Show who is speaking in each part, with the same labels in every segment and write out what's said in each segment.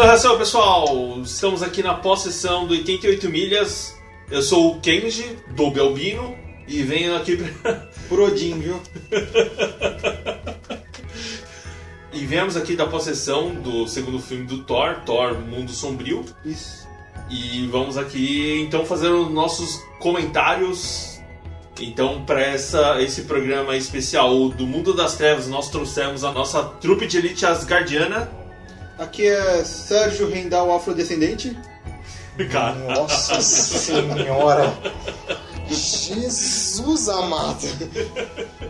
Speaker 1: Anel pessoal! Estamos aqui na pós-sessão do 88 Milhas. Eu sou o Kenji, do Belbino, e venho aqui pra...
Speaker 2: Por Odin, viu?
Speaker 1: e viemos aqui da pós-sessão do segundo filme do Thor, Thor Mundo Sombrio.
Speaker 2: Isso.
Speaker 1: E vamos aqui então fazer os nossos comentários. Então, para esse programa especial do Mundo das Trevas, nós trouxemos a nossa trupe de elite asgardiana.
Speaker 2: Aqui é Sérgio Rendal Afrodescendente.
Speaker 1: Cara.
Speaker 3: Nossa senhora! Jesus amado!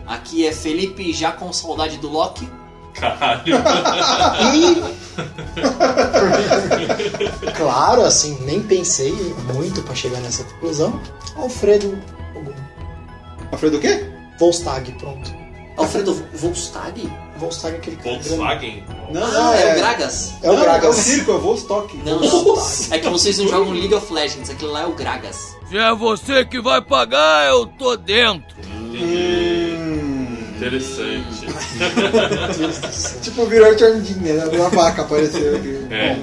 Speaker 4: Aqui é Felipe, já com saudade do Loki.
Speaker 1: Caralho.
Speaker 3: claro, assim, nem pensei muito pra chegar nessa conclusão. Alfredo.
Speaker 2: Alfredo o quê?
Speaker 3: Volstag, pronto.
Speaker 4: Alfredo Volstag?
Speaker 3: Volstag é aquele cara.
Speaker 1: Volkswagen?
Speaker 2: Não,
Speaker 4: Ah, é, o Gragas.
Speaker 3: É o
Speaker 2: não,
Speaker 3: Gragas.
Speaker 2: É o circo, é o Vostok.
Speaker 4: Não, não. É que vocês não jogam League of Legends, aquilo lá é o Gragas.
Speaker 5: Se é você que vai pagar, eu tô dentro.
Speaker 2: Hum.
Speaker 1: Interessante.
Speaker 2: Tipo, virou Charmdinha, né? Uma vaca apareceu aqui.
Speaker 1: É.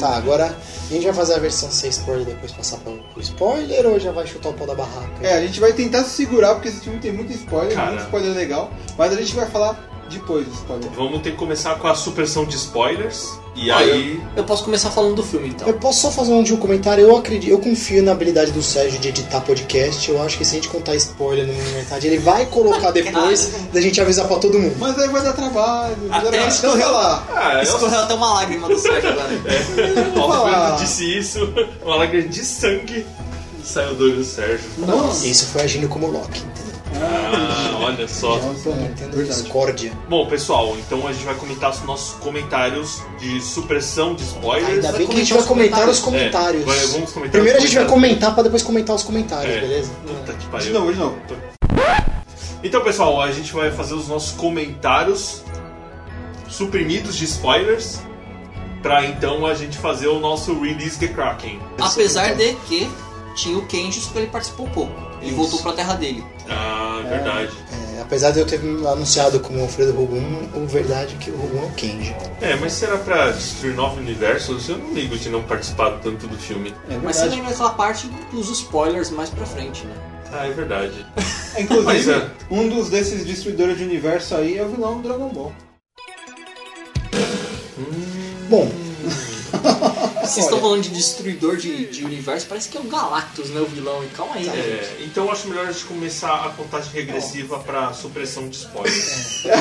Speaker 3: Tá, agora a gente vai fazer a versão sem spoiler e depois passar pro, pro spoiler ou já vai chutar o pau da barraca?
Speaker 2: É, a gente vai tentar se segurar porque esse filme tem muito spoiler,
Speaker 1: Cara.
Speaker 2: muito spoiler legal, mas a gente vai falar depois do spoiler.
Speaker 1: Vamos ter que começar com a supressão de spoilers. E
Speaker 4: Olha,
Speaker 1: aí.
Speaker 4: Eu posso começar falando do filme então.
Speaker 3: Eu posso só fazer um último comentário? Eu acredito, eu confio na habilidade do Sérgio de editar podcast. Eu acho que se a gente contar spoiler na metade, ele vai colocar depois da gente avisar pra todo mundo.
Speaker 2: Mas aí vai dar trabalho, vai
Speaker 4: Até
Speaker 2: dar
Speaker 4: isso
Speaker 2: então
Speaker 4: que eu-
Speaker 2: falar.
Speaker 1: Ah, eu
Speaker 4: Escorreu até uma lágrima do Sérgio agora.
Speaker 1: O
Speaker 2: falar.
Speaker 1: Disse isso, uma lágrima de sangue saiu do olho do Sérgio.
Speaker 2: Nossa.
Speaker 3: Isso foi agindo como Loki, entendeu?
Speaker 1: Ah, olha só.
Speaker 2: Nossa,
Speaker 3: Entendo discórdia.
Speaker 1: Bom, pessoal, então a gente vai comentar os nossos comentários de supressão de spoilers.
Speaker 3: Ainda bem que a gente vai comentar os
Speaker 1: É,
Speaker 3: comentários.
Speaker 1: vai- vamos comentar
Speaker 3: Primeiro a gente vai comentar pra depois comentar os comentários,
Speaker 1: É.
Speaker 3: beleza?
Speaker 1: Puta que
Speaker 2: De
Speaker 1: pariu.
Speaker 2: novo, de novo.
Speaker 1: Então, pessoal, a gente vai fazer os nossos comentários suprimidos de spoilers. Pra então a gente fazer o nosso Release the Kraken.
Speaker 4: Apesar de que tinha o Kenji, só que ele participou pouco. Ele
Speaker 3: Isso.
Speaker 4: voltou pra terra dele.
Speaker 1: Ah, verdade.
Speaker 3: É, apesar de eu ter anunciado como Alfredo Rogum, a verdade é que o Rogum é o Kenji.
Speaker 1: É, mas será pra destruir novos universos? Eu não ligo de não participar tanto do filme.
Speaker 2: É
Speaker 4: Mas você lembra aquela parte dos spoilers mais pra frente, né?
Speaker 1: Ah, é verdade.
Speaker 2: É, Inclusive,
Speaker 1: Mas é.
Speaker 2: um dos desses destruidores de universo aí é o vilão do Dragon Ball.
Speaker 3: Bom,
Speaker 4: Vocês estão falando de destruidor de, de universo, parece que é o Galactus, né? O vilão. E calma aí, né?
Speaker 1: É, então eu acho melhor a gente começar a contagem regressiva pra supressão de spoilers.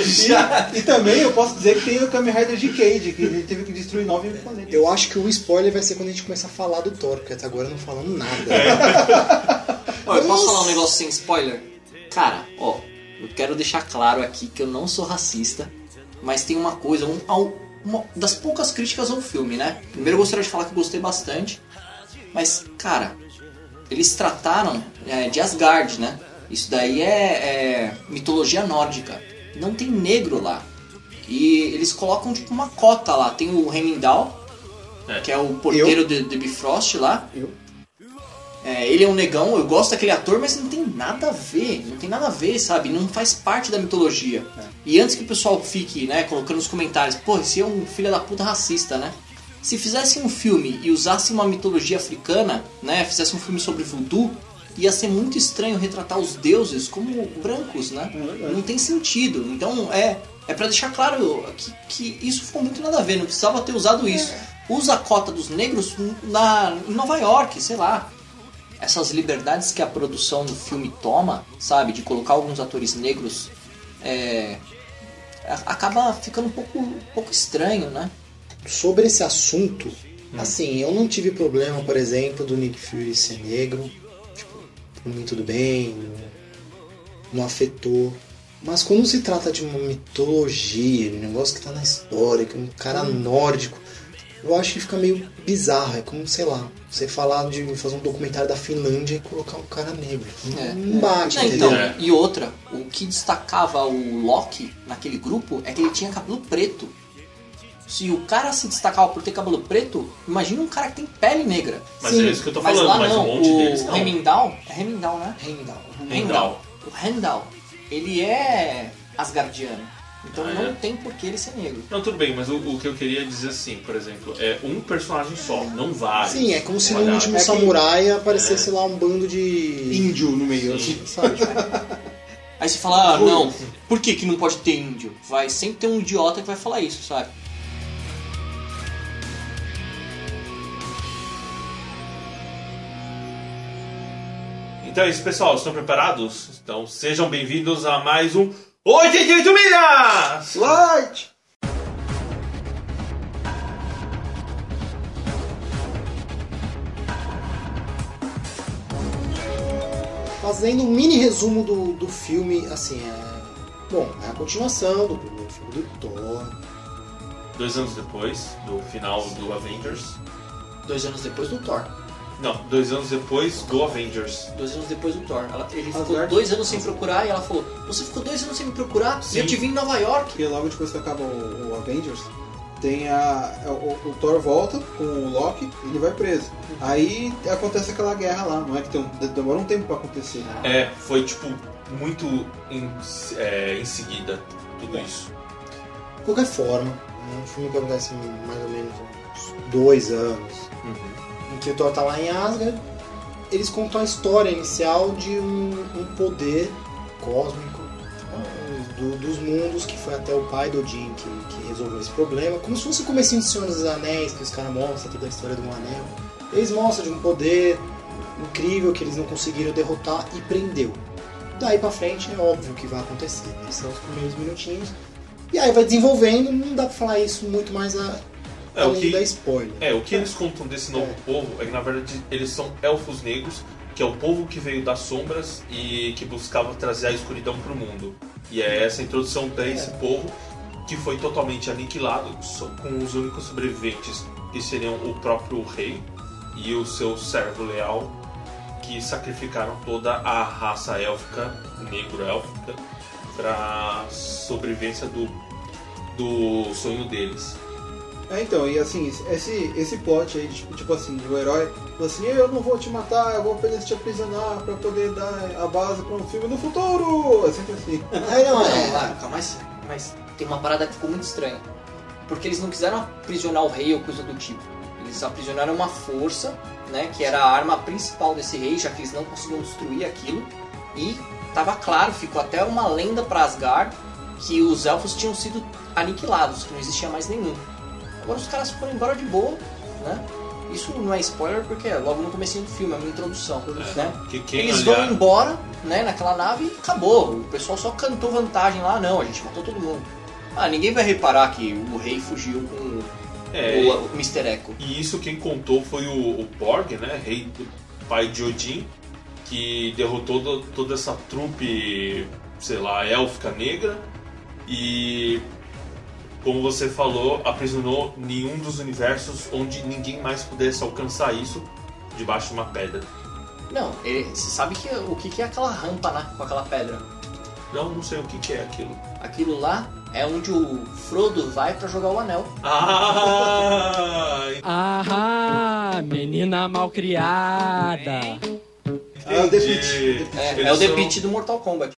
Speaker 2: E, e também eu posso dizer que tem o Kamen Rider de Cage, que ele teve que destruir nove planetas.
Speaker 3: eu acho que o spoiler vai ser quando a gente começar a falar do Thor, porque até agora não falamos nada.
Speaker 4: Ó, eu posso falar um negócio sem spoiler? Cara, ó, eu quero deixar claro aqui que eu não sou racista, mas tem uma coisa, um, uma das poucas críticas ao filme, né? Primeiro eu gostaria de falar que gostei bastante, mas, cara, eles trataram é, de Asgard, né? Isso daí é, é mitologia nórdica. Não tem negro lá. E eles colocam tipo uma cota lá. Tem o Heimdall,
Speaker 1: É.
Speaker 4: que é o porteiro de, de Bifrost lá.
Speaker 2: Eu.
Speaker 4: É, ele é um negão, eu gosto daquele ator, mas não tem nada a ver, não tem nada a ver, sabe? Não faz parte da mitologia. E antes que o pessoal fique, né, colocando nos comentários, pô, esse é um filho da puta racista, né? Se fizesse um filme e usasse uma mitologia africana, né, fizesse um filme sobre voodoo, ia ser muito estranho retratar os deuses como brancos, né? Não tem sentido. Então é é para deixar claro que, que isso ficou muito nada a ver, não precisava ter usado isso. Usa a cota dos negros na, em Nova York, sei lá essas liberdades que a produção do filme toma, sabe, de colocar alguns atores negros, é, acaba ficando um pouco, um pouco estranho, né?
Speaker 3: Sobre esse assunto, assim, eu não tive problema, por exemplo, do Nick Fury ser negro. Tipo, por mim tudo bem, não, afetou. Mas quando se trata de uma mitologia, de um negócio que tá na história, que é um cara nórdico, eu acho que fica meio bizarro. É como, sei lá, você falar de fazer um documentário da Finlândia e colocar um cara negro. Não,
Speaker 4: É.
Speaker 3: não bate,
Speaker 4: Não,
Speaker 3: entendeu?
Speaker 4: então,
Speaker 1: É.
Speaker 4: e outra, o que destacava o Loki naquele grupo é que ele tinha cabelo preto. Se o cara se destacava por ter cabelo preto, imagina um cara que tem pele negra.
Speaker 1: Mas
Speaker 3: Sim,
Speaker 1: é isso que eu tô
Speaker 4: mas
Speaker 1: falando,
Speaker 4: lá
Speaker 1: mas
Speaker 4: não,
Speaker 1: um monte
Speaker 4: o
Speaker 1: deles não.
Speaker 4: Remindal, é Remindal, né?
Speaker 3: Heimdall.
Speaker 1: Heimdall.
Speaker 4: O Heimdall, ele é asgardiano. Então
Speaker 1: Ah,
Speaker 4: não
Speaker 1: é?
Speaker 4: tem por que ele ser negro.
Speaker 1: Não, tudo bem, mas o, o que eu queria dizer assim, por exemplo, é um personagem só, não vários.
Speaker 3: Sim, é como se no
Speaker 1: Olha,
Speaker 3: último
Speaker 2: é que-
Speaker 3: samurai aparecesse lá um bando de.
Speaker 2: Índio no meio.
Speaker 1: Sim.
Speaker 2: assim.
Speaker 3: Sabe?
Speaker 4: Aí você fala, ah, não, por que, que não pode ter índio? Vai sempre ter um idiota que vai falar isso, sabe?
Speaker 1: Então é isso, pessoal. Estão preparados? Então sejam bem-vindos a mais um 88 Milhas!
Speaker 2: Light!
Speaker 3: Fazendo um mini resumo do, do filme, assim, é. Bom, é a continuação do primeiro filme do Thor.
Speaker 1: Dois anos depois do final do Avengers.
Speaker 4: Dois anos depois do Thor.
Speaker 1: Não, dois anos depois do Avengers.
Speaker 4: Dois anos depois do Thor. Ela- ele ficou
Speaker 2: Asgard.
Speaker 4: dois anos sem procurar e ela falou: Você ficou dois anos sem me procurar
Speaker 1: Sim.
Speaker 4: e eu te vi em Nova York.
Speaker 2: Porque logo depois que acaba o, o Avengers, tem a. O, o Thor volta com o Loki e ele vai preso. Aí acontece aquela guerra lá, não é que tem um, demora um tempo pra acontecer.
Speaker 1: É, foi tipo muito em, é, em seguida tudo isso.
Speaker 3: De qualquer forma, é um filme que acontece em mais ou menos uns dois anos.
Speaker 1: Uhum.
Speaker 3: Que Thor tá lá em Asgard, eles contam a história inicial de um, um poder cósmico ah, do- dos mundos que foi até o pai do Odin que, que resolveu esse problema, como se fosse o comecinho de Senhor dos Anéis, que os caras mostram toda a história do um anel. Eles mostram de um poder incrível que eles não conseguiram derrotar e prendeu. Daí pra frente é óbvio que vai acontecer, né? Esses são os primeiros minutinhos. E aí vai desenvolvendo, não dá pra falar isso muito mais a,
Speaker 1: É, o que-
Speaker 3: spoiler.
Speaker 1: É, o que eles contam desse novo
Speaker 3: É.
Speaker 1: povo é que na verdade eles são elfos negros, que é o povo que veio das sombras e que buscava trazer a escuridão pro mundo. E é essa introdução desse povo que foi totalmente aniquilado, só com os únicos sobreviventes que seriam o próprio rei e o seu servo leal, que sacrificaram toda a raça élfica, negro-élfica, para sobrevivência do, do sonho deles.
Speaker 2: É, então, e assim, esse, esse plot aí, tipo, tipo assim, o herói falou assim, eu não vou te matar, eu vou apenas te aprisionar pra poder dar a base pra um filme no futuro! É sempre assim.
Speaker 3: Aí não, é.
Speaker 4: lá, calma, mas, mas tem uma parada que ficou muito estranha. Porque eles não quiseram aprisionar o rei ou coisa do tipo. Eles aprisionaram uma força, né? Que era a arma principal desse rei, já que eles não conseguiam destruir aquilo. E tava claro, ficou até uma lenda pra Asgard que os elfos tinham sido aniquilados, que não existia mais nenhum. Agora os caras foram embora de boa, né? Isso não é spoiler porque é logo no começo do filme, é uma introdução, né?
Speaker 1: Que
Speaker 4: Eles
Speaker 1: olhar-
Speaker 4: vão embora, né, naquela nave e acabou. O pessoal só cantou vantagem lá, não, a gente matou todo mundo. Ah, ninguém vai reparar que o rei fugiu com
Speaker 1: É,
Speaker 4: o, o Mr. Echo.
Speaker 1: E isso quem contou foi o, o Borg, né? Rei do pai de Odin, que derrotou do- toda essa trupe, sei lá, élfica negra e, como você falou, aprisionou nenhum dos universos onde ninguém mais pudesse alcançar isso debaixo de uma pedra.
Speaker 4: Não, ele, você sabe que, o que, que é aquela rampa, né, com aquela pedra?
Speaker 1: Não, não sei o que, que é aquilo.
Speaker 4: Aquilo lá é onde o Frodo vai pra jogar o anel.
Speaker 1: Ah!
Speaker 6: Ah, menina malcriada.
Speaker 2: É o The. Pit.
Speaker 4: É, é o The Pit do Mortal Kombat.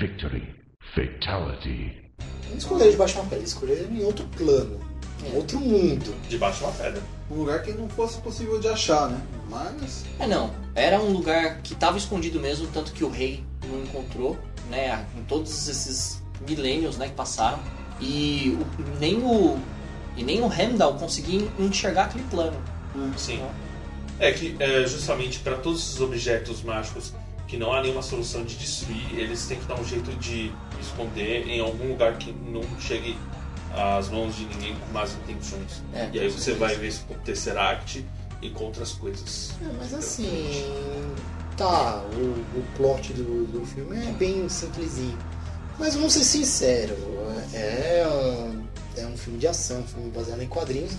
Speaker 7: Victory. Fatality.
Speaker 3: Não escolheram debaixo de uma pedra, escolheram em outro plano, em outro mundo.
Speaker 1: Debaixo de uma pedra.
Speaker 2: Um lugar que não fosse possível de achar, né? Mas.
Speaker 4: É não, era um lugar que estava escondido mesmo, tanto que o rei não encontrou, né, em todos esses milênios, né, que passaram. E o- nem o e nem o Heimdall conseguia enxergar aquele plano.
Speaker 1: Sim. É que é, justamente para todos esses objetos mágicos que não há nenhuma solução de destruir, eles têm que dar um jeito de esconder em algum lugar que não chegue às mãos de ninguém com más intenções.
Speaker 4: É,
Speaker 1: e aí
Speaker 4: com
Speaker 1: você vai ver esse Tesseract e com outras coisas.
Speaker 3: É, mas assim. Tá, o, o plot do, do filme é bem simplesinho. Mas vamos ser sinceros, é um, é um filme de ação, um filme baseado em quadrinhos.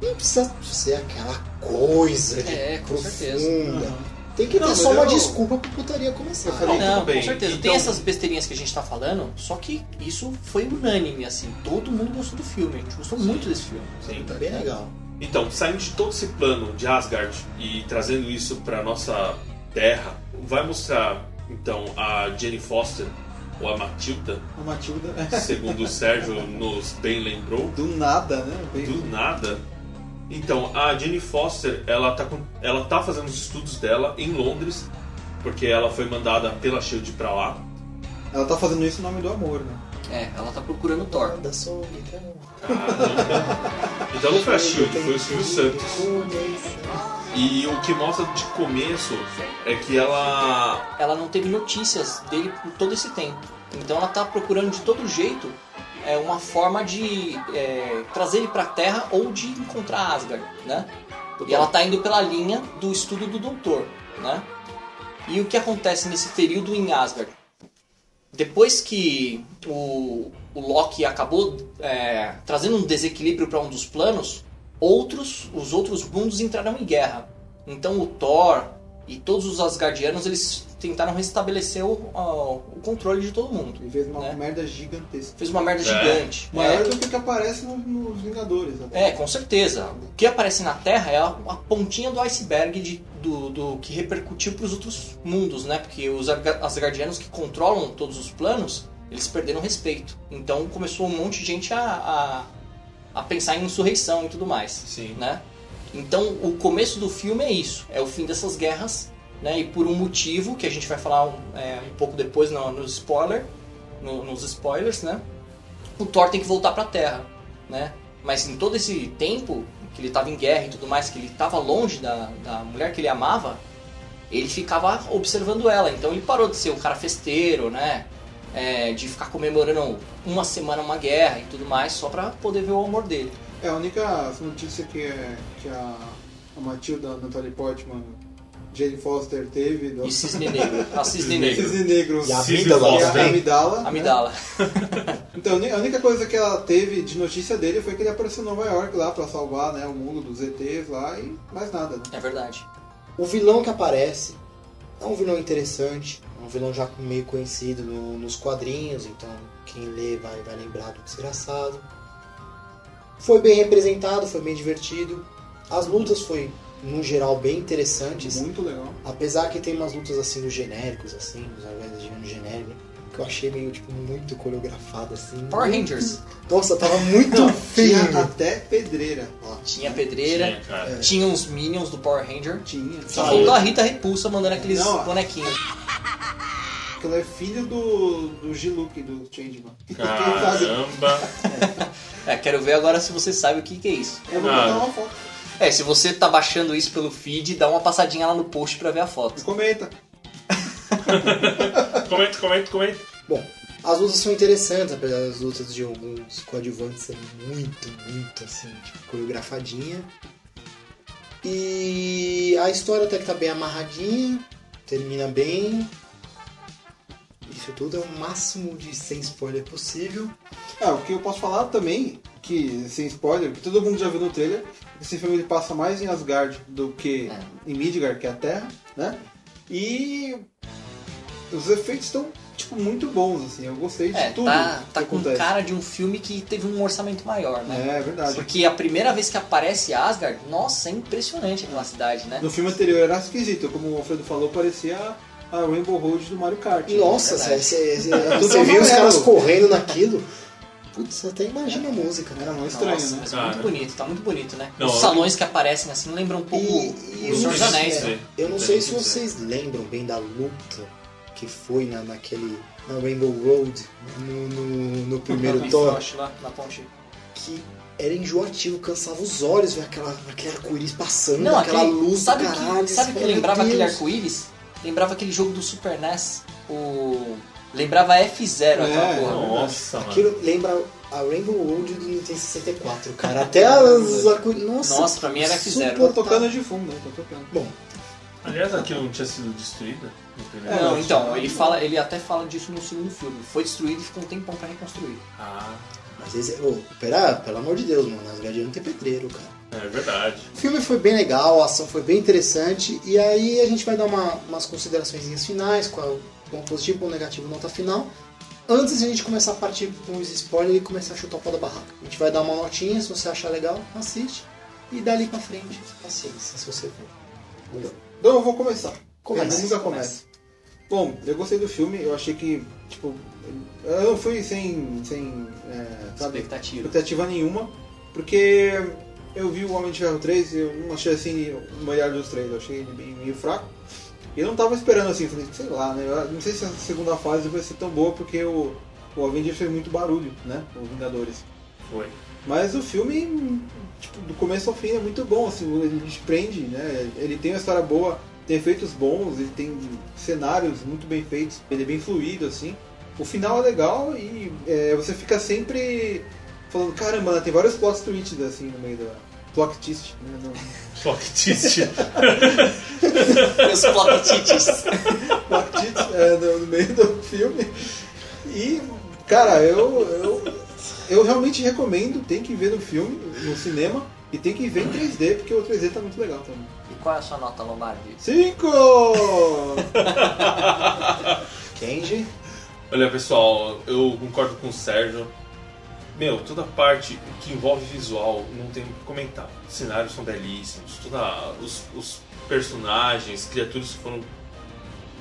Speaker 3: Não precisa ser aquela coisa
Speaker 4: É, com
Speaker 3: profunda.
Speaker 4: certeza.
Speaker 3: Tem que
Speaker 2: Não,
Speaker 3: ter só uma
Speaker 2: eu-
Speaker 3: desculpa pra putaria começar.
Speaker 2: Eu falei-
Speaker 4: Não,
Speaker 1: bem.
Speaker 4: com certeza.
Speaker 1: Então-
Speaker 4: Tem essas besteirinhas que a gente tá falando, só que isso foi unânime, assim. Todo mundo gostou do filme. A gente gostou muito desse filme.
Speaker 1: Sim.
Speaker 3: Tá bem legal.
Speaker 1: Então, saindo de todo esse plano de Asgard e trazendo isso para nossa Terra, vai mostrar então a Jenny Foster ou a Matilda,
Speaker 2: A Matilda.
Speaker 1: segundo o Sérgio nos bem lembrou,
Speaker 2: Do nada, né? Bem-
Speaker 1: do nada. Então, a Jenny Foster, ela tá, com- ela tá fazendo os estudos dela em Londres, porque ela foi mandada pela Shield pra lá.
Speaker 2: Ela tá fazendo isso em nome do amor, né?
Speaker 4: É, ela tá procurando Thor.
Speaker 3: Da solidão.
Speaker 1: Então não foi a Shield, foi o Silvio Santos. E o que mostra de começo é que ela
Speaker 4: Ela não teve notícias dele por todo esse tempo. Então ela tá procurando de todo jeito é, uma forma de é, trazer ele pra Terra ou de encontrar Asgard, né? E ela tá indo pela linha do estudo do Doutor, né? E o que acontece nesse período em Asgard? Depois que o, o Loki acabou é, trazendo um desequilíbrio para um dos planos, outros, os outros mundos entraram em guerra. Então o Thor e todos os Asgardianos eles tentaram restabelecer o, a- o controle de todo mundo.
Speaker 2: E fez uma
Speaker 4: Né?
Speaker 2: merda gigantesca.
Speaker 4: Fez uma merda
Speaker 1: É.
Speaker 4: gigante.
Speaker 2: Maior
Speaker 4: É,
Speaker 2: do que o que aparece no- nos Vingadores. até.
Speaker 4: é, com certeza. O que aparece na Terra é a, a pontinha do iceberg de- do, do que repercutiu para os outros mundos, né? Porque os Asga- Asgardianos que controlam todos os planos, eles perderam respeito. Então começou um monte de gente a, a, a pensar em insurreição e tudo mais,
Speaker 1: Sim.
Speaker 4: né? Então o começo do filme é isso, é o fim dessas guerras, né? E por um motivo que a gente vai falar um, é, um pouco depois no, no spoiler, no- nos spoilers, né? O Thor tem que voltar para a Terra, né? Mas em todo esse tempo que ele estava em guerra e tudo mais, que ele estava longe da, da mulher que ele amava, ele ficava observando ela. Então ele parou de ser um cara festeiro, né? É, de ficar comemorando uma semana uma guerra e tudo mais, só pra poder ver o amor dele.
Speaker 2: É, a única notícia que, é, que a, a Matilda, a Natalie Portman, Jane Foster teve... Do...
Speaker 4: E Cisne Negro, a Cisne Negro,
Speaker 2: Cisne Negro.
Speaker 3: E a
Speaker 1: Cisne
Speaker 3: vida
Speaker 2: que é a
Speaker 1: Foster.
Speaker 2: Amidala. né?
Speaker 4: Amidala.
Speaker 2: Então, a única coisa que ela teve de notícia dele foi que ele apareceu em Nova York lá pra salvar né, o mundo dos ETs lá e mais nada, né?
Speaker 4: É verdade.
Speaker 3: O vilão que aparece é um vilão interessante, é um vilão já meio conhecido no- nos quadrinhos, então quem lê vai, vai lembrar do desgraçado. Foi bem representado, foi bem divertido. As lutas foi, no geral, bem interessantes.
Speaker 2: Muito legal.
Speaker 3: Apesar que tem umas lutas assim dos genéricos, assim, dos de genérico, que eu achei meio, tipo, muito coreografado, assim.
Speaker 4: Power
Speaker 3: Muito-
Speaker 4: Rangers.
Speaker 3: Nossa, tava muito
Speaker 2: Tinha
Speaker 3: feio.
Speaker 2: até pedreira.
Speaker 4: Tinha pedreira,
Speaker 1: Tinha, cara.
Speaker 4: tinha uns Minions do Power Ranger.
Speaker 2: Tinha.
Speaker 4: Só faltou a Rita Repulsa mandando aqueles
Speaker 2: Não, ó.
Speaker 4: bonequinhos.
Speaker 2: Porque ela é filho do, do G-Luke, do Changeman.
Speaker 1: Caramba.
Speaker 4: É, quero ver agora se você sabe o que, que é isso.
Speaker 2: Eu vou botar uma foto.
Speaker 4: É, se você tá baixando isso pelo feed, dá uma passadinha lá no post pra ver a foto.
Speaker 2: Comenta.
Speaker 1: comenta, comenta, comenta.
Speaker 3: Bom, as lutas são interessantes, apesar das lutas de alguns coadjuvantes serem muito, muito assim, tipo, coreografadinha. E a história até que tá bem amarradinha, termina bem. Isso tudo é o máximo de sem spoiler possível.
Speaker 2: Ah, o que eu posso falar também, que sem spoiler, que todo mundo já viu no trailer, esse filme ele passa mais em Asgard do que em Midgard, que é a Terra, né? E os efeitos estão tipo muito bons assim. Eu gostei de
Speaker 4: É,
Speaker 2: tudo
Speaker 4: tá, tá com
Speaker 2: acontece.
Speaker 4: cara de um filme que teve um orçamento maior, né?
Speaker 2: É verdade.
Speaker 4: Porque a primeira vez que aparece Asgard, nossa, é impressionante aquela cidade, né?
Speaker 2: No filme anterior era esquisito, como o Alfredo falou, parecia a Rainbow Road do Mario Kart.
Speaker 3: Nossa,
Speaker 4: verdade.
Speaker 3: você você- você viu os caras correndo naquilo. Putz, você até imagina a música,
Speaker 2: Era
Speaker 3: né?
Speaker 2: muito estranho,
Speaker 4: Nossa,
Speaker 2: né?
Speaker 4: mas
Speaker 1: Cara.
Speaker 4: muito bonito, tá muito bonito, né?
Speaker 1: Não,
Speaker 4: Os
Speaker 1: eu-
Speaker 4: salões que aparecem assim lembram um pouco
Speaker 3: E, e
Speaker 4: o Senhor dos Anéis, né?
Speaker 3: Eu não sei se vocês lembram bem da luta que foi na, naquele. na Rainbow Road, no, no, no primeiro Thor,
Speaker 4: lá na ponte.
Speaker 3: que era enjoativo, cansava os olhos ver aquela, aquele arco-íris passando,
Speaker 4: Não,
Speaker 3: aquela
Speaker 4: aquele,
Speaker 3: luz
Speaker 4: sabe
Speaker 3: do
Speaker 4: que, sabe que lembrava aquele
Speaker 3: Deus.
Speaker 4: arco-íris? Lembrava aquele jogo do Super NES, o... Lembrava F0 aquela
Speaker 2: É,
Speaker 4: porra.
Speaker 1: Nossa, mano.
Speaker 3: Aquilo lembra a Rainbow Road do Nintendo 64, cara. Até as. Nossa,
Speaker 4: Nossa, pra mim era F0.
Speaker 2: Tô tocando de fundo, né? Tô tocando.
Speaker 3: Bom,
Speaker 1: Aliás, aquilo não tinha sido destruído no primeiro
Speaker 2: É,
Speaker 4: Não, então, ele fala, ele até fala disso no segundo filme. Foi destruído e ficou um tempão pra reconstruir.
Speaker 1: Ah,
Speaker 3: mas esse. Ô, pera, pelo amor de Deus, mano. As não tem pedreiro, cara.
Speaker 1: É verdade.
Speaker 3: O filme foi bem legal, a ação foi bem interessante, e aí a gente vai dar uma- umas considerações finais, qual ponto positivo, ponto negativo, nota final. Antes de a gente começar a partir com os spoilers e começar a chutar o pau da barraca. A gente vai dar uma notinha, se você achar legal, assiste. E dali pra frente, paciência, se você for.
Speaker 2: Então eu vou começar.
Speaker 3: Começa,
Speaker 2: Eu nunca
Speaker 4: começa.
Speaker 2: começo. Bom, eu gostei do filme, eu achei que, tipo, eu não fui sem, sem é, sabe,
Speaker 4: Expectativa.
Speaker 2: expectativa nenhuma, porque eu vi o Homem de Ferro 3 e eu não achei assim o melhor dos três, eu achei ele bem, meio fraco. E eu não tava esperando assim, falei, sei lá, né? Eu não sei se a segunda fase vai ser tão boa porque o, o Avengers fez muito barulho, né? Os Vingadores.
Speaker 1: Foi.
Speaker 2: Mas o filme, tipo, do começo ao fim é muito bom, assim, ele te prende, né? Ele tem uma história boa, tem efeitos bons, ele tem cenários muito bem feitos, ele é bem fluido, assim. O final é legal e é, você fica sempre falando, caramba, tem vários plot twists assim no meio da. Plot twist, né? Não,
Speaker 1: Plot-twist.
Speaker 4: Os plotitites.
Speaker 2: plot twist é, no, no meio do filme. E, cara, eu, eu, eu realmente recomendo, tem que ver no filme, no cinema, e tem que ver em 3D, porque o 3D tá muito legal também.
Speaker 4: E qual é a sua nota, Lombardi?
Speaker 2: Cinco!
Speaker 3: Kenji,
Speaker 1: Olha, pessoal, eu concordo com o Sérgio. Meu, toda parte que envolve visual não tem o que comentar. Os cenários são belíssimos, toda, os, os personagens, criaturas que foram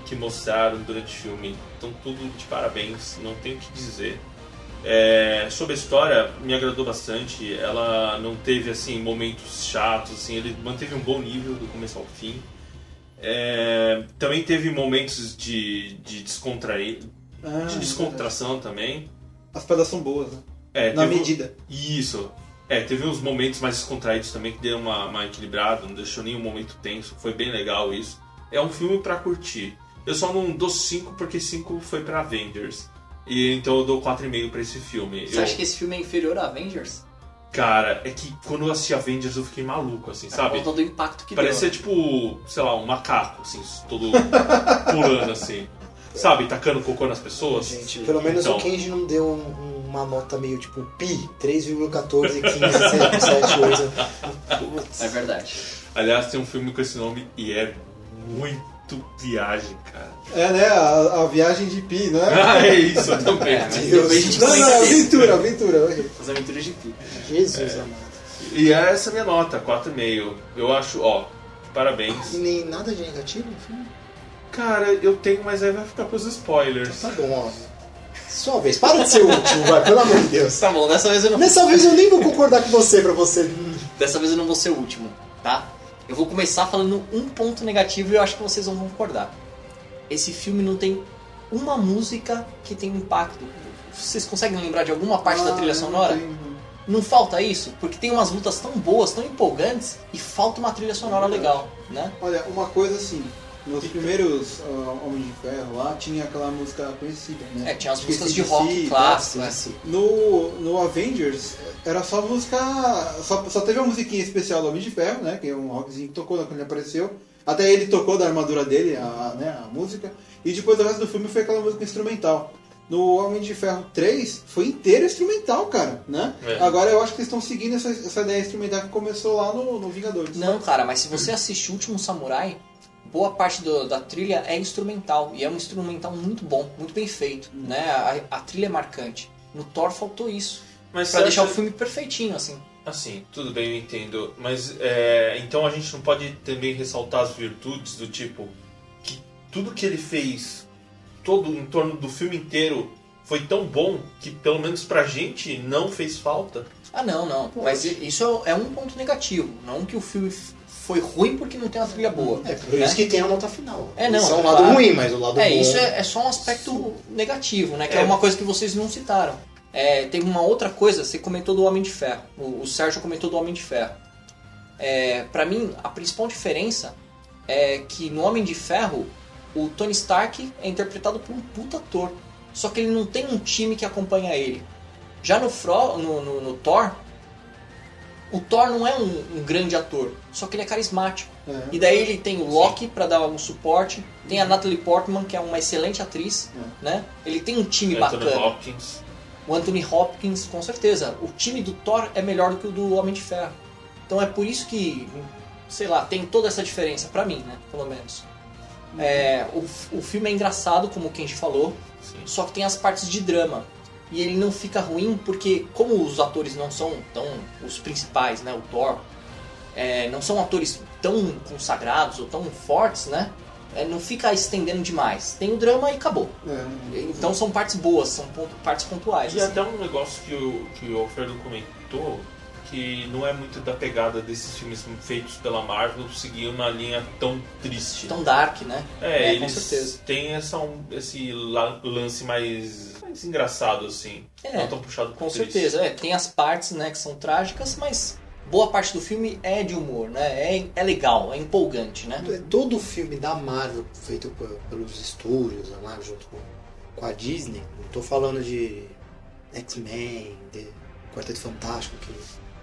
Speaker 1: que mostraram durante o filme, estão tudo de parabéns, não tem o que dizer. É, sobre a história, me agradou bastante. Ela não teve assim momentos chatos, assim, ele manteve um bom nível do começo ao fim. É, também teve momentos de, de descontrair,
Speaker 2: Ah,
Speaker 1: de descontração também.
Speaker 2: As pedras são boas, né?
Speaker 1: É,
Speaker 2: Na
Speaker 1: teve-
Speaker 2: medida.
Speaker 1: Isso. É, teve uns momentos mais descontraídos também que deu uma, uma equilibrada, não deixou nenhum momento tenso. Foi bem legal isso. É um filme pra curtir. Eu só não dou 5 porque 5 foi pra Avengers. E então eu dou 4,5 pra esse filme.
Speaker 4: Você
Speaker 1: Eu-
Speaker 4: acha que esse filme é inferior a Avengers?
Speaker 1: Cara, é que quando eu assisti Avengers eu fiquei maluco, assim, sabe?
Speaker 4: Por conta do impacto que
Speaker 1: Parece ser
Speaker 4: deu.
Speaker 1: tipo, sei lá, um macaco, assim, todo pulando assim. Sabe, tacando cocô nas pessoas.
Speaker 3: gente, pelo menos
Speaker 1: Então.
Speaker 3: o Kenji não deu um- uma nota meio tipo pi, 3,14, 15, 7, 8. Putz.
Speaker 4: É verdade.
Speaker 1: Aliás, tem um filme com esse nome e é muito viagem, cara.
Speaker 2: É, né? A, a viagem de Pi, não é?
Speaker 1: Ah, é isso também.
Speaker 4: É,
Speaker 3: Deus.
Speaker 4: gente
Speaker 2: Não, não, é aventura, aventura.
Speaker 4: As aventuras de Pi.
Speaker 3: Jesus amado.
Speaker 1: E essa é a minha nota, 4,5. Eu acho, ó, parabéns.
Speaker 3: E nem nada de negativo no filme?
Speaker 1: Cara, eu tenho, mas aí vai ficar pros spoilers.
Speaker 3: Tá bom, ó. Sua vez. Para de ser útil, vai, pelo amor de Deus.
Speaker 4: Tá bom, dessa vez eu não,
Speaker 3: Nessa vez eu nem vou concordar com você pra você.
Speaker 4: dessa vez eu não vou ser o último, tá? Eu vou começar falando um ponto negativo e eu acho que vocês vão concordar. Esse filme não tem uma música que tem impacto. Vocês conseguem lembrar de alguma parte da
Speaker 2: Ah,
Speaker 4: trilha
Speaker 2: eu
Speaker 4: sonora?
Speaker 2: não.
Speaker 4: Não falta isso? Porque tem umas lutas tão boas, tão empolgantes e falta uma trilha sonora legal, né?
Speaker 2: Olha, uma coisa assim, nos primeiros Homens de Ferro lá tinha aquela música conhecida, né?
Speaker 4: É, tinha as músicas de
Speaker 2: de
Speaker 4: rock
Speaker 2: Si,
Speaker 4: clássicas.
Speaker 3: Sim.
Speaker 2: No, no Avengers era só música. Só, só teve a musiquinha especial do Homem de Ferro, né? Que é um rockzinho que tocou quando ele apareceu. Até ele tocou da armadura dele, a, né, a música. E depois o resto do filme foi aquela música instrumental. No Homem de Ferro 3 foi inteiro instrumental, cara, né?
Speaker 1: É.
Speaker 2: Agora eu acho que eles estão seguindo essa, essa ideia instrumental que começou lá no, no Vingadores.
Speaker 4: Não, cara, mas se você assistir o Último Samurai, boa parte do- da trilha é instrumental. E é um instrumental muito bom, muito bem feito. Né? A, a trilha é marcante. No Thor faltou isso.
Speaker 1: Mas
Speaker 4: Pra
Speaker 1: você
Speaker 4: deixar o
Speaker 1: acha-
Speaker 4: filme perfeitinho, assim.
Speaker 1: Assim, tudo bem, eu entendo. Mas é, então a gente não pode também ressaltar as virtudes do tipo que tudo que ele fez, todo em torno do filme inteiro, foi tão bom que pelo menos pra gente não fez falta.
Speaker 4: Ah, não, não. Mas i- isso é um ponto negativo. Não que o filme foi ruim porque não tem uma trilha boa.
Speaker 3: É por isso que tem a nota final.
Speaker 4: É, não,
Speaker 3: Isso é um
Speaker 4: é
Speaker 3: lado
Speaker 4: claro.
Speaker 3: ruim, mas o lado
Speaker 4: É,
Speaker 3: bom.
Speaker 4: isso é, é só um aspecto negativo, né? Que é.
Speaker 1: É.
Speaker 4: uma coisa que vocês não citaram. É, tem uma outra coisa, você comentou do Homem de Ferro. O, o Sérgio comentou do Homem de Ferro. É, para mim, a principal diferença é que no Homem de Ferro, o Tony Stark é interpretado por um puta ator. Só que ele não tem um time que acompanha ele. Já no, Fro, no, no- no Thor, o Thor não é um, um grande ator, só que ele é carismático.
Speaker 2: É.
Speaker 4: E daí ele tem o Loki pra dar um suporte, tem a Natalie Portman, que é uma excelente atriz, né? Ele tem um time
Speaker 1: Anthony
Speaker 4: bacana.
Speaker 1: Hopkins.
Speaker 4: O Anthony Hopkins, com certeza. O time do Thor é melhor do que o do Homem de Ferro. Então é por isso que, sei lá, tem toda essa diferença, pra mim, né? Pelo menos. É, o, o filme é engraçado, como o Kenji falou,
Speaker 1: Sim.
Speaker 4: só que tem as partes de drama. E ele não fica ruim porque, como os atores não são tão os principais, né? O Thor, é, não são atores tão consagrados ou tão fortes, né? É, não fica estendendo demais. Tem o drama e acabou.
Speaker 2: É,
Speaker 4: Então são partes boas, são ponto- partes pontuais.
Speaker 1: E
Speaker 4: assim.
Speaker 1: até um negócio que o, que o Alfredo comentou, que não é muito da pegada desses filmes feitos pela Marvel seguir uma linha tão triste.
Speaker 4: Tão dark, né?
Speaker 1: É,
Speaker 4: É, com
Speaker 1: eles
Speaker 4: certeza.
Speaker 1: têm essa, um- esse la- lance mais, mais engraçado, assim.
Speaker 4: É,
Speaker 1: não tão puxado
Speaker 4: Com
Speaker 1: triste.
Speaker 4: certeza, é, tem as partes né, que são trágicas, mas boa parte do filme é de humor, né? É, é legal, é empolgante, né?
Speaker 3: Todo filme da Marvel feito pe- pelos estúdios, a Marvel junto com, com a Disney, não tô falando de X-Men, de Quarteto Fantástico, que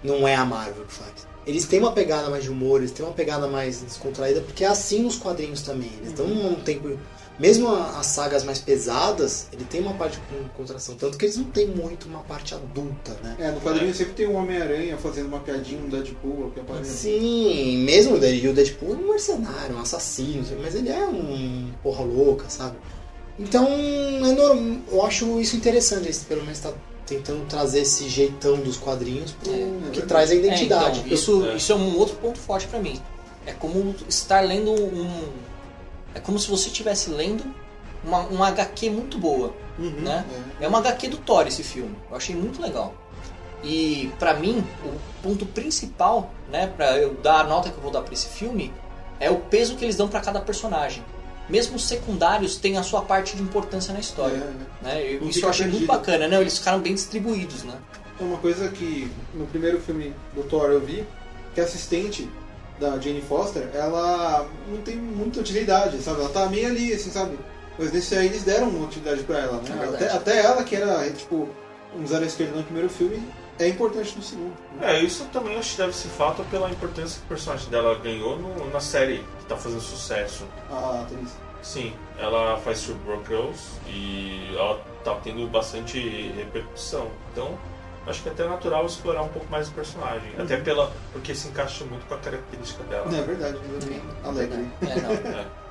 Speaker 3: não é a Marvel que faz. Eles têm uma pegada mais de humor, eles têm uma pegada mais descontraída, porque é assim nos quadrinhos também. Eles dão um tempo. Mesmo as sagas mais pesadas, ele tem uma parte com contração. Tanto que eles não têm muito uma parte adulta, né?
Speaker 2: É, no quadrinho sempre tem um Homem-Aranha fazendo uma piadinha, um Deadpool, que aparece.
Speaker 3: Sim, mesmo o Deadpool- o Deadpool é um mercenário, um assassino, mas ele é um porra louca, sabe? Então, é norm... eu acho isso interessante, eles pelo menos tá tentando trazer esse jeitão dos quadrinhos pro...
Speaker 4: É,
Speaker 3: que
Speaker 2: verdade.
Speaker 3: traz a
Speaker 4: É,
Speaker 3: identidade.
Speaker 4: então, isso,
Speaker 1: É.
Speaker 4: isso é um outro ponto forte pra mim. É como estar lendo um. É como se você estivesse lendo uma, uma HQ muito boa,
Speaker 2: Uhum,
Speaker 4: né?
Speaker 2: é.
Speaker 4: É uma HQ do Thor esse filme. Eu achei muito legal. E pra mim, o ponto principal, né, para eu dar a nota que eu vou dar pra esse filme, é o peso que eles dão pra cada personagem. Mesmo os secundários têm a sua parte de importância na história.
Speaker 2: É, é.
Speaker 4: Né? Eu- Isso eu achei muito
Speaker 2: perdido.
Speaker 4: bacana, né? Eles ficaram bem distribuídos, né?
Speaker 2: É uma coisa que no primeiro filme do Thor eu vi, que a assistente da Jane Foster, ela não tem muita utilidade, sabe? Ela tá meio ali, assim, sabe? Mas nesse aí eles deram uma utilidade pra ela,
Speaker 4: É
Speaker 2: né?
Speaker 4: verdade.
Speaker 2: até, até ela, que era, tipo, um zero à esquerda no primeiro filme, é importante no segundo.
Speaker 1: É, isso também acho que deve ser fato pela importância que o personagem dela ganhou no- na série que tá fazendo sucesso.
Speaker 2: A atriz.
Speaker 1: Sim, ela faz Broke Girls e ela tá tendo bastante repercussão. Então, acho que é até natural explorar um pouco mais o personagem.
Speaker 4: Uhum.
Speaker 1: Até pela. porque se encaixa muito com a característica dela.
Speaker 2: É verdade, ela é bem alegre.
Speaker 4: É, não.
Speaker 1: É.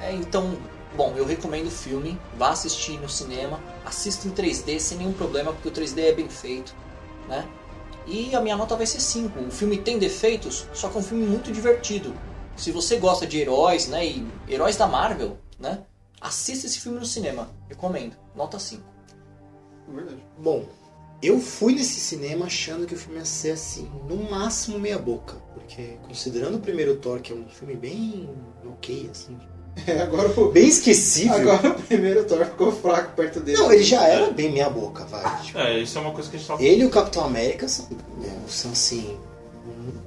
Speaker 4: É, então, bom, eu recomendo o filme, vá assistir no cinema, assista em 3D sem nenhum problema, porque o 3D é bem feito, né? E a minha nota vai ser 5. O filme tem defeitos, só que é um filme muito divertido. Se você gosta de heróis, né, e heróis da Marvel, né, assista esse filme no cinema, recomendo. Nota 5.
Speaker 2: É verdade.
Speaker 3: Bom, eu fui nesse cinema achando que o filme ia ser assim, no máximo meia boca. Porque considerando o primeiro Thor, que é um filme bem ok, assim,
Speaker 2: É, agora o,
Speaker 3: bem esquecível.
Speaker 2: agora o primeiro Thor ficou fraco perto dele.
Speaker 3: Não, ele já era bem meia boca, vai. Tipo,
Speaker 1: É, isso é uma coisa que a gente tava
Speaker 3: Ele e o Capitão América são, é, são assim,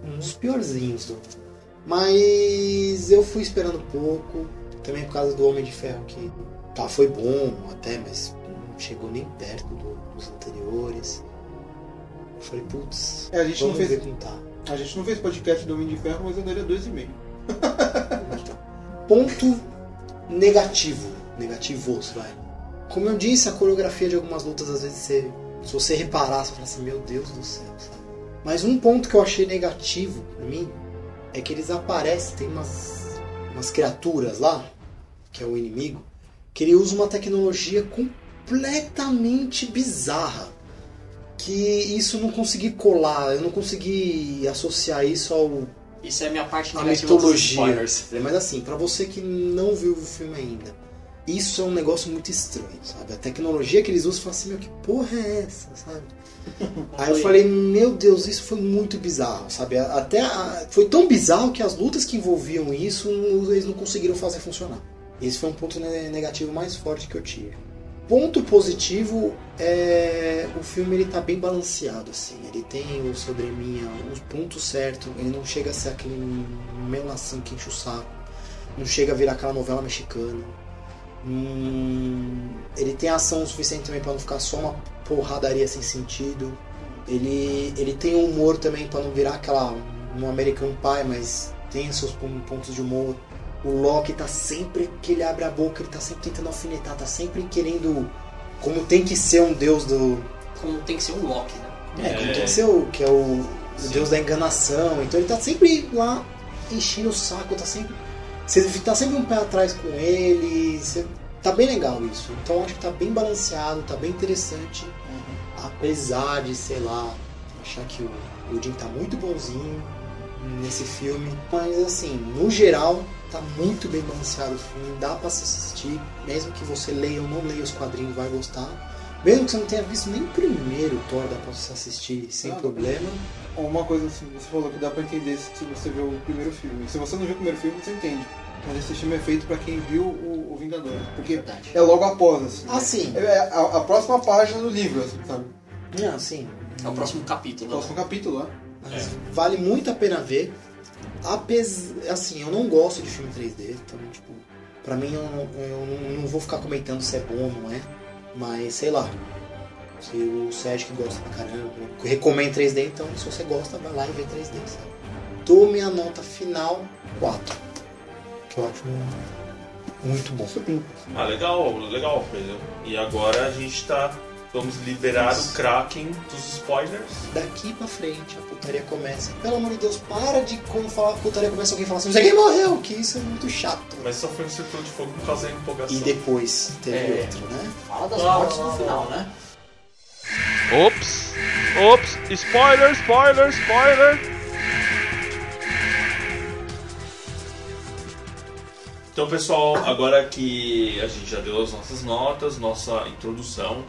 Speaker 3: um- uns piorzinhos. do- Mas eu fui esperando pouco, também por causa do Homem de Ferro, que tá, foi bom até, mas chegou nem perto do- dos anteriores. Eu falei, putz,
Speaker 2: É, a gente não fez-
Speaker 3: tá.
Speaker 2: A gente não fez podcast do Homem de Ferro, mas eu daria 2,5.
Speaker 3: Ponto negativo. Negativos, vai. Como eu disse, a coreografia de algumas lutas, às vezes, você, se você reparar, você fala assim, meu Deus do céu, sabe? Mas um ponto que eu achei negativo pra mim é que eles aparecem, tem umas, umas criaturas lá, que é o inimigo, que ele usa uma tecnologia completamente bizarra. Que isso eu não consegui colar, eu não consegui associar isso ao
Speaker 4: Isso é a minha parte
Speaker 3: a
Speaker 4: negativa dos
Speaker 3: mitologia.
Speaker 4: spoilers.
Speaker 3: Mas assim, pra você que não viu o filme ainda, isso é um negócio muito estranho, sabe? A tecnologia que eles usam, fala assim, meu, que porra é essa, sabe? Aí eu falei, meu Deus, isso foi muito bizarro, sabe? Até a- foi tão bizarro que as lutas que envolviam isso, eles não conseguiram fazer funcionar. Esse foi um ponto ne- negativo mais forte que eu tive. Ponto positivo é o filme ele tá bem balanceado assim. Ele tem o seu draminha, os pontos certos. Ele não chega a ser aquele melação que enche o saco. Não chega a virar aquela novela mexicana. Hum, ele tem ação suficiente também para não ficar só uma porradaria sem sentido. Ele, ele tem humor também para não virar aquela um American Pie, mas tem seus pon- pontos de humor. O Loki tá sempre que ele abre a boca, ele tá sempre tentando alfinetar, tá sempre querendo como tem que ser um deus do,
Speaker 4: Como tem que ser um Loki, né?
Speaker 3: é, como
Speaker 1: É.
Speaker 3: tem que ser o que é o, o deus da enganação. Então ele tá sempre lá enchendo o saco, tá sempre você tá sempre um pé atrás com ele, você, tá bem legal isso. Então eu acho que tá bem balanceado, tá bem interessante, apesar de, sei lá, achar que o, o Jim tá muito bonzinho, nesse filme. Mas assim, no geral, tá muito bem balanceado o filme, dá pra se assistir, mesmo que você leia ou não leia os quadrinhos, vai gostar. Mesmo que você não tenha visto nem o primeiro Thor, dá pra você assistir sem
Speaker 2: Ah.
Speaker 3: problema.
Speaker 2: Uma coisa assim, você falou que dá pra entender se você vê o primeiro filme. Se você não viu o primeiro filme, você entende. Mas esse filme é feito pra quem viu o, o Vingador. Porque
Speaker 3: Verdade.
Speaker 2: é logo após, assim.
Speaker 3: Ah, sim.
Speaker 2: É a, a próxima página do livro, assim, sabe?
Speaker 3: Não, sim.
Speaker 4: É o próximo
Speaker 2: O
Speaker 4: capítulo.
Speaker 2: próximo capítulo, né?
Speaker 3: Mas vale muito a pena ver. Apes... Assim, eu não gosto de filme 3D, então, tipo, pra mim eu, não- eu não, vou ficar comentando se é bom ou não é. Mas sei lá. Se o Sérgio que gosta pra caramba, recomendo 3D, então se você gosta, vai lá e vê 3D, sabe? Dou minha nota final 4. Que eu acho muito bom.
Speaker 1: Ah, legal, legal, Pedro. E agora a gente tá. Vamos liberar o Kraken dos spoilers.
Speaker 3: Daqui pra frente a putaria começa. Pelo amor de Deus, para de quando falar putaria começa alguém falar assim, quem morreu, que isso é muito chato.
Speaker 1: Mas só foi um círculo de fogo por causa da empolgação.
Speaker 3: E depois teve
Speaker 4: É.
Speaker 3: outro, né?
Speaker 4: Fala das
Speaker 1: Ah,
Speaker 4: mortes no final, né?
Speaker 5: Ops, ops, spoiler, spoiler, spoiler.
Speaker 1: Então, pessoal, agora que a gente já deu as nossas notas, nossa introdução,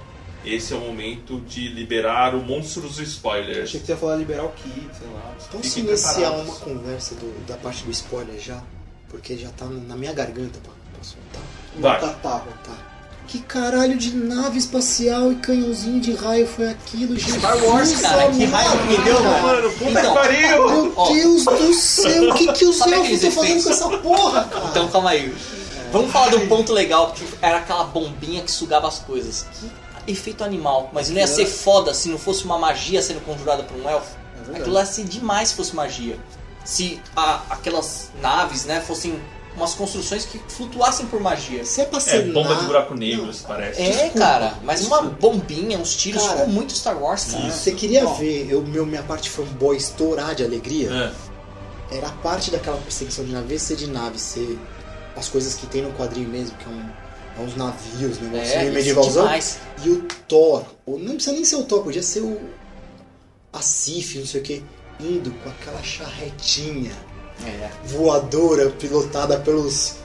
Speaker 1: esse é o momento de liberar o monstro dos spoilers.
Speaker 2: Achei que você ia falar liberar o Ki, sei lá.
Speaker 3: Posso
Speaker 1: Fiquem
Speaker 3: iniciar
Speaker 1: preparados.
Speaker 3: uma conversa do- da parte do spoiler já? Porque já tá na minha garganta pra, pra soltar.
Speaker 1: Vai.
Speaker 2: Tá, tá.
Speaker 3: Tá. Que caralho de nave espacial e canhãozinho de raio foi aquilo, gente?
Speaker 4: Star Wars, cara, que raio que me deu, mano.
Speaker 1: Mano, puta
Speaker 4: Então,
Speaker 1: que pariu!
Speaker 3: Meu
Speaker 4: Ó.
Speaker 3: Deus do céu, o que, que os
Speaker 4: Sabe
Speaker 3: elfos estão fazendo com essa porra, cara?
Speaker 4: Então calma aí. Vamos falar de um ponto legal, que era aquela bombinha que sugava as coisas. Que efeito animal. Mas não ia ser foda se não fosse uma magia sendo conjurada por um elfo.
Speaker 2: É.
Speaker 4: Aquilo ia ser demais se fosse magia. Se a- aquelas naves, né, fossem umas construções que flutuassem por magia.
Speaker 3: Se é pra
Speaker 1: É,
Speaker 3: ser
Speaker 1: bomba
Speaker 3: na-
Speaker 1: de buraco negro, parece.
Speaker 4: É, cara, mas uma bombinha, uns tiros,
Speaker 3: Cara,
Speaker 4: ficou muito Star Wars, cara.
Speaker 3: Você queria
Speaker 2: Ó.
Speaker 3: ver eu, meu, minha parte fanboy estourar de alegria?
Speaker 1: É.
Speaker 3: Era a parte daquela perseguição de nave ser de nave, ser as coisas que tem no quadrinho mesmo, que é, um, é uns navios, negocinho
Speaker 4: É, isso
Speaker 3: medievalzão. E o Thor, ou não precisa nem ser o Thor, podia ser o. A Sif, não sei o que, indo com aquela charretinha
Speaker 4: É.
Speaker 3: voadora pilotada pelos.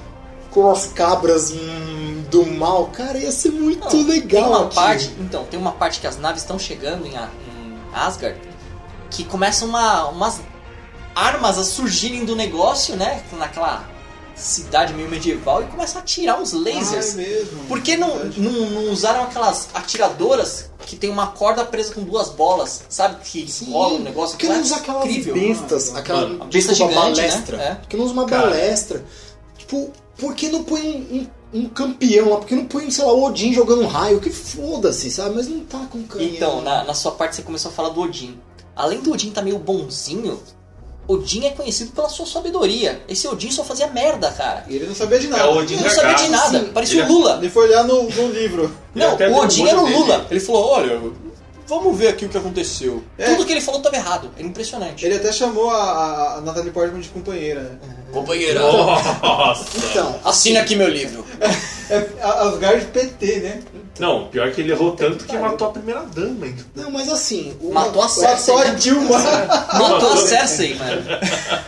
Speaker 3: com as cabras hum, do mal. Cara, ia ser muito
Speaker 4: Não,
Speaker 3: legal.
Speaker 4: Tem uma
Speaker 3: aquilo.
Speaker 4: parte, então, tem uma parte que as naves estão chegando em, A- em Asgard que começam uma, umas armas a surgirem do negócio, né? Naquela cidade meio medieval e começam a atirar uns lasers.
Speaker 2: Ah, é mesmo.
Speaker 4: Por que não, não, não usaram aquelas atiradoras que tem uma corda presa com duas bolas? Sabe? Que
Speaker 3: Sim,
Speaker 4: rola um negócio
Speaker 3: Por que não
Speaker 4: é
Speaker 3: usa aquelas
Speaker 4: incrível.
Speaker 3: bestas, aquela
Speaker 1: Mano,
Speaker 4: a besta
Speaker 3: desculpa,
Speaker 4: gigante,
Speaker 3: balestra?
Speaker 4: né? É.
Speaker 3: Por que não usa uma
Speaker 1: Cara.
Speaker 3: balestra? Tipo, por que não põe um, um- um campeão lá? Por que não põe, sei lá, o Odin jogando um raio? Que foda-se, sabe? Mas não tá com canhão.
Speaker 4: Então, na, na sua parte você começou a falar do Odin. Além do Odin tá meio bonzinho, Odin é conhecido pela sua sabedoria. Esse Odin só fazia merda, cara.
Speaker 2: E ele não sabia de nada.
Speaker 1: É o Odin
Speaker 4: Ele não sabia de nada,
Speaker 3: Sim.
Speaker 4: parecia o
Speaker 1: Ele-
Speaker 4: Lula.
Speaker 2: Ele foi olhar no, no livro.
Speaker 4: Não, o Odin era o Lula.
Speaker 1: dele.
Speaker 4: Ele falou, olha, vamos ver aqui o que aconteceu.
Speaker 2: É.
Speaker 4: Tudo que ele falou estava errado. É impressionante.
Speaker 2: Ele até chamou a, a Natalie Portman de companheira, né?
Speaker 4: Companheira.
Speaker 1: Nossa!
Speaker 3: Então,
Speaker 4: Assina aqui meu livro.
Speaker 2: É a- Asgard PT, né?
Speaker 1: Não, pior que ele errou tanto que matou a primeira dama. então.
Speaker 3: não, mas assim... o-
Speaker 4: Matou a
Speaker 3: o-
Speaker 4: Cersei.
Speaker 2: Matou a Dilma.
Speaker 4: Matou a Cersei, mano.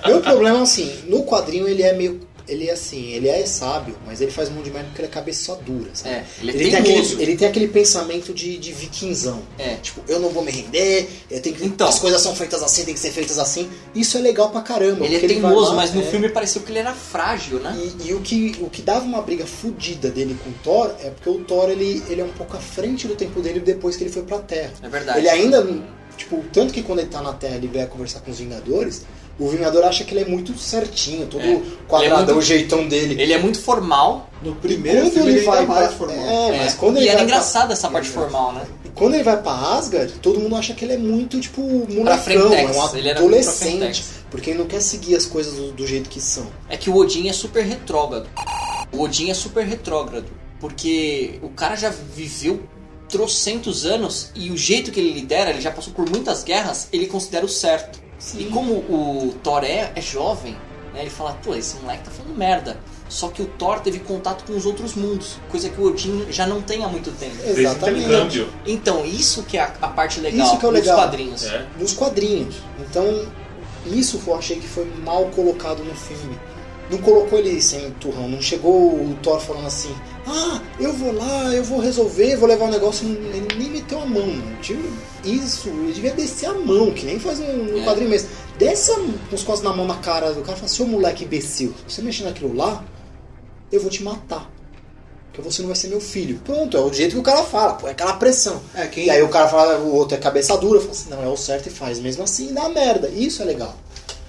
Speaker 3: Meu problema é assim, no quadrinho ele é meio. Ele é assim, ele é sábio, mas ele faz um monte de merda porque ele é cabeça dura, sabe?
Speaker 4: É, ele é
Speaker 3: tem aquele, ele tem aquele pensamento de, de vikinzão.
Speaker 4: É.
Speaker 3: Tipo, eu não vou me render, eu tenho que,
Speaker 4: Então.
Speaker 3: as coisas são feitas assim, tem que ser feitas assim. Isso é legal pra caramba.
Speaker 4: Ele é teimoso, mas no
Speaker 3: é,
Speaker 4: filme pareceu que ele era frágil, né?
Speaker 3: E, e o, que, o que dava uma briga fodida dele com o Thor é porque o Thor ele, ele é um pouco à frente do tempo dele depois que ele foi pra Terra.
Speaker 4: É verdade.
Speaker 3: Ele ainda, tipo, tanto que quando ele tá na Terra ele vai conversar com os Vingadores, o Vingador acha que ele é muito certinho, todo
Speaker 4: É.
Speaker 3: quadrado,
Speaker 4: Ele é muito-
Speaker 3: o jeitão dele.
Speaker 4: Ele é muito formal.
Speaker 2: No primeiro
Speaker 3: quando
Speaker 2: filme
Speaker 3: ele
Speaker 2: ele
Speaker 3: vai
Speaker 2: mais
Speaker 3: pra-
Speaker 2: formal.
Speaker 3: É, mas
Speaker 4: É.
Speaker 3: quando
Speaker 4: e
Speaker 3: ele
Speaker 4: era
Speaker 3: vai pra-
Speaker 4: engraçado essa parte formal, né?
Speaker 3: E quando ele vai pra Asgard, todo mundo acha que ele é muito, tipo, molecão, é um
Speaker 4: ele era muito pra
Speaker 3: adolescente. Porque ele não quer seguir as coisas do, do jeito que são.
Speaker 4: É que o Odin é super retrógrado. O Odin é super retrógrado. Porque o cara já viveu trocentos anos e o jeito que ele lidera, ele já passou por muitas guerras, ele considera o certo. E como o Thor é, é jovem, né, ele fala, pô, esse moleque tá falando merda. Só que o Thor teve contato com os outros mundos, coisa que o Odin já não tem há muito tempo.
Speaker 3: Exatamente.
Speaker 4: Então, isso que é a, a parte legal
Speaker 3: Isso que é o
Speaker 4: dos
Speaker 3: legal.
Speaker 4: quadrinhos.
Speaker 1: É.
Speaker 3: Nos quadrinhos. Então, Isso eu achei que foi mal colocado no filme. Não colocou ele sem turrão, não chegou o Thor falando assim, ah, eu vou lá, eu vou resolver, vou levar um negócio, ele nem meteu a mão, mano. Tipo, Isso, ele devia descer a mão, que nem faz no, no
Speaker 4: É.
Speaker 3: quadrinho mesmo. Desce com os costas na mão na cara do cara e fala, seu moleque imbecil, se você mexer naquilo lá, eu vou te matar. Porque você não vai ser meu filho. Pronto, é o jeito que o cara fala, pô, é aquela pressão.
Speaker 2: É, quem,
Speaker 3: E aí o cara fala, o outro é cabeça dura, fala assim, não, é o certo e faz mesmo assim, dá merda. Isso é legal.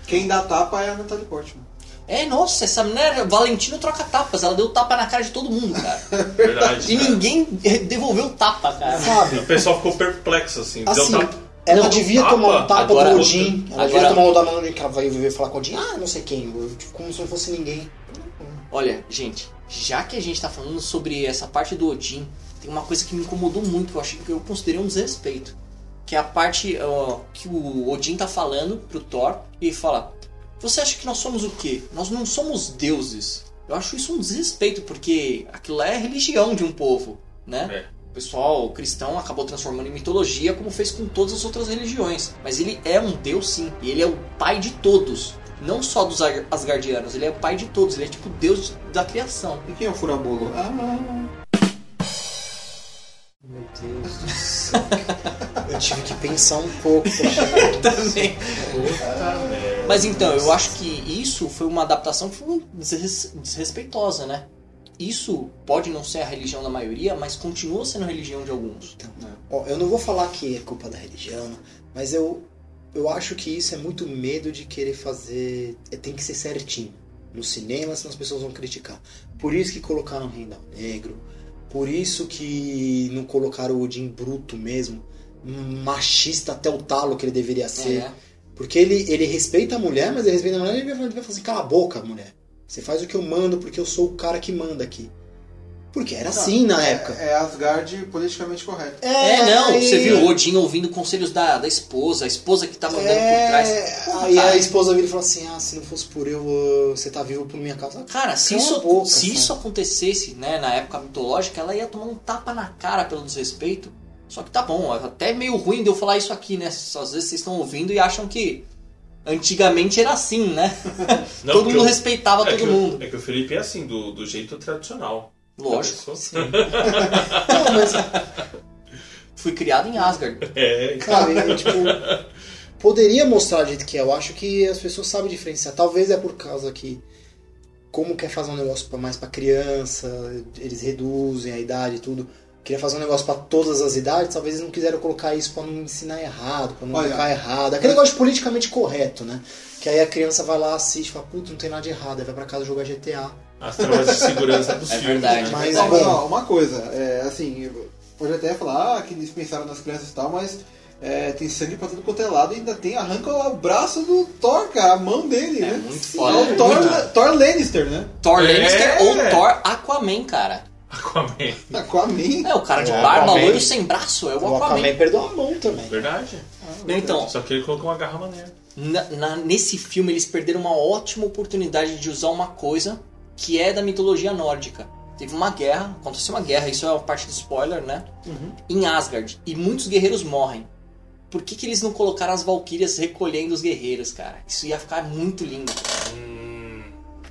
Speaker 2: quem dá tapa é a Natalie Portman.
Speaker 4: É, nossa, essa mulher, Valentino troca tapas. Ela deu tapa na cara de todo mundo, cara.
Speaker 1: Verdade.
Speaker 4: E
Speaker 1: né?
Speaker 4: ninguém devolveu o tapa, cara.
Speaker 3: Sabe?
Speaker 1: O pessoal ficou perplexo, assim.
Speaker 3: Assim,
Speaker 1: Deu tapa-
Speaker 3: ela
Speaker 4: Não,
Speaker 3: devia
Speaker 1: tapa.
Speaker 3: tomar um tapa
Speaker 4: Agora-
Speaker 3: do Odin. Ela devia
Speaker 4: agora-
Speaker 3: tomar um da mão que ela vai vir falar com o Odin. Ah, não sei quem. tipo, Como se não fosse ninguém.
Speaker 4: Olha, gente, já que a gente tá falando sobre essa parte do Odin, tem uma coisa que me incomodou muito, que eu achei que eu considerei um desrespeito. Que é a parte ó, que o Odin tá falando pro Thor e fala: Você acha que nós somos o quê? Nós não somos deuses. Eu acho isso um desrespeito, porque aquilo lá é religião de um povo, né?
Speaker 1: É.
Speaker 4: O pessoal cristão acabou transformando em mitologia, como fez com todas as outras religiões. Mas ele é um deus sim, e ele é o pai de todos. Não só dos Ar- Asgardianos, ele é o pai de todos, ele é tipo o deus da criação.
Speaker 2: E quem é o furabolo? Ah,
Speaker 3: Meu Deus do céu. eu tive que pensar um pouco pra chegar.
Speaker 4: Também. Mas então, eu acho que isso foi uma adaptação que foi desres- desrespeitosa, né? Isso pode não ser a religião da maioria, mas continua sendo a religião de alguns.
Speaker 3: Ó, eu não vou falar que é culpa da religião, mas eu, eu acho que isso é muito medo de querer fazer. é, Tem que ser certinho. No cinema, senão as pessoas vão criticar. Por isso que colocaram Rei Negro. Por isso que não colocaram o Odin bruto mesmo. Machista até o talo que ele deveria ser.
Speaker 4: É.
Speaker 3: Porque ele, ele respeita a mulher, mas ele respeita a mulher e ele vai falar assim: cala a boca, mulher. Você faz o que eu mando porque eu sou o cara que manda aqui. Porque era assim na época.
Speaker 2: É, é Asgard politicamente correto.
Speaker 4: É, não,
Speaker 3: aí-
Speaker 4: você viu o Odin ouvindo conselhos da, da esposa, a esposa que tá mandando por trás.
Speaker 3: É,
Speaker 4: Porra,
Speaker 3: aí
Speaker 4: cara.
Speaker 3: a esposa vira e fala assim: ah, se não fosse por eu, você tá vivo por minha causa.
Speaker 4: Cara, se, isso,
Speaker 3: boca,
Speaker 4: se
Speaker 3: cara.
Speaker 4: isso acontecesse, né, na época mitológica, ela ia tomar um tapa na cara pelo desrespeito. Só que tá bom, é até meio ruim de eu falar isso aqui, né? Às vezes vocês estão ouvindo e acham que antigamente era assim, né?
Speaker 1: Não,
Speaker 4: todo mundo
Speaker 1: o-
Speaker 4: respeitava
Speaker 1: é
Speaker 4: todo
Speaker 1: que o-
Speaker 4: mundo.
Speaker 1: É que o Felipe é assim, do, do jeito tradicional.
Speaker 4: Lógico.
Speaker 3: Não, mas,
Speaker 4: Fui criado em Asgard.
Speaker 1: É,
Speaker 3: é, tipo, poderia mostrar do jeito que é. Eu acho que as pessoas sabem diferenciar. Talvez é por causa que, como quer fazer um negócio pra, mais pra criança, eles reduzem a idade e tudo. Queria fazer um negócio pra todas as idades, talvez eles não quiseram colocar isso pra não ensinar errado, pra não
Speaker 2: Olha,
Speaker 3: ficar errado. Aquele negócio de politicamente correto, né? Que aí a criança vai lá, assiste, fala, putz, não tem nada de errado, aí vai pra casa jogar GTA.
Speaker 1: As travas de segurança dos
Speaker 4: É
Speaker 1: filmes.
Speaker 4: verdade.
Speaker 1: né?
Speaker 3: Mas,
Speaker 2: Não,
Speaker 3: bom.
Speaker 2: não, uma coisa, é, assim, pode até falar ah, que eles pensaram nas crianças e tal, mas é, tem sangue pra tudo quanto é lado e ainda tem, arranca o braço do Thor, cara, a mão dele,
Speaker 4: É
Speaker 2: né?
Speaker 4: muito
Speaker 2: É
Speaker 4: foda.
Speaker 2: o Thor, Thor Lannister, né?
Speaker 4: Thor
Speaker 1: É.
Speaker 4: Lannister ou Thor Aquaman, cara.
Speaker 1: Aquaman.
Speaker 2: Aquaman.
Speaker 4: É, o cara de barba,
Speaker 1: Aquaman.
Speaker 4: loiro sem braço, é o
Speaker 3: O
Speaker 4: Aquaman.
Speaker 3: Aquaman perdeu a mão também.
Speaker 1: Verdade.
Speaker 4: Não, Então,
Speaker 1: Só que ele colocou uma garra maneira.
Speaker 4: na- na- nesse filme eles perderam uma ótima oportunidade de usar uma coisa que é da mitologia nórdica. Teve uma guerra, aconteceu uma guerra, isso é uma parte do spoiler, né? Em Asgard. E muitos guerreiros morrem. Por que, que eles não colocaram as valquírias recolhendo os guerreiros, cara? Isso ia ficar muito lindo.
Speaker 1: Hum,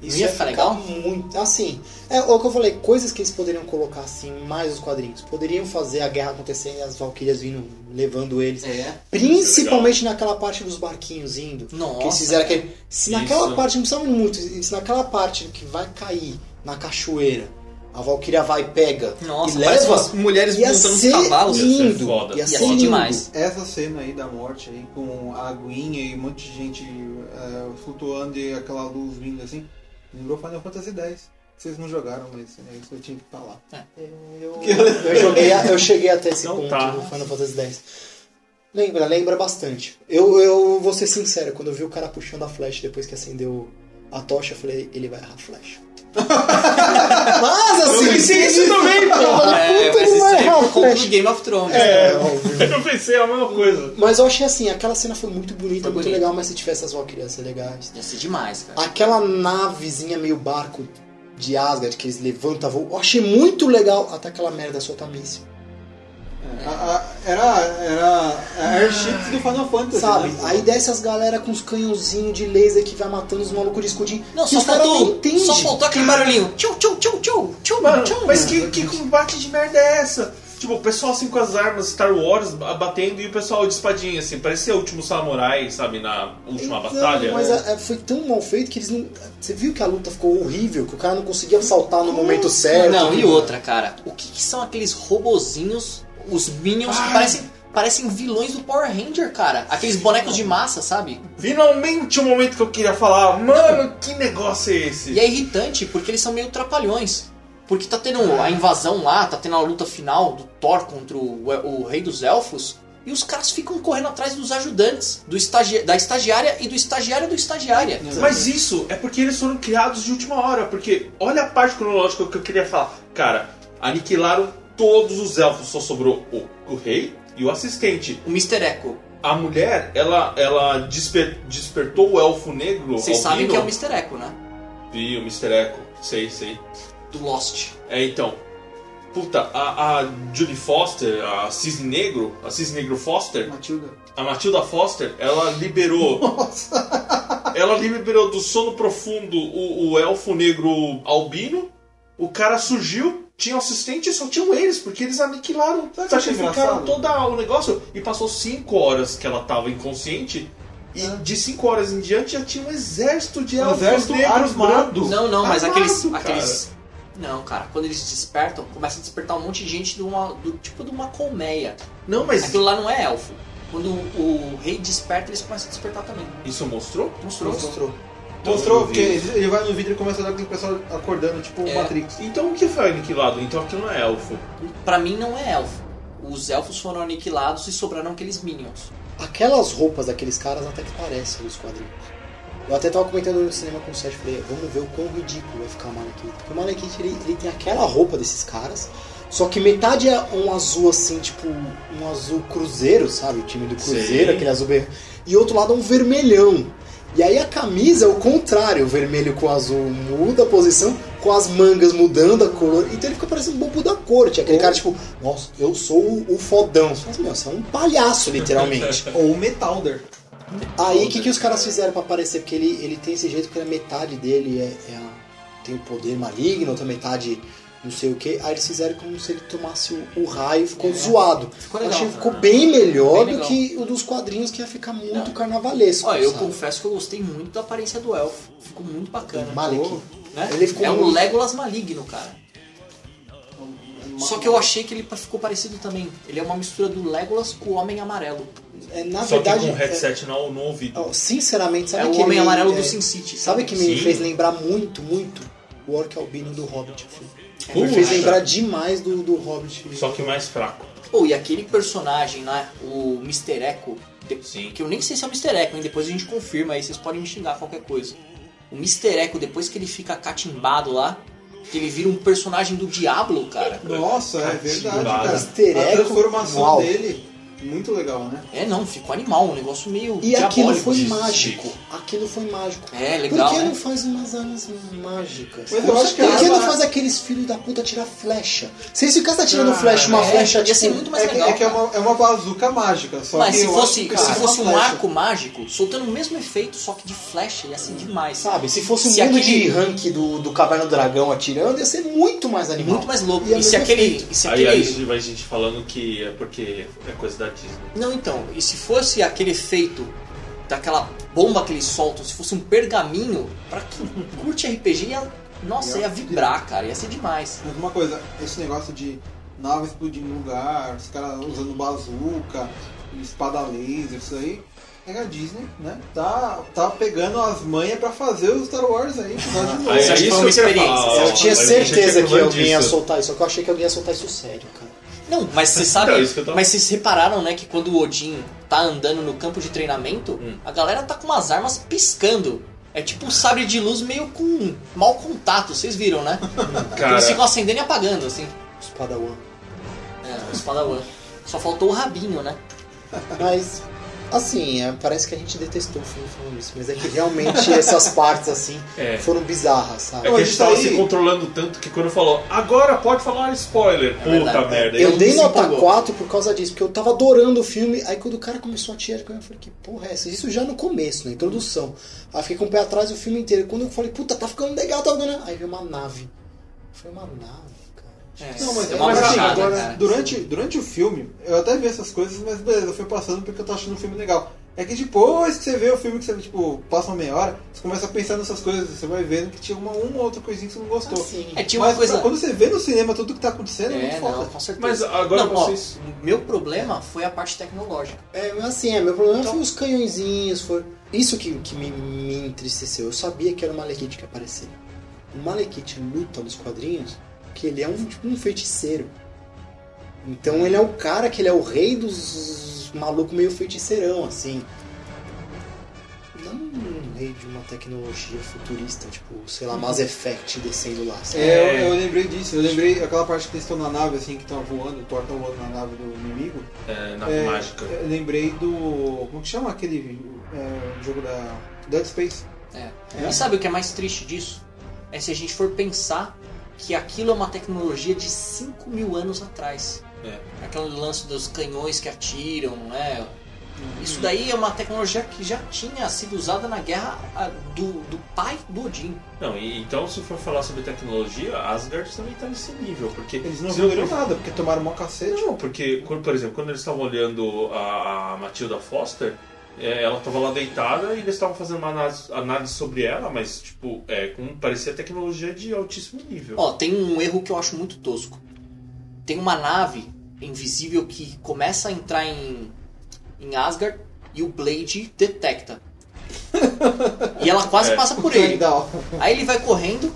Speaker 4: Isso ia ficar legal?
Speaker 3: muito. Assim, é o que eu falei, coisas que eles poderiam colocar assim, mais os quadrinhos. Poderiam fazer a guerra acontecer e as Valkyrias vindo levando eles.
Speaker 4: É.
Speaker 3: Principalmente naquela parte dos barquinhos indo.
Speaker 4: Nossa.
Speaker 3: que eles fizeram aquele. Se naquela
Speaker 1: Isso.
Speaker 3: parte, não precisava muito, se naquela parte que vai cair na cachoeira, a Valkyria vai e pega
Speaker 4: Nossa,
Speaker 3: e leva.
Speaker 4: umas mulheres
Speaker 3: Ia
Speaker 4: montando
Speaker 3: ser
Speaker 4: cavalos.
Speaker 1: Ia ser
Speaker 3: lindo.
Speaker 1: foda.
Speaker 3: Ia
Speaker 4: Ia
Speaker 3: ser
Speaker 4: ser
Speaker 3: lindo.
Speaker 4: demais.
Speaker 2: Essa cena aí da morte aí, com a aguinha e um monte de gente é, flutuando e aquela luz vindo assim, lembrou Final Fantasy X. Vocês não jogaram, mas é isso eu tinha que falar.
Speaker 3: Eu, eu joguei, a- eu cheguei até esse
Speaker 1: Então
Speaker 3: ponto
Speaker 1: tá.
Speaker 3: do Final Fantasy X. Lembra, lembra bastante. Eu, eu vou ser sincero, quando eu vi o cara puxando a flecha depois que acendeu a tocha, eu falei, ele vai errar a flecha. Mas assim,
Speaker 1: Eu pensei isso também, pô.
Speaker 4: É,
Speaker 3: puta, ele vai
Speaker 4: é
Speaker 3: errar
Speaker 4: do
Speaker 3: flecha.
Speaker 4: Game of Thrones.
Speaker 3: É, óbvio.
Speaker 1: Eu pensei a mesma coisa.
Speaker 3: Mas eu achei assim, aquela cena foi muito bonita,
Speaker 4: Foi
Speaker 3: muito
Speaker 4: bonita.
Speaker 3: legal, mas se tivesse as Valkyrias ia ser legais.
Speaker 4: Ia ser demais, cara.
Speaker 3: Aquela navezinha meio barco de Asgard que eles levantam voo, eu achei muito legal até aquela merda soltar míssil.
Speaker 2: A- a- Era, era a Airships do Final Fantasy.
Speaker 3: Sabe?
Speaker 2: né?
Speaker 3: Aí desce as galera com os canhãozinhos de laser que vai matando os malucos de escudinho.
Speaker 4: Não,
Speaker 3: que
Speaker 4: só
Speaker 3: os caras nem
Speaker 4: faltou, só faltou aquele barulhinho. Tchau, tchau, tchau, tchau, tchau,
Speaker 1: Mano,
Speaker 4: tchau.
Speaker 1: mas que, que combate de merda é essa? Tipo, o pessoal assim com as armas Star Wars a- batendo e o pessoal de espadinha, assim, parecia o último samurai, sabe, na última
Speaker 3: Então,
Speaker 1: batalha.
Speaker 3: Mas é, é, foi tão mal feito que eles não. Você viu que a luta ficou horrível, que o cara não conseguia saltar no momento certo.
Speaker 4: Não, e outra, cara. O que, que são aqueles robozinhos, os Minions, que parecem, parecem vilões do Power Ranger, cara? Aqueles bonecos de massa, sabe?
Speaker 1: Finalmente o momento que eu queria falar, mano, que negócio é esse?
Speaker 4: E é irritante porque eles são meio trapalhões. Porque tá tendo a invasão lá, tá tendo a luta final do Thor contra o, o Rei dos Elfos. E os caras ficam correndo atrás dos ajudantes, do estagi da estagiária e do estagiário do estagiária.
Speaker 1: Mas isso é porque eles foram criados de última hora, porque olha a parte cronológica que eu queria falar. Cara, aniquilaram todos os elfos, só sobrou o, o rei e o assistente.
Speaker 4: O Mr. Echo.
Speaker 1: A mulher, ela, ela desper- despertou o elfo negro.
Speaker 4: Vocês sabem que é o Mr. Echo, né?
Speaker 1: Vi o Mr. Echo, sei, sei.
Speaker 4: Do Lost.
Speaker 1: É, então. Puta, a, a Judy Foster, a Cisne Negro, a Cisne Negro Foster,
Speaker 2: Matilda.
Speaker 1: a Matilda Foster, ela liberou. ela liberou do sono profundo o, o elfo negro albino. O cara surgiu, tinha um assistente e só tinham eles, porque eles aniquilaram,
Speaker 2: Sabe
Speaker 1: sacrificaram todo o negócio. E passou 5 horas que ela tava inconsciente. E de 5 horas em diante já tinha um exército de
Speaker 2: Um
Speaker 1: elfos
Speaker 2: exército
Speaker 1: negros
Speaker 2: armado.
Speaker 4: Não, não, mas
Speaker 1: Armado,
Speaker 4: aqueles,
Speaker 1: cara.
Speaker 4: aqueles. Não, cara, quando eles despertam, começa a despertar um monte de gente de uma, do tipo de uma colmeia.
Speaker 1: Não, mas
Speaker 4: Aquilo lá não é elfo. Quando o, o rei desperta, eles começam a despertar também.
Speaker 1: isso mostrou?
Speaker 4: Mostrou.
Speaker 3: Mostrou.
Speaker 1: Então,
Speaker 2: Mostrou
Speaker 1: eu vi
Speaker 2: que ele vai no vídeo e começa a dar aquele pessoal acordando, tipo
Speaker 4: É.
Speaker 2: Matrix.
Speaker 1: Então o que foi aniquilado? Então aquilo não é elfo.
Speaker 4: Pra mim não é elfo. Os elfos foram aniquilados e sobraram aqueles minions.
Speaker 3: Aquelas roupas daqueles caras até que parecem dos quadrinhos. Eu até tava comentando no cinema com o Sérgio, falei, vamos ver o quão ridículo vai ficar o Malekith. Porque o Malekith, ele, ele tem aquela roupa desses caras, só que metade é um azul assim, tipo, um azul cruzeiro, sabe? O time do cruzeiro,
Speaker 1: Sei.
Speaker 3: aquele azul. E outro lado é um vermelhão. E aí a camisa é o contrário, o vermelho com o azul muda a posição, com as mangas mudando a cor. Então ele fica parecendo um bobo da corte. Aquele cara, tipo, nossa, eu sou o, o fodão. Fala assim, meu, você é um palhaço, literalmente.
Speaker 2: Ou Metalder.
Speaker 3: Aí o que, que os caras fizeram pra aparecer? Porque ele, ele tem esse jeito porque a metade dele é, é a- tem o poder maligno, outra metade não sei o que. Aí eles fizeram como se ele tomasse o, o raio e ficou
Speaker 4: É.
Speaker 3: zoado.
Speaker 4: Ficou
Speaker 3: Eu
Speaker 4: legal.
Speaker 3: achei que ficou bem melhor
Speaker 4: Bem
Speaker 3: do que o dos quadrinhos que ia ficar muito
Speaker 4: Não.
Speaker 3: carnavalesco.
Speaker 4: Olha, eu
Speaker 3: sabe?
Speaker 4: confesso que eu gostei muito da aparência do elfo. Ficou muito bacana.
Speaker 3: Malekith.
Speaker 4: Né?
Speaker 3: Ele ficou
Speaker 4: é um
Speaker 3: muito-
Speaker 4: Legolas maligno, cara. Só que eu achei que ele ficou parecido também. Ele é uma mistura do Legolas com o Homem Amarelo.
Speaker 3: É, na
Speaker 1: Só
Speaker 3: verdade,
Speaker 1: que com headset no, no ouvido.
Speaker 3: é- ó, sinceramente, sabe
Speaker 4: é o Homem
Speaker 3: me-
Speaker 4: Amarelo
Speaker 3: é,
Speaker 4: do Sin City.
Speaker 3: Sabe que me
Speaker 1: Sim.
Speaker 3: fez lembrar muito, muito o Orc Albino do Hobbit. filho. Me
Speaker 1: Puxa.
Speaker 3: fez lembrar demais do, do Hobbit.
Speaker 1: Só que mais fraco.
Speaker 4: Pô, e aquele personagem lá, o Mr. Echo,
Speaker 1: Sim.
Speaker 4: que eu nem sei se é o Mr. Echo, hein? depois a gente confirma aí, vocês podem me xingar qualquer coisa. O Mr. Echo, depois que ele fica catimbado lá, que ele vira um personagem do Diablo, cara.
Speaker 2: Nossa, é verdade, cara. A transformação
Speaker 3: uau.
Speaker 2: dele, muito legal, né?
Speaker 4: É, não, ficou animal, um negócio meio
Speaker 3: E aquilo foi
Speaker 1: de-
Speaker 3: mágico. Aquilo foi mágico.
Speaker 4: É,
Speaker 3: Por
Speaker 4: legal,
Speaker 3: que
Speaker 4: né?
Speaker 3: não faz umas armas mágicas?
Speaker 2: Mas eu acho que
Speaker 3: Por
Speaker 2: a
Speaker 3: que não faz aqueles filhos da puta tirar flecha? Se eles ficassem atirando
Speaker 1: Ah,
Speaker 3: flecha, uma
Speaker 4: é,
Speaker 3: flecha
Speaker 4: ia
Speaker 3: tipo...
Speaker 4: ser muito mais
Speaker 2: É que,
Speaker 4: legal.
Speaker 2: é, que é,
Speaker 4: cara.
Speaker 2: uma, é uma bazuca mágica, só
Speaker 4: Mas
Speaker 2: que
Speaker 4: se fosse,
Speaker 2: que
Speaker 4: se fosse um arco mágico, soltando o mesmo efeito, só que de flecha, ia ser demais.
Speaker 3: Sabe, se fosse um
Speaker 4: Se
Speaker 3: mundo
Speaker 4: aquele-
Speaker 3: de rank do, do Caverna do Dragão atirando, ia ser muito mais animal.
Speaker 4: Muito mais louco.
Speaker 3: E
Speaker 4: E se aquele. E se
Speaker 1: Aí,
Speaker 4: aquele...
Speaker 1: aí vai gente falando que é porque é coisa da
Speaker 4: Não, então, e se fosse aquele efeito daquela bomba que eles soltam, se fosse um pergaminho, pra quem curte RPG, ia, nossa, ia vibrar, cara, ia ser demais.
Speaker 2: Mas uma coisa, esse negócio de nave explodindo em lugar, os caras usando bazuca, espada laser, isso aí, é a Disney, né? Tá, tá pegando as manhas pra fazer os Star Wars aí,
Speaker 4: Você
Speaker 1: é isso
Speaker 4: foi uma
Speaker 1: eu
Speaker 4: experiência?
Speaker 1: falar.
Speaker 3: Eu
Speaker 4: Ó,
Speaker 3: tinha certeza que alguém ia soltar isso, só que eu achei que alguém ia soltar isso sério, cara.
Speaker 4: Não, mas vocês sabem,
Speaker 1: Então, isso que eu tava-
Speaker 4: mas vocês repararam, né, que quando o Odin tá andando no campo de treinamento,
Speaker 1: Hum.
Speaker 4: a galera tá com umas armas piscando. É tipo um sabre de luz meio com mau contato, vocês viram, né?
Speaker 1: Cara,
Speaker 4: Eles ficam acendendo e apagando, assim.
Speaker 3: Os Padawan.
Speaker 4: É, o Spadawan. Só faltou o rabinho, né?
Speaker 3: Mas Assim, é, parece que a gente detestou o filme falando isso, mas é que realmente essas partes, assim,
Speaker 1: É.
Speaker 3: foram bizarras,
Speaker 1: É
Speaker 3: sabe?
Speaker 1: que a gente
Speaker 2: isso
Speaker 1: tava
Speaker 2: aí-
Speaker 1: se controlando tanto que quando falou, agora pode falar spoiler. Puta
Speaker 4: verdade.
Speaker 1: merda.
Speaker 3: Eu dei nota
Speaker 1: empolgou.
Speaker 3: 4 por causa disso, porque eu tava adorando o filme. Aí quando o cara começou a tirar, eu falei, que porra é essa? Isso já no começo, na introdução. Aí fiquei com o pé atrás o filme inteiro. Quando eu falei, puta, tá ficando legal, tá ficando. Aí veio uma nave. Foi uma nave.
Speaker 4: É,
Speaker 2: Não, mas,
Speaker 4: é uma
Speaker 2: mas assim, agora,
Speaker 4: cara.
Speaker 2: durante, durante o filme, eu até vi essas coisas, mas beleza, eu fui passando porque eu tô achando o filme legal. É que depois que você vê o filme, que você tipo, passa uma meia hora, você começa a pensar nessas coisas, você vai vendo que tinha uma, uma ou outra coisinha que você não gostou.
Speaker 3: Assim,
Speaker 4: É, tinha uma
Speaker 2: mas
Speaker 4: coisa.
Speaker 2: pra- quando você vê no cinema tudo que tá acontecendo, é,
Speaker 4: É,
Speaker 2: muito
Speaker 4: não,
Speaker 2: foda.
Speaker 4: com certeza.
Speaker 1: Mas agora
Speaker 4: não, ó,
Speaker 1: vocês-
Speaker 4: meu problema foi a parte tecnológica.
Speaker 3: É, mas assim, é, meu problema
Speaker 4: Então-
Speaker 3: foi os canhõezinhos, foi. Isso que, que me, me entristeceu. Eu sabia que era o Malekith que ia aparecer. O Malekith luta nos quadrinhos que ele é um, tipo, um feiticeiro. Então ele é o cara que ele é o rei dos malucos meio feiticeirão, assim. Não um rei de uma tecnologia futurista, tipo, sei lá, Mass Effect descendo lá. sabe?
Speaker 2: É, eu, eu lembrei disso, eu lembrei aquela parte que eles estão na nave, assim, que estão voando, o Thor tá voando na nave do inimigo.
Speaker 1: É, na
Speaker 2: É,
Speaker 1: mágica.
Speaker 2: Eu lembrei do. Como que chama aquele é, jogo da Dead Space?
Speaker 4: É.
Speaker 2: É.
Speaker 4: E sabe o que é mais triste disso? É se a gente for pensar que aquilo é uma tecnologia de 5 mil anos atrás.
Speaker 1: É.
Speaker 4: Aquele lance dos canhões que atiram, né? Isso daí é uma tecnologia que já tinha sido usada na guerra ah, do, do pai do Odin.
Speaker 1: Não, e, então se for falar sobre tecnologia, Asgard também tá nesse nível, porque...
Speaker 2: Eles não
Speaker 1: for-
Speaker 2: nada, porque tomaram mó cacete.
Speaker 1: Não, porque, quando, por exemplo, quando eles estavam olhando a, a Matilda Foster, é, ela estava lá deitada e eles estavam fazendo uma análise, análise sobre ela, mas, tipo, é, com, parecia tecnologia de altíssimo nível.
Speaker 4: Ó, tem um erro que eu acho muito tosco. Tem uma nave invisível que começa a entrar em, em Asgard e o Blade detecta. e ela quase
Speaker 1: É.
Speaker 4: passa por ele.
Speaker 2: Legal.
Speaker 4: Aí ele vai correndo,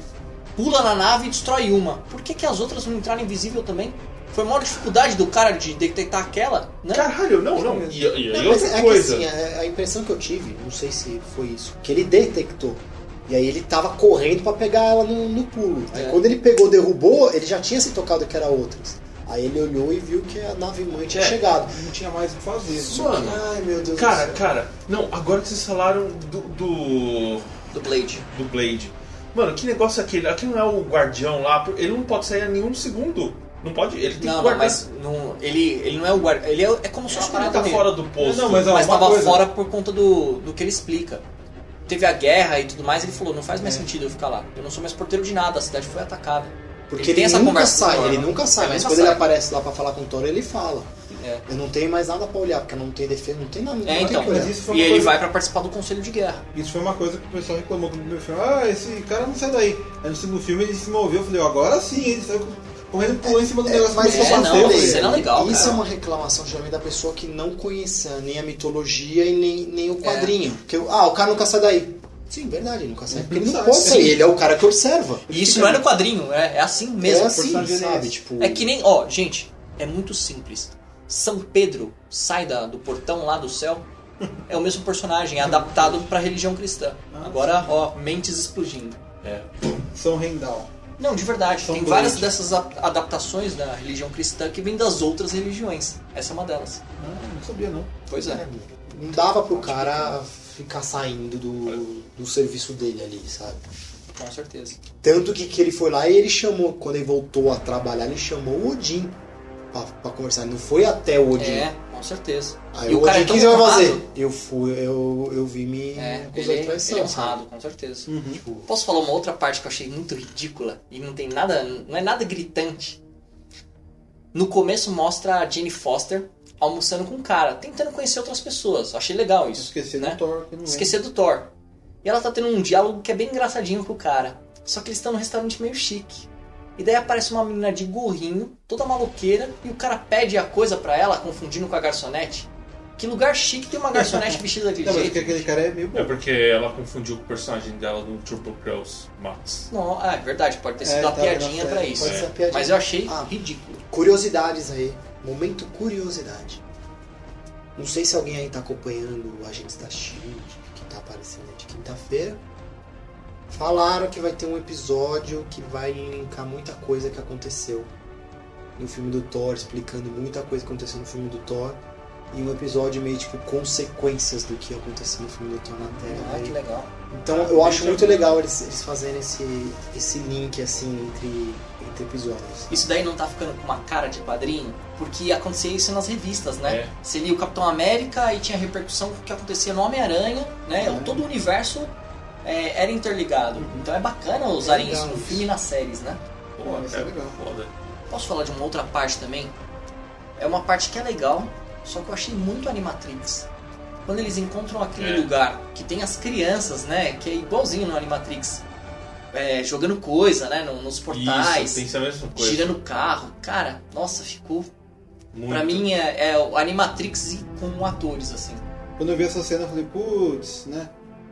Speaker 4: pula na nave e destrói uma. Por que, que as outras não entraram invisível também? Foi a maior dificuldade do cara de detectar aquela, né?
Speaker 1: Caralho, não, não. E, e, e
Speaker 3: Não, mas
Speaker 1: outra
Speaker 3: é
Speaker 1: coisa.
Speaker 3: que assim, a, a impressão que eu tive, não sei se foi isso, que ele detectou. E aí ele tava correndo pra pegar ela no, no pulo. Aí
Speaker 4: É.
Speaker 3: quando ele pegou, derrubou, ele já tinha se tocado que era outras. Aí ele olhou e viu que a nave mãe tinha
Speaker 1: É.
Speaker 3: chegado.
Speaker 2: Não tinha mais o que fazer.
Speaker 1: Mano,
Speaker 3: Ai meu Deus
Speaker 1: cara,
Speaker 3: do céu.
Speaker 1: cara, não, agora que vocês falaram do, do,
Speaker 4: Do Blade.
Speaker 1: do Blade. Mano, que negócio é aquele? Aquele não é o guardião lá, ele não pode sair a nenhum segundo. Não pode, ele tem
Speaker 4: Não,
Speaker 1: que
Speaker 4: não,
Speaker 1: guardar.
Speaker 4: mas não, ele, ele não é o guarda. Ele é, é como se fosse uma
Speaker 1: ele tá fora do posto.
Speaker 2: Não, mas, ó,
Speaker 4: mas
Speaker 2: uma
Speaker 4: tava
Speaker 2: coisa-
Speaker 4: fora por conta do, do que ele explica. Teve a guerra e tudo mais, ele falou, não faz mais
Speaker 2: É.
Speaker 4: sentido eu ficar lá. Eu não sou mais porteiro de nada, a cidade foi atacada.
Speaker 3: Porque
Speaker 4: ele
Speaker 3: ele,
Speaker 4: tem essa
Speaker 3: nunca
Speaker 4: conversa
Speaker 3: sai,
Speaker 4: com
Speaker 3: ele nunca sai.
Speaker 4: Ele
Speaker 3: Mas quando ele
Speaker 4: sai.
Speaker 3: aparece lá pra falar com o Thor, ele fala.
Speaker 4: É.
Speaker 3: Eu não tenho mais nada pra olhar, porque eu não tenho defesa, não tem nada. não
Speaker 4: É, então.
Speaker 2: Mas isso foi
Speaker 4: E ele
Speaker 2: coisa-
Speaker 4: vai pra participar do conselho de guerra.
Speaker 2: Isso foi uma coisa que o pessoal reclamou no primeiro filme. Ah, esse cara não sai daí. Aí no segundo filme ele se moveu. Eu falei, ó, agora sim, ele saiu correndo pulando em cima do
Speaker 3: É,
Speaker 2: negócio.
Speaker 3: mas
Speaker 4: é,
Speaker 2: a
Speaker 4: não, cena legal,
Speaker 3: Isso
Speaker 4: cara.
Speaker 3: é uma reclamação geralmente da pessoa que não conhecia nem a mitologia e nem, nem o quadrinho. Porque, ah, o cara nunca sai daí. Sim, verdade, ele nunca sai. Porque ele não pode sair, ele é o cara que observa.
Speaker 4: E isso não é no quadrinho, é, é assim mesmo.
Speaker 3: é assim,
Speaker 2: é
Speaker 3: sabe? Tipo,
Speaker 4: É que nem, ó, gente, é muito simples. São Pedro sai da, do portão lá do céu, é o mesmo personagem, é adaptado pra religião cristã. Agora, ó, mentes explodindo.
Speaker 1: É.
Speaker 2: São Rendal.
Speaker 4: Não, de verdade,
Speaker 2: São
Speaker 4: tem várias dessas adaptações da religião cristã que vêm das outras religiões. Essa é uma delas.
Speaker 2: Ah, não sabia não.
Speaker 4: Pois é.
Speaker 3: é, não dava pro cara ficar saindo do, do serviço dele ali, sabe?
Speaker 4: Com certeza.
Speaker 3: Tanto que, que ele foi lá e ele chamou, quando ele voltou a trabalhar, ele chamou o Odin pra, pra conversar. Ele não foi até o Odin.
Speaker 4: É, com certeza.
Speaker 3: Aí
Speaker 4: e
Speaker 3: o
Speaker 4: cara é tão
Speaker 3: que você vai
Speaker 4: honrado.
Speaker 3: fazer? Eu fui, eu, eu vi me
Speaker 4: É, ele,
Speaker 3: de traição.
Speaker 4: ele é
Speaker 3: sabe?
Speaker 4: honrado, com certeza.
Speaker 3: Tipo,
Speaker 4: Posso falar uma outra parte que eu achei muito ridícula e não tem nada, não é nada gritante. No começo mostra a Jane Foster almoçando com um cara, tentando conhecer outras pessoas. Eu achei legal isso.
Speaker 2: Esqueci
Speaker 4: né?
Speaker 2: do Thor. que não é.
Speaker 4: Esquecer do Thor. E ela tá tendo um diálogo que é bem engraçadinho com o cara. Só que eles estão num restaurante meio chique. E daí aparece uma menina de gorrinho, toda maloqueira, e o cara pede a coisa pra ela, confundindo com a garçonete. Que lugar chique tem uma garçonete vestida daquele
Speaker 2: Não, mas
Speaker 4: jeito?
Speaker 2: porque aquele cara é meio bom.
Speaker 1: É porque ela confundiu com o personagem dela no Turbo Cross Max.
Speaker 4: Não, ah, é verdade, pode ter
Speaker 2: É,
Speaker 4: sido uma
Speaker 2: tá,
Speaker 4: piadinha
Speaker 2: tá,
Speaker 4: pra
Speaker 2: é,
Speaker 4: isso.
Speaker 3: pode ser uma piadinha.
Speaker 4: Mas eu achei
Speaker 3: Ah.
Speaker 4: ridículo.
Speaker 3: curiosidades aí. Momento curiosidade. Não sei se alguém aí tá acompanhando o Agentes da Shield, que tá aparecendo de quinta-feira. Falaram que vai ter um episódio que vai linkar muita coisa que aconteceu no filme do Thor, explicando muita coisa que aconteceu no filme do Thor e um episódio meio tipo consequências do que aconteceu no filme do Thor na Terra.
Speaker 4: Ah, que
Speaker 3: Aí-
Speaker 4: legal.
Speaker 3: Então eu acho muito legal eles, eles fazerem esse, esse link assim entre, entre episódios.
Speaker 4: Isso daí não tá ficando com uma cara de quadrinho? Porque acontecia isso nas revistas, né?
Speaker 1: É.
Speaker 4: Você lia o Capitão América e tinha repercussão do que acontecia no Homem-Aranha, né?
Speaker 3: É.
Speaker 4: Todo o universo é, era interligado. Então é bacana usarem isso no filme e nas séries, né?
Speaker 1: Pô,
Speaker 2: Isso é
Speaker 1: é
Speaker 2: legal.
Speaker 1: foda.
Speaker 4: Posso falar de uma outra parte também? É uma parte que é legal, só que eu achei muito Animatrix. Quando eles encontram aquele
Speaker 1: É.
Speaker 4: lugar que tem as crianças, né? Que é igualzinho no Animatrix. é, jogando coisa, né? no- Nos portais,
Speaker 1: Isso, tem que ser a mesma coisa.
Speaker 4: tirando carro. Cara, nossa, ficou.
Speaker 1: Muito.
Speaker 4: Pra mim é, é o Animatrix com atores, assim.
Speaker 2: Quando eu vi essa cena, eu falei, putz, né?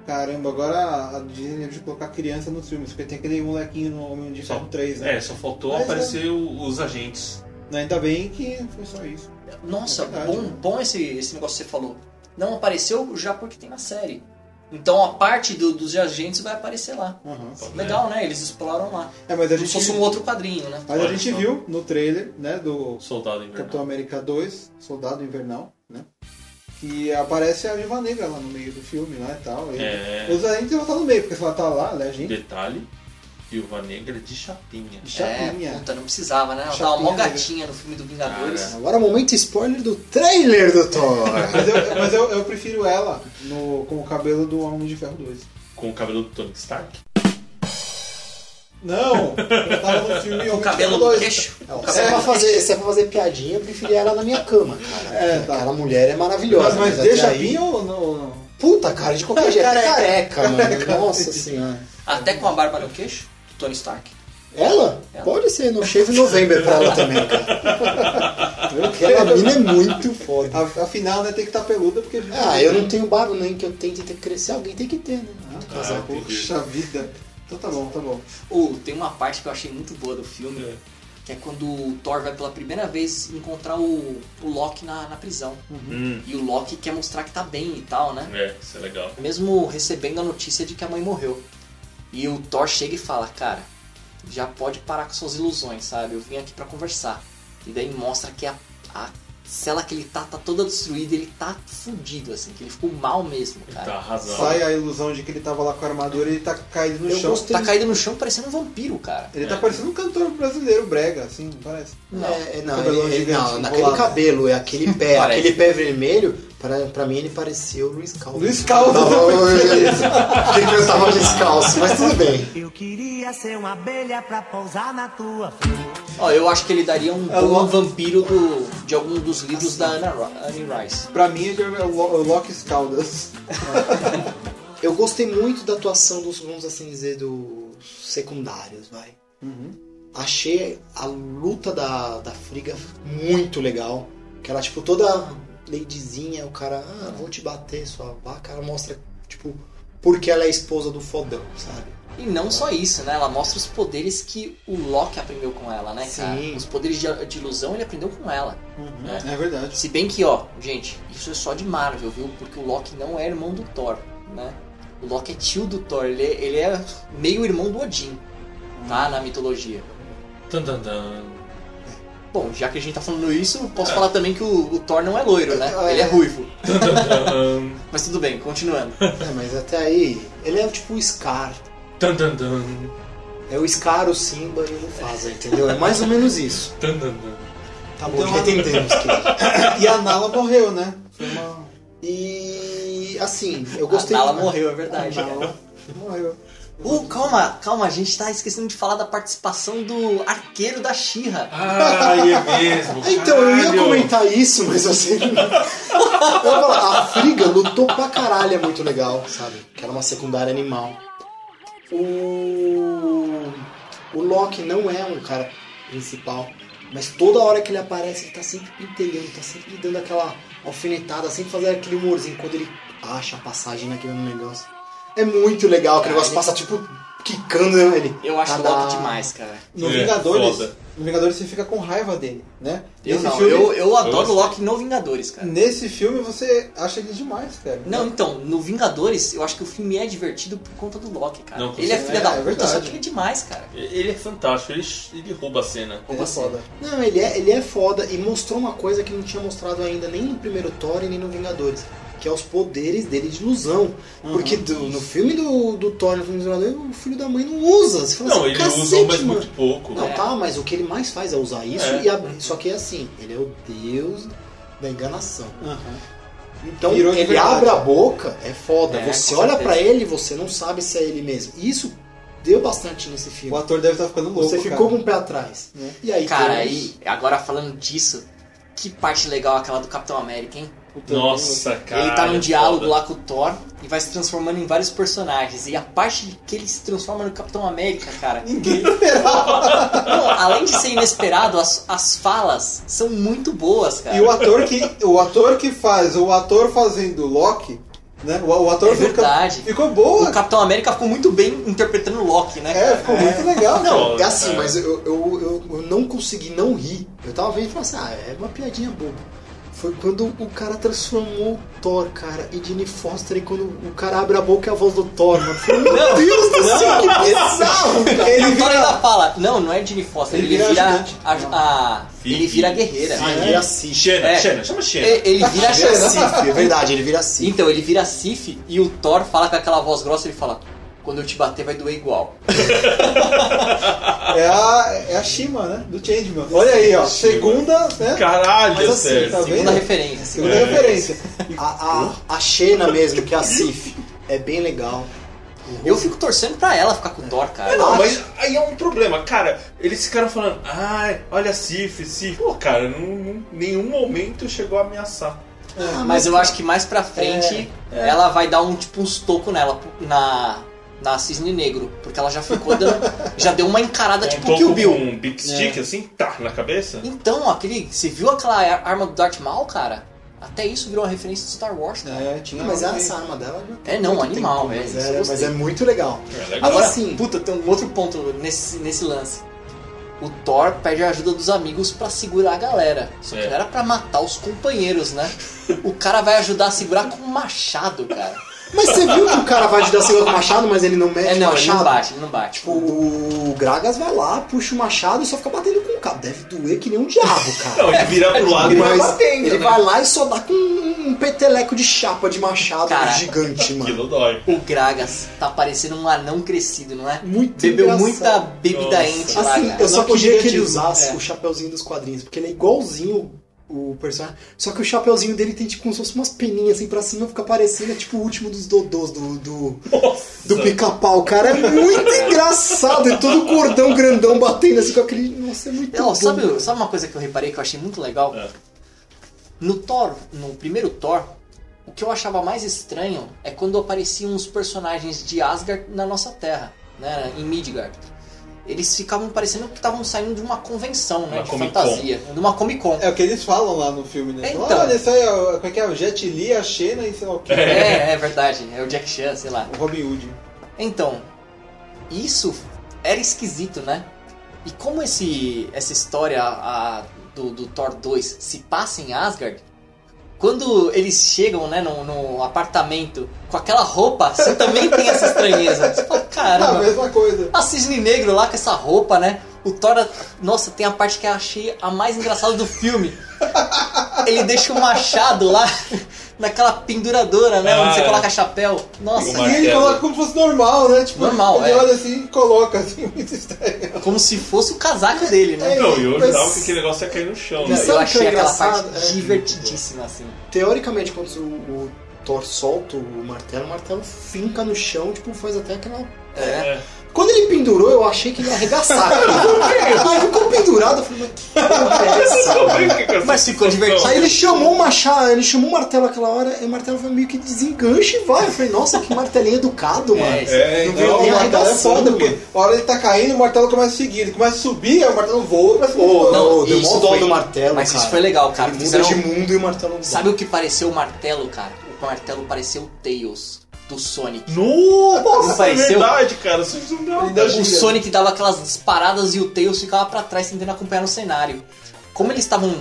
Speaker 2: Caramba, agora a Disney deve colocar criança nos filmes, porque tem aquele molequinho no Homem de
Speaker 1: Só-
Speaker 2: Ferro 3, né?
Speaker 1: É, só faltou
Speaker 2: Mas,
Speaker 1: aparecer o- os agentes.
Speaker 2: Ainda bem que foi só isso.
Speaker 4: Nossa,
Speaker 2: É verdade,
Speaker 4: bom,
Speaker 2: né?
Speaker 4: bom esse, esse negócio que você falou. Não apareceu já porque tem na série. Então a parte do- dos agentes vai aparecer lá.
Speaker 2: Aham.
Speaker 4: Legal, né? Eles exploraram lá.
Speaker 2: É, mas a
Speaker 4: Como
Speaker 2: gente,
Speaker 4: se fosse um outro quadrinho, né?
Speaker 2: mas a gente
Speaker 1: só.
Speaker 2: viu no trailer, né, do
Speaker 1: Soldado Invernal.
Speaker 2: Capitão América 2, Soldado Invernal, né? Que aparece a Viva Negra lá no meio do filme lá e tal. E
Speaker 1: É.
Speaker 2: Os agentes vão estar no meio, porque se ela tá lá, ela é agente
Speaker 1: Detalhe, Viúva Negra de chapinha.
Speaker 2: de chapinha.
Speaker 4: É, puta, não precisava, né? Ela
Speaker 2: Chapinha,
Speaker 4: tava mó
Speaker 2: né?
Speaker 4: gatinha no filme do Vingadores.
Speaker 1: Cara.
Speaker 3: Agora momento spoiler do trailer do Thor.
Speaker 2: Mas, eu, mas eu, eu prefiro ela no, com o cabelo do Homem de Ferro 2.
Speaker 1: Com o cabelo do Tony Stark.
Speaker 2: Não! Eu tava no filme
Speaker 4: o cabelo no
Speaker 2: 2.
Speaker 4: queixo.
Speaker 3: Não, se, é pra fazer, se é pra fazer piadinha, eu preferia ela na minha cama, cara.
Speaker 2: É, tá.
Speaker 3: Aquela mulher é maravilhosa.
Speaker 2: Mas, mas deixa
Speaker 3: aí-
Speaker 2: vir ou não?
Speaker 3: Puta, cara, de qualquer jeito.
Speaker 2: Careca.
Speaker 3: Careca, mano. Nossa senhora.
Speaker 4: Até com a barba no queixo, do Tony Stark.
Speaker 3: Ela?
Speaker 4: Ela.
Speaker 3: Pode ser, no Shave November pra ela também, cara. Aquela mina é muito foda.
Speaker 2: A- Afinal, né, tem que estar peluda porque.
Speaker 3: Ah, eu não tenho barba nem que eu tente ter que crescer, alguém tem que ter, né?
Speaker 2: Ah,
Speaker 3: Casar.
Speaker 2: Puxa vida. Então tá bom, tá bom.
Speaker 4: Ou tem uma parte que eu achei muito boa do filme,
Speaker 1: É.
Speaker 4: que é quando o Thor vai pela primeira vez encontrar o, o Loki na, na prisão.
Speaker 1: Hum,
Speaker 4: E o Loki quer mostrar que tá bem e tal, né?
Speaker 1: é, isso é legal.
Speaker 4: Mesmo recebendo a notícia de que a mãe morreu. E o Thor chega e fala, cara, já pode parar com suas ilusões, sabe? Eu vim aqui pra conversar. E daí mostra que a, a cela que ele tá, tá toda destruída, ele tá fudido, assim, que ele ficou mal mesmo,
Speaker 1: Ele
Speaker 4: cara.
Speaker 1: tá arrasado.
Speaker 2: Sai a ilusão de que ele tava lá com a armadura e ele tá caído no
Speaker 3: Eu
Speaker 2: chão.
Speaker 3: gostei.
Speaker 4: Tá caído no chão parecendo um vampiro, cara.
Speaker 2: Ele tá
Speaker 1: É.
Speaker 2: parecendo um cantor brasileiro brega, assim, parece?
Speaker 4: Não.
Speaker 3: É, é, não, ele- ele-
Speaker 2: gigante,
Speaker 3: não, naquele cabelo, é aquele pé, aquele pé vermelho, pra, pra mim ele parecia o Luiz Caldas.
Speaker 2: Luiz Caldas.
Speaker 3: Tem que eu tava descalço, mas tudo bem.
Speaker 8: Eu queria ser uma abelha pra pousar na tua flor.
Speaker 4: Ó, eu acho que ele daria um
Speaker 2: É
Speaker 4: bom
Speaker 2: Lo-
Speaker 4: vampiro do, de algum dos livros da Anna, Anne Rice.
Speaker 2: Pra mim, ele é o Lo- o Loki Caldas.
Speaker 3: Eu gostei muito da atuação dos, vamos assim dizer, dos secundários, vai. Achei a luta da, da Friga muito legal. Que ela, tipo, toda ladyzinha, o cara, ah, vou te bater, sua vaca. Ela mostra, tipo, porque ela é esposa do fodão, sabe?
Speaker 4: E não só isso, né? Ela mostra os poderes que o Loki aprendeu com ela, né, cara?
Speaker 3: Sim.
Speaker 4: Os poderes de, de ilusão ele aprendeu com ela. né?
Speaker 2: É verdade.
Speaker 4: Se bem que, ó, gente, isso é só de Marvel, viu? Porque o Loki não é irmão do Thor, né? O Loki é tio do Thor, ele é, ele é meio irmão do Odin, tá? Na mitologia.
Speaker 1: Tan, tan, tan.
Speaker 4: Bom, já que a gente tá falando isso, eu posso falar também que o, o Thor não é loiro, né?
Speaker 3: É.
Speaker 4: Ele é ruivo. Mas tudo bem, continuando.
Speaker 3: É, mas até aí, ele é tipo o Scar.
Speaker 1: Tan, tan, tan.
Speaker 3: É o Scar, o Simba e o Mufasa, entendeu? É mais ou menos isso.
Speaker 1: Tan, tan, tan.
Speaker 3: Tá bom,
Speaker 2: Então,
Speaker 3: já entendemos que...
Speaker 2: E a Nala morreu, né? Foi uma.
Speaker 3: E assim, eu gostei.
Speaker 4: A Nala morreu, é verdade.
Speaker 2: A Nala morreu.
Speaker 4: Uh, calma, calma, a gente tá esquecendo de falar da participação do arqueiro da Xirra.
Speaker 1: Ai, é mesmo.
Speaker 3: Então, eu ia
Speaker 1: caralho.
Speaker 3: comentar isso, mas eu sei que. Eu ia falar, a Friga lutou pra caralho, é muito legal, sabe? Que era uma secundária animal. O. O Loki não é um cara principal, mas toda hora que ele aparece, ele tá sempre pentelhando, tá sempre dando aquela alfinetada, sempre fazendo aquele humorzinho quando ele acha a passagem naquele negócio. É muito legal, aquele
Speaker 4: Cara,
Speaker 3: negócio passa tipo quicando ele.
Speaker 4: Eu acho o
Speaker 3: Cada-
Speaker 4: Loki demais, cara.
Speaker 2: No
Speaker 1: É,
Speaker 2: Vingadores,
Speaker 1: foda.
Speaker 2: no Vingadores você fica com raiva dele, né?
Speaker 4: Eu
Speaker 2: Nesse
Speaker 4: não,
Speaker 2: filme,
Speaker 4: eu, eu adoro o Loki no Vingadores, cara.
Speaker 2: Nesse filme você acha ele demais, cara.
Speaker 4: Não, então, no Vingadores, eu acho que o filme é divertido por conta do Loki, cara.
Speaker 1: Não,
Speaker 4: ele é filho
Speaker 2: É,
Speaker 4: da
Speaker 2: é
Speaker 4: puta,
Speaker 2: verdade.
Speaker 4: só que ele é demais, cara.
Speaker 1: Ele é fantástico, ele, ele rouba a cena.
Speaker 2: Ele é foda.
Speaker 3: Não, ele é, ele é foda e mostrou uma coisa que não tinha mostrado ainda nem no primeiro Thor e nem no Vingadores. Que é os poderes dele de ilusão. Porque do- no filme do, do Thor no filme dos Vingadores, o filho da mãe não usa. Você fala
Speaker 1: Não,
Speaker 3: assim,
Speaker 1: ele
Speaker 3: "Cacete,
Speaker 1: usa, mas
Speaker 3: mano."
Speaker 1: muito pouco.
Speaker 3: Não,
Speaker 4: É.
Speaker 3: tá, mas o que ele mais faz é usar isso
Speaker 1: É.
Speaker 3: e abrir. Só que é assim, ele é o deus da enganação.
Speaker 2: Aham.
Speaker 3: Então,
Speaker 2: Virou
Speaker 3: ele abre a boca, é foda.
Speaker 4: É,
Speaker 3: você olha pra ele e você não sabe se é ele mesmo. Isso deu bastante nesse
Speaker 2: O
Speaker 3: filme.
Speaker 2: ator deve estar ficando louco,
Speaker 3: Você ficou
Speaker 2: cara.
Speaker 3: com o pé atrás.
Speaker 2: É.
Speaker 3: E aí,
Speaker 4: Cara,
Speaker 3: temos-
Speaker 4: aí, agora falando disso, que parte legal aquela do Capitão América, hein?
Speaker 2: Puta,
Speaker 1: Nossa, cara.
Speaker 4: ele tá num
Speaker 1: é
Speaker 4: diálogo
Speaker 1: foda.
Speaker 4: lá com o Thor e vai se transformando em vários personagens. E a parte de que ele se transforma no Capitão América, cara.
Speaker 2: Ninguém esperava.
Speaker 4: Não, além de ser inesperado, as, as falas são muito boas, cara.
Speaker 2: E o ator que o ator que faz, o ator fazendo Loki, né? O, o ator
Speaker 4: É
Speaker 2: fica-
Speaker 4: verdade.
Speaker 2: ficou boa.
Speaker 4: O Capitão América ficou muito bem interpretando o Loki, né?
Speaker 2: É, ficou muito legal.
Speaker 3: Não, é assim,
Speaker 1: é.
Speaker 3: mas eu, eu, eu, eu não consegui não rir. Eu tava vendo e falei assim, ah, é uma piadinha boba. Foi quando o cara transformou o Thor, cara, e Jane Foster, e quando o cara abre a boca é a voz do Thor, mano. Meu
Speaker 4: Não,
Speaker 3: Deus do céu, que bizarro, cara.
Speaker 2: Ele
Speaker 4: o Thor
Speaker 2: vira-
Speaker 4: ainda fala, não, não é Jane Foster,
Speaker 2: Ele
Speaker 4: ele,
Speaker 2: vira
Speaker 4: a, a-
Speaker 1: Filho.
Speaker 4: ele vira a guerreira.
Speaker 3: Ah, ele vira Sif.
Speaker 1: Xena,
Speaker 4: É.
Speaker 1: Xena, chama Xena.
Speaker 4: Ele, vira a. Sif,
Speaker 3: é verdade, ele vira Sif.
Speaker 4: Então, ele vira Sif e o Thor fala com aquela voz grossa, ele fala, quando eu te bater vai doer igual.
Speaker 2: É a, é a Shima, né? Do Changeman. Olha aí, ó. Segunda, né?
Speaker 1: Caralho,
Speaker 2: Mas assim,
Speaker 1: sério.
Speaker 2: tá vendo?
Speaker 4: Segunda referência.
Speaker 2: Segunda
Speaker 1: É.
Speaker 2: referência.
Speaker 3: A, a, a Xena mesmo, que é a Sif, é bem legal.
Speaker 4: Eu fico torcendo pra ela ficar com o Thor, cara.
Speaker 1: Não, mas aí é um problema, cara. Eles ficaram falando, ai, olha Sif, Sif. Pô, cara, em nenhum momento chegou a ameaçar.
Speaker 3: Ah,
Speaker 4: Mas eu acho que mais pra frente ela vai dar um tipo uns tocos nela na na Cisne Negro, porque ela já ficou dando, já deu uma encarada
Speaker 1: um
Speaker 4: tipo Kill Bill.
Speaker 1: um big stick, assim, tá, na cabeça.
Speaker 4: Então, aquele, você viu aquela ar- arma do Darth Maul, cara? Até isso virou uma referência de Star Wars, cara.
Speaker 2: É, tinha
Speaker 3: Mas essa arma dela
Speaker 4: É, não,
Speaker 3: muito
Speaker 4: animal,
Speaker 3: tempo,
Speaker 4: é,
Speaker 3: mas, é, mas é muito legal.
Speaker 1: É legal.
Speaker 4: Agora,
Speaker 3: assim-
Speaker 4: puta, tem um outro ponto nesse, nesse lance. O Thor pede a ajuda dos amigos pra segurar a galera. Só que
Speaker 1: É.
Speaker 4: não era pra matar os companheiros, né? O cara vai ajudar a segurar com um machado, cara.
Speaker 3: Mas você viu que o cara vai ajudar a segurar com o machado, mas ele não mete
Speaker 4: É,
Speaker 3: o
Speaker 4: não, ele
Speaker 3: machado?
Speaker 4: não bate, ele não bate.
Speaker 3: Tipo, o Gragas vai lá, puxa o machado e só fica batendo com o cabo. Deve doer que nem um diabo, cara.
Speaker 1: Não, ele vira pro lado e vai
Speaker 3: Mas
Speaker 1: batendo,
Speaker 3: ele
Speaker 1: né?
Speaker 3: vai lá e só dá com um peteleco de chapa de machado
Speaker 4: Cara,
Speaker 3: gigante, mano.
Speaker 1: Aquilo dói.
Speaker 4: O Gragas tá parecendo um anão crescido, não é?
Speaker 3: Muito
Speaker 4: Bebeu
Speaker 3: engraçado.
Speaker 4: muita bebida
Speaker 1: Nossa.
Speaker 4: ente lá,
Speaker 3: Assim,
Speaker 4: cara.
Speaker 3: eu só queria que ele usasse
Speaker 2: é.
Speaker 3: o chapeuzinho dos quadrinhos, porque ele é igualzinho o personagem. Só que o chapeuzinho dele tem tipo como se fosse umas peninhas assim pra cima, fica parecendo tipo o último dos dodôs do, do,
Speaker 1: Nossa.
Speaker 3: do pica-pau. Cara, é muito engraçado. E todo cordão grandão batendo assim com aquele. Nossa, é muito
Speaker 4: Não,
Speaker 3: bom.
Speaker 4: sabe, sabe uma coisa que eu reparei que eu achei muito legal?
Speaker 1: É.
Speaker 4: No Thor, no primeiro Thor, o que eu achava mais estranho é quando apareciam os personagens de Asgard na nossa Terra, né, em Midgard. Eles ficavam parecendo que estavam saindo de uma convenção, né,
Speaker 1: Uma
Speaker 4: de
Speaker 1: Comic
Speaker 4: fantasia, de uma Comic Con.
Speaker 2: É o que eles falam lá no filme, né?
Speaker 4: Então.
Speaker 2: Olha, isso aí é, como é que é? O Jet Li, a Xena e sei lá o que.
Speaker 4: É, é verdade, é o Jack Chan, sei lá.
Speaker 2: O Robin Hood.
Speaker 4: Então, isso era esquisito, né? E como esse, essa história a- do, do Thor 2 se passa em Asgard, quando eles chegam né, no, no apartamento com aquela roupa, você também tem essa estranheza. Você fala,
Speaker 2: Ah, a
Speaker 4: caramba,
Speaker 2: mesma coisa.
Speaker 4: a Cisne Negro lá com essa roupa, né? O Thor, nossa, tem a parte que eu achei a mais engraçada do filme. Ele deixa o machado lá naquela penduradora, né? onde você
Speaker 1: Ah, é.
Speaker 4: coloca chapéu. Nossa,
Speaker 2: E ele coloca como se fosse normal, né? Tipo,
Speaker 4: Normal,
Speaker 2: ele
Speaker 4: é.
Speaker 2: olha assim e coloca, assim, muito estranho.
Speaker 4: como se fosse o casaco dele, né?
Speaker 1: Não, e eu
Speaker 3: Mas-
Speaker 1: jurava que aquele negócio ia cair no chão. Né?
Speaker 4: eu achei
Speaker 3: é
Speaker 4: aquela parte
Speaker 3: É.
Speaker 4: divertidíssima, assim.
Speaker 3: Teoricamente, quando o, o Thor solta o martelo, o martelo finca no chão, tipo, faz até aquela.
Speaker 4: É.
Speaker 1: É.
Speaker 3: Quando ele pendurou, eu achei que ele ia arregaçar. Aí ficou pendurado, eu falei, mas que porra é essa?
Speaker 4: Mas ficou divertido.
Speaker 3: Aí ele chamou o machado, ele chamou o martelo aquela hora, e o martelo foi meio que desenganche e vai. Eu falei, nossa, que martelinho educado, mano.
Speaker 1: É,
Speaker 3: Não
Speaker 1: então,
Speaker 3: veio
Speaker 2: Não,
Speaker 3: nem
Speaker 2: o martelo é foda, porque
Speaker 3: mano.
Speaker 2: a hora ele tá caindo, o martelo começa a seguir. Ele começa a subir, aí o martelo voa começa a
Speaker 3: Pô,
Speaker 2: voar.
Speaker 4: Não,
Speaker 3: deu
Speaker 4: isso
Speaker 3: mó dó do martelo,
Speaker 4: Mas
Speaker 3: cara.
Speaker 4: isso foi legal, cara.
Speaker 3: Ele muda
Speaker 4: Fizeram-
Speaker 3: de mundo e o martelo não
Speaker 4: Sabe o que pareceu o martelo, cara? O martelo pareceu o Tails. Do Sonic.
Speaker 1: Nossa, é verdade, cara. Isso não.
Speaker 4: O. Sonic dava aquelas disparadas e o Tails ficava pra trás tentando acompanhar no cenário. Como eles estavam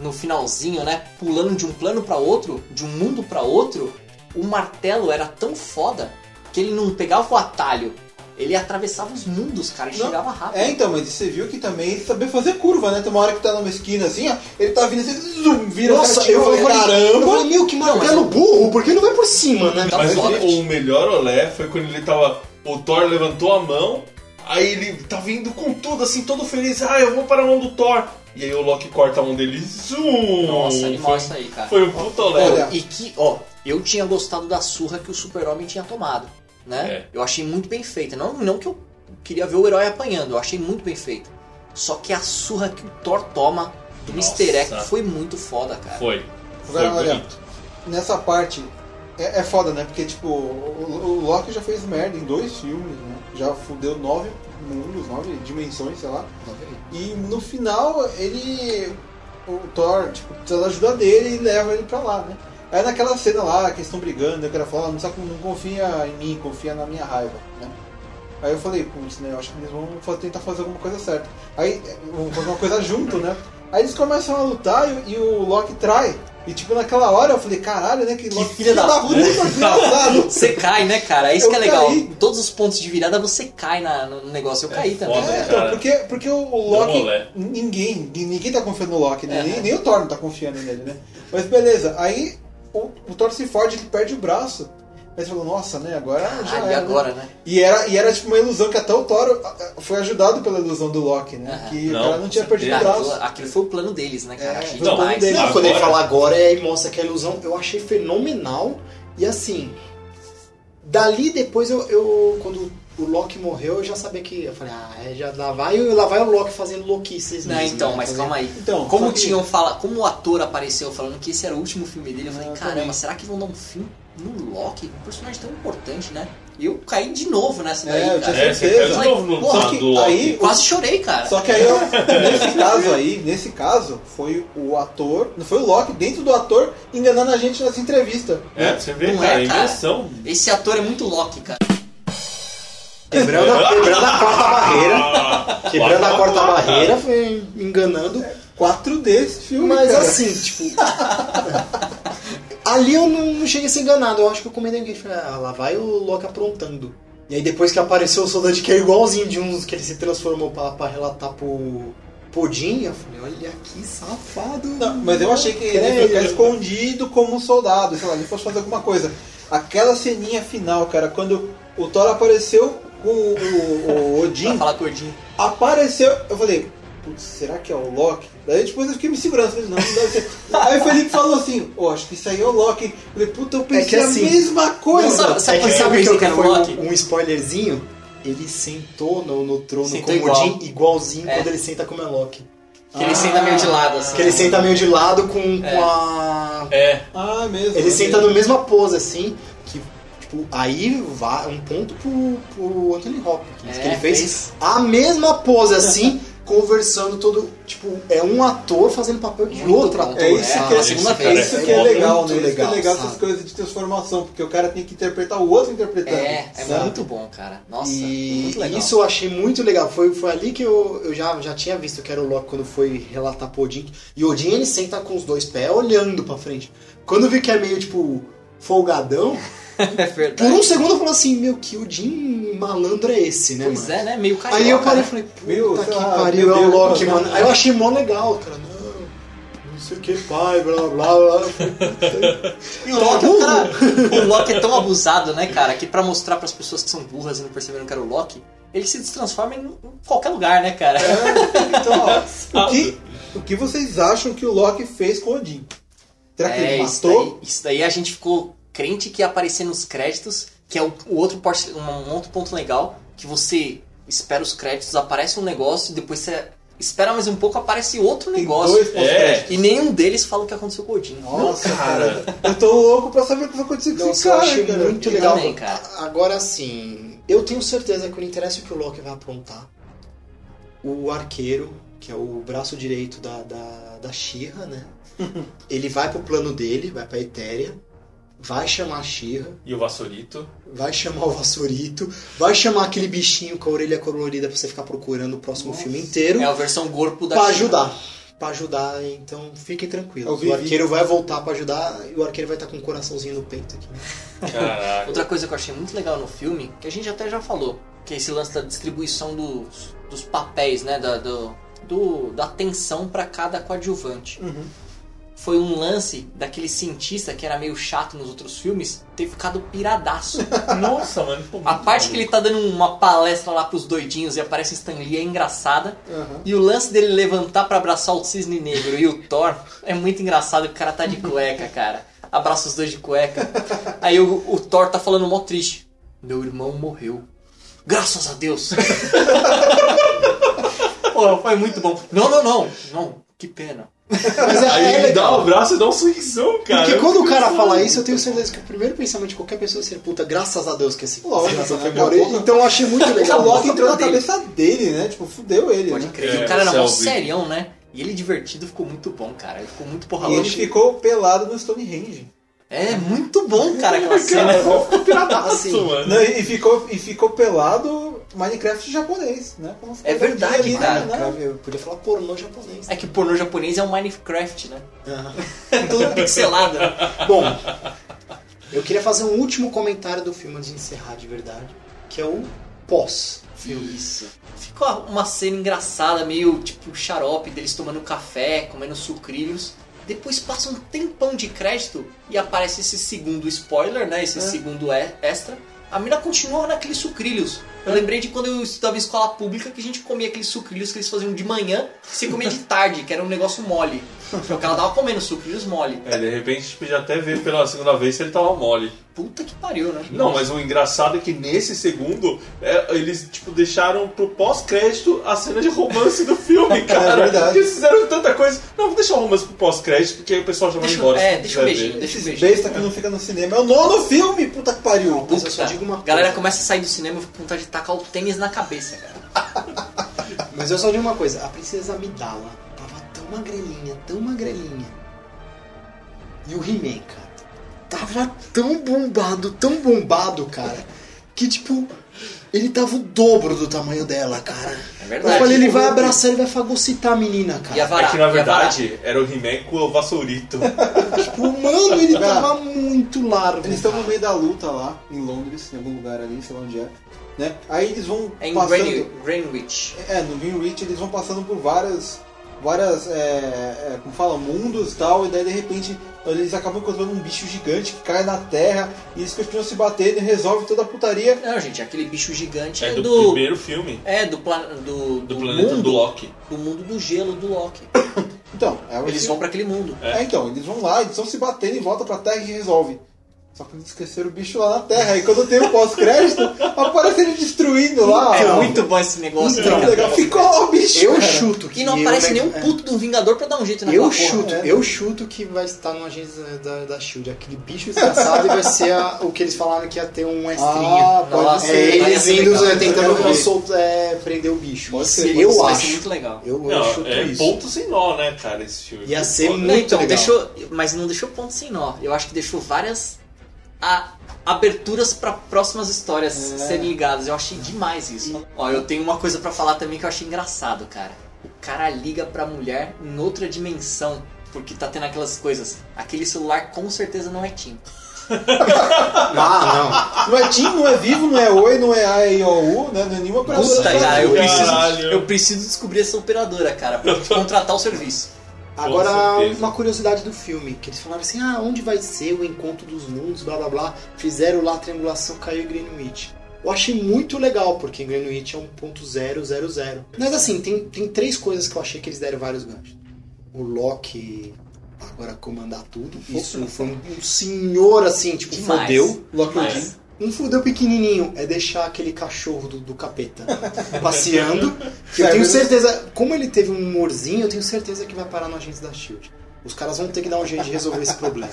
Speaker 4: no finalzinho, né, pulando de um plano pra outro, de um mundo pra outro, o martelo era tão foda que ele não pegava o atalho, ele atravessava os mundos, cara, e
Speaker 2: Não.
Speaker 4: chegava rápido.
Speaker 2: É, então, mas você viu que também ele sabia fazer curva, né? Tem uma hora que tá numa esquina assim, ó, ele tá vindo assim, zoom, vira
Speaker 3: Nossa,
Speaker 2: certinho,
Speaker 3: eu falei, eu
Speaker 2: caramba.
Speaker 3: falei, meu, que martelo burro, por que não vai por cima, né?
Speaker 4: Tá
Speaker 1: Mas o, o melhor olé foi quando ele tava. O Thor levantou a mão, aí ele tá vindo com tudo, assim, todo feliz. Ah, eu vou para a mão do Thor. E aí o Loki corta a mão dele e zoom.
Speaker 4: Nossa, animal
Speaker 1: foi,
Speaker 4: isso aí, cara.
Speaker 1: foi um puta olé.
Speaker 2: Olha,
Speaker 4: E que, ó, eu tinha gostado da surra que o super-homem tinha tomado, né?
Speaker 1: É.
Speaker 4: Eu achei muito bem feita. Não, não que eu queria ver o herói apanhando, eu achei muito bem feita. Só que a surra que o Thor toma do
Speaker 1: Nossa.
Speaker 4: Mr. X foi muito foda, cara.
Speaker 1: Foi. Foi
Speaker 2: Agora, olha,
Speaker 1: bonito.
Speaker 2: nessa parte é, é foda, né? Porque, tipo, o, o Loki já fez merda em dois filmes, né? Já fudeu nove mundos, nove dimensões, sei lá. E no final, ele. O Thor, tipo, precisa da ajuda dele e leva ele pra lá, né? Aí naquela cena lá, que eles estão brigando, o cara fala, "Ah, não, sabe, não confia em mim, confia na minha raiva, né? Aí eu falei, putz, né, eu acho que eles vão tentar fazer alguma coisa certa. Aí, eh, vão fazer uma coisa junto, né? Aí eles começam a lutar e, e o Loki trai. E tipo, naquela hora eu falei, caralho, né? Que, Loki,
Speaker 4: filha da
Speaker 2: puta, desgraçado.
Speaker 4: Você cai, né, cara? É isso
Speaker 2: Eu
Speaker 4: que é legal.
Speaker 2: caí.
Speaker 4: Todos os pontos de virada você cai na- no negócio. Eu caí também.
Speaker 1: foda.
Speaker 2: É,
Speaker 1: Cara.
Speaker 2: então, porque, porque o, o Loki. Ninguém, ninguém tá confiando no Loki, né?
Speaker 4: É.
Speaker 2: Nem, nem o Thor não tá confiando nele, né? Mas beleza, aí o, o Thor se fode, ele perde o braço. Aí você falou, nossa, né? Agora já
Speaker 4: Ah, e
Speaker 2: era,
Speaker 4: agora,
Speaker 2: né?
Speaker 4: né?
Speaker 2: E era, e era tipo uma ilusão que até o Thor ah, ah, foi ajudado pela ilusão do Loki, né? Que
Speaker 1: Não,
Speaker 2: o cara não tinha perdido o braço.
Speaker 4: aquilo, aquilo foi o plano deles, né, cara?
Speaker 2: É,
Speaker 4: Achei
Speaker 2: foi o plano
Speaker 4: demais.
Speaker 2: deles.
Speaker 3: Não,
Speaker 1: Agora-
Speaker 3: quando ele fala agora, aí mostra que a ilusão eu achei fenomenal. E assim, dali depois eu, eu- quando o Loki morreu, eu já sabia que. Eu falei, ah, é, já lá vai, lá vai o Loki fazendo louquices
Speaker 4: Não,
Speaker 3: mesmo,
Speaker 4: então,
Speaker 3: né?
Speaker 4: mas calma aí.
Speaker 2: Então,
Speaker 4: Como
Speaker 2: que-
Speaker 4: tinham fala, como o ator apareceu falando que esse era o último filme dele, eu falei,
Speaker 2: Ah,
Speaker 4: caramba,
Speaker 2: também.
Speaker 4: será que vão dar um fim no Loki? Um personagem tão importante, né? E eu caí de novo nessa daí,
Speaker 2: É, eu
Speaker 4: cara.
Speaker 1: É, você caiu de novo no
Speaker 4: Porra,
Speaker 2: que
Speaker 1: do
Speaker 2: aí-
Speaker 4: Quase chorei, cara.
Speaker 2: Só que aí, ó, nesse caso aí, nesse caso, foi o ator, não foi o Loki, dentro do ator, enganando a gente nessa entrevista.
Speaker 1: É, pra você vê,
Speaker 4: Não
Speaker 1: cara,
Speaker 4: é, cara.
Speaker 1: invenção.
Speaker 4: Esse ator é muito Loki, cara.
Speaker 3: Quebrando, a- quebrando a quarta barreira.
Speaker 1: Ah,
Speaker 3: Quebrando a quarta barreira, foi enganando.
Speaker 2: 4D esse filme,
Speaker 3: Mas
Speaker 2: cara.
Speaker 3: assim, tipo. ali eu não, não cheguei a ser enganado. Eu acho que eu comentei com ele. Falei, ah, lá vai o Loki aprontando. E aí depois que apareceu o soldado que é igualzinho de uns que ele se transformou pra, pra relatar pro Pudim, eu falei, olha que safado.
Speaker 2: Não, mas eu achei que ele ficar escondido como um soldado, sei lá, ele fosse fazer alguma coisa. Aquela ceninha final, cara, quando o Thor apareceu com o, o, o
Speaker 4: Pra
Speaker 2: Odin,
Speaker 4: falar gordinho.
Speaker 2: apareceu, eu falei, putz, será que é o Loki? Daí depois eu fiquei me segurando, falei, não, não deve ser. Aí o Felipe falou assim, oh, acho que isso aí é o Loki. Eu falei, puta, eu pensei
Speaker 3: que assim,
Speaker 2: a mesma coisa.
Speaker 4: não, sabe- sabe
Speaker 3: é que
Speaker 4: que eu
Speaker 3: sabe que
Speaker 4: que era o
Speaker 3: foi
Speaker 4: Loki?
Speaker 3: um, um spoilerzinho? Ele sentou no, no trono
Speaker 4: Sentou
Speaker 3: como
Speaker 4: igual.
Speaker 3: Odin, igualzinho
Speaker 4: É.
Speaker 3: quando ele senta como é Loki.
Speaker 4: Que ele senta meio de lado, assim.
Speaker 3: Que ele senta meio de lado com,
Speaker 4: É.
Speaker 3: com a.
Speaker 1: É,
Speaker 2: Ah, mesmo.
Speaker 3: Ele
Speaker 2: é
Speaker 3: senta
Speaker 2: mesmo.
Speaker 3: na mesma pose, assim, que, tipo, aí vai um ponto pro, pro Anthony Hopkins,
Speaker 4: É,
Speaker 3: que ele fez,
Speaker 4: fez.
Speaker 3: a mesma pose, assim, conversando todo, tipo, é um ator fazendo papel de
Speaker 4: Muito
Speaker 3: outro ator.
Speaker 2: É isso
Speaker 3: sabe?
Speaker 2: que é,
Speaker 4: a segunda
Speaker 1: Esse cara
Speaker 4: vez.
Speaker 2: isso
Speaker 1: é
Speaker 2: que é legal, né? Isso que é
Speaker 3: legal,
Speaker 2: legal
Speaker 3: sabe?
Speaker 2: essas coisas de transformação, porque o cara tem que interpretar o outro interpretando.
Speaker 4: É, é
Speaker 2: sabe?
Speaker 4: muito bom, cara. Nossa,
Speaker 3: E
Speaker 4: muito legal.
Speaker 3: isso eu achei muito legal. Foi, foi ali que eu, eu já, já tinha visto que era o Loki quando foi relatar pro Odin. E o Odin ele senta com os dois pés olhando pra frente. Quando eu vi que é meio tipo folgadão,
Speaker 4: é
Speaker 3: por
Speaker 4: verdade.
Speaker 3: um segundo eu falei assim: Meu, que Odin malandro é esse, né?
Speaker 4: Pois
Speaker 3: mano?
Speaker 4: é, né? Meio carioca.
Speaker 3: Aí eu parei e
Speaker 4: né?
Speaker 3: falei,
Speaker 2: Meu,
Speaker 3: puta
Speaker 2: sei
Speaker 3: que
Speaker 2: lá,
Speaker 3: pariu, é o
Speaker 2: meu
Speaker 3: Loki,
Speaker 2: mano.
Speaker 3: mano. Aí eu achei mó legal, cara. Não, não sei o que, pai, blá blá blá.
Speaker 4: E o Loki, é cara, o Loki é tão abusado, né, cara, que pra mostrar pras pessoas que são burras e não perceberam que era o Loki, ele se transforma em qualquer lugar, né, cara?
Speaker 2: Então, ó, o, que, o que vocês acham que o Loki fez com o Odin? Será que
Speaker 4: É,
Speaker 2: ele
Speaker 4: isso
Speaker 2: matou?
Speaker 4: daí, isso daí a gente ficou crente que ia aparecer nos créditos, que é o, o outro, um, outro ponto legal, que você espera os créditos, aparece um negócio, e depois você espera mais um pouco, aparece outro negócio.
Speaker 2: dois pós-créditos.
Speaker 4: E nenhum deles fala o que aconteceu com o Odin.
Speaker 2: Nossa,
Speaker 1: cara.
Speaker 2: cara. Eu tô louco pra saber o que vai acontecer com esse
Speaker 3: eu
Speaker 2: cara,
Speaker 3: achei
Speaker 2: cara.
Speaker 3: muito
Speaker 4: Eu
Speaker 3: legal.
Speaker 4: também, cara.
Speaker 3: Agora sim, eu tenho certeza que não interessa o que o Loki vai aprontar. O arqueiro, que é o braço direito da, da, da Shira, né? ele vai pro plano dele, vai pra Etéria. Vai chamar a Xirra,
Speaker 1: E o Vassourito.
Speaker 3: vai chamar o Vassourito, vai chamar aquele bichinho com a orelha colorida pra você ficar procurando o próximo filme inteiro
Speaker 4: É a versão corpo da
Speaker 3: pra
Speaker 4: China.
Speaker 3: ajudar. Pra ajudar, então fiquem tranquilos. O
Speaker 2: vi-
Speaker 3: arqueiro vai voltar pra ajudar e o arqueiro vai estar com um coraçãozinho no peito aqui. né?
Speaker 1: Caraca.
Speaker 4: Outra coisa que eu achei muito legal no filme, que a gente até já falou, que é esse lance da distribuição dos, dos papéis, né? Da, do, do- da atenção pra cada coadjuvante. Foi um lance daquele cientista que era meio chato nos outros filmes ter ficado piradaço.
Speaker 1: Nossa, mano.
Speaker 4: A parte que ele tá dando uma palestra lá pros doidinhos e aparece Stan Lee é engraçada.
Speaker 2: Aham.
Speaker 4: E o lance dele levantar pra abraçar o Cisne Negro e o Thor é muito engraçado, que o cara tá de cueca, cara. Abraça os dois de cueca. Aí o, o Thor tá falando mó triste. Meu irmão morreu. Graças a Deus. Pô, foi muito bom. Não, não, não. Não, que pena.
Speaker 3: Mas é,
Speaker 1: Aí
Speaker 3: é
Speaker 1: ele dá
Speaker 3: legal.
Speaker 1: o braço e dá um sorrisão, cara.
Speaker 3: Porque quando o cara fala isso, eu tenho certeza que o primeiro pensamento de qualquer pessoa seria, puta, graças a Deus que esse
Speaker 2: Lógico,
Speaker 3: desgraçado
Speaker 2: né?
Speaker 3: foi embora.
Speaker 2: Acabou.
Speaker 3: Então eu achei muito
Speaker 2: O
Speaker 3: legal.
Speaker 2: Loki entrou na
Speaker 4: dele.
Speaker 2: cabeça dele, né? Tipo, fudeu ele.
Speaker 4: Pode
Speaker 2: né?
Speaker 4: crer. E
Speaker 1: É,
Speaker 4: o cara era mó
Speaker 1: Selby.
Speaker 4: serião, né? E ele divertido ficou muito bom, cara. Ele ficou muito porra
Speaker 2: E ele ficou pelado no Stonehenge.
Speaker 4: É muito bom, cara, aquela cena.
Speaker 3: Assim,
Speaker 1: mano.
Speaker 2: Não, e ficou, e ficou pelado Minecraft japonês, né?
Speaker 4: É verdade,
Speaker 2: ali, né?
Speaker 4: cara.
Speaker 2: Né?
Speaker 3: Eu podia falar pornô japonês.
Speaker 4: É que o pornô japonês é o Minecraft, né?
Speaker 3: Aham.
Speaker 4: Todo pixelado.
Speaker 3: Bom, eu queria fazer um último comentário do filme antes de encerrar de verdade, que é o pós.
Speaker 4: Isso. Ficou uma cena engraçada, meio tipo xarope deles tomando café, comendo sucrilhos. Depois passa um tempão de crédito e aparece esse segundo spoiler, né? Esse segundo e- extra. A mina continua naqueles sucrilhos. Eu lembrei de quando eu estudava em escola pública que a gente comia aqueles sucrilhos que eles faziam de manhã e você comia de tarde, que era um negócio mole. Porque ela tava comendo sucrilhos mole.
Speaker 1: É, de repente a gente podia até ver pela segunda vez se ele tava mole.
Speaker 4: Puta que pariu, né?
Speaker 1: Não, mas o engraçado é que nesse segundo, é, eles tipo deixaram pro pós-crédito a cena de romance do filme, cara.
Speaker 2: verdade.
Speaker 1: Eles fizeram tanta coisa. Não, vou deixar o romance pro pós-crédito, porque aí o pessoal já vai
Speaker 4: Deixa,
Speaker 1: embora.
Speaker 4: é,
Speaker 1: se
Speaker 4: deixa o beijinho,
Speaker 1: ver.
Speaker 4: deixa o beijinho.
Speaker 2: besta que não fica no cinema. É o nono filme, puta que pariu.
Speaker 3: Mas eu só digo uma
Speaker 4: A galera
Speaker 3: coisa.
Speaker 4: começa a sair do cinema e fica com vontade de tacar o tênis na cabeça, cara.
Speaker 3: Mas eu só digo uma coisa, a princesa Amidala tava tão magrelinha, tão magrelinha. E o He-Man, cara, tava tão bombado, tão bombado, cara, que tipo, ele tava o dobro do tamanho dela, cara.
Speaker 4: É
Speaker 3: Eu
Speaker 4: verdade.
Speaker 3: falei, ele vai abraçar, ele vai fagocitar a menina,
Speaker 4: E a
Speaker 3: cara.
Speaker 4: Vará,
Speaker 1: É que na verdade era o He-Man com o Vassourito.
Speaker 3: Tipo, mano, ele
Speaker 2: Cara,
Speaker 3: tava muito largo.
Speaker 2: Eles estão
Speaker 3: cara.
Speaker 2: no meio da luta lá, em Londres, em algum lugar ali, sei lá onde é. Né? Aí eles vão
Speaker 4: É em
Speaker 2: passando...
Speaker 4: Greenwich. Greenwich.
Speaker 2: É, no Greenwich eles vão passando por várias, várias, é, é, como fala, mundos e tal, e daí de repente eles acabam encontrando um bicho gigante que cai na terra, e eles continuam se batendo e resolve toda a putaria.
Speaker 4: Não, gente, aquele bicho gigante
Speaker 1: É
Speaker 4: é
Speaker 1: do,
Speaker 4: do.
Speaker 1: primeiro filme.
Speaker 4: É, do, plan... do,
Speaker 1: Do, planeta
Speaker 4: mundo,
Speaker 1: do Loki.
Speaker 4: do mundo do gelo do Loki.
Speaker 2: Então, é o
Speaker 4: Eles vão pra aquele mundo.
Speaker 2: É, então, eles vão lá, eles estão se batendo e voltam pra terra e resolve. Só que eles esqueceram o bicho lá na terra, e quando tem o pós-crédito, aparece ele destruindo lá.
Speaker 4: É
Speaker 2: ó.
Speaker 4: muito bom esse negócio.
Speaker 2: Então,
Speaker 4: cara?
Speaker 2: legal. Ficou lá o bicho.
Speaker 3: Eu
Speaker 2: cara.
Speaker 3: chuto que
Speaker 4: E não
Speaker 3: eu,
Speaker 4: aparece nenhum
Speaker 3: é.
Speaker 4: puto de um Vingador pra dar um jeito naquela
Speaker 3: Eu
Speaker 4: porra.
Speaker 3: chuto,
Speaker 2: é.
Speaker 3: eu chuto que vai estar no agência da, da Shield, aquele bicho desgraçado e vai ser a- o que eles falaram que ia ter um estrinha.
Speaker 2: Ah, pode
Speaker 3: é,
Speaker 2: ser.
Speaker 4: vai
Speaker 3: eles indo é, tentando soltar, é, prender o bicho.
Speaker 2: Pode ser,
Speaker 3: eu
Speaker 4: Isso vai ser
Speaker 3: acho.
Speaker 4: muito legal.
Speaker 3: Eu, eu
Speaker 1: Não,
Speaker 3: chuto
Speaker 1: é
Speaker 3: isso.
Speaker 1: ponto sem nó, né, cara, esse filme.
Speaker 3: Ia ser muito
Speaker 4: Não, então,
Speaker 3: legal.
Speaker 4: deixou. Mas não deixou ponto sem nó. Eu acho que deixou várias a- aberturas pra próximas histórias
Speaker 2: É.
Speaker 4: serem ligadas. Eu achei demais isso. Ó, eu tenho uma coisa pra falar também que eu achei engraçado, cara. O cara liga pra mulher em outra dimensão. Porque tá tendo aquelas coisas. Aquele celular com certeza não é Tim.
Speaker 3: Ah,
Speaker 2: Não é Tim, não é vivo, não é Oi, não é A, E, O, U, né? Não é nenhuma operadora.
Speaker 4: Puta, cara, eu preciso, eu preciso descobrir essa operadora, cara, pra contratar o serviço.
Speaker 3: Agora, uma curiosidade do filme, que eles falaram assim, ah, onde vai ser o encontro dos mundos, blá blá blá. Fizeram lá a triangulação, caiu em Greenwich. Eu achei muito legal, porque em Greenwich é 1.000. Mas assim, tem, tem três coisas que eu achei que eles deram vários ganchos. O Loki agora comandar tudo. Isso foi um, um senhor assim, tipo,
Speaker 4: Demais.
Speaker 3: fodeu.
Speaker 2: Loki. Odin.
Speaker 3: Um fudeu pequenininho é deixar aquele cachorro do, do capeta passeando. Que eu tenho
Speaker 2: verdade.
Speaker 3: certeza, como ele teve um humorzinho, eu tenho certeza que vai parar no agente da Shield. Os caras vão ter que dar um jeito de resolver esse problema.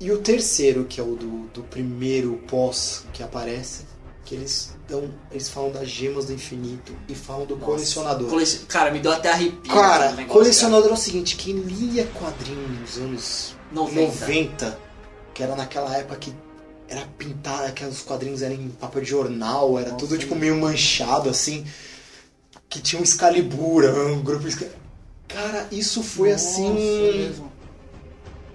Speaker 3: E o terceiro, que é o do, do primeiro pós que aparece, que eles dão, eles falam das gemas do infinito e falam do colecionador.
Speaker 4: Colecion- Cara, me deu até arrepio.
Speaker 3: Cara,
Speaker 4: negócio,
Speaker 3: colecionador é o seguinte, quem lia quadrinhos nos anos
Speaker 4: Noventa.
Speaker 3: 90, que era naquela época que era pintada, que os quadrinhos eram em papel de jornal, era tudo tipo meio manchado assim, que tinha um Excalibur, um grupo Cara, isso foi
Speaker 2: Nossa,
Speaker 3: assim
Speaker 2: mesmo.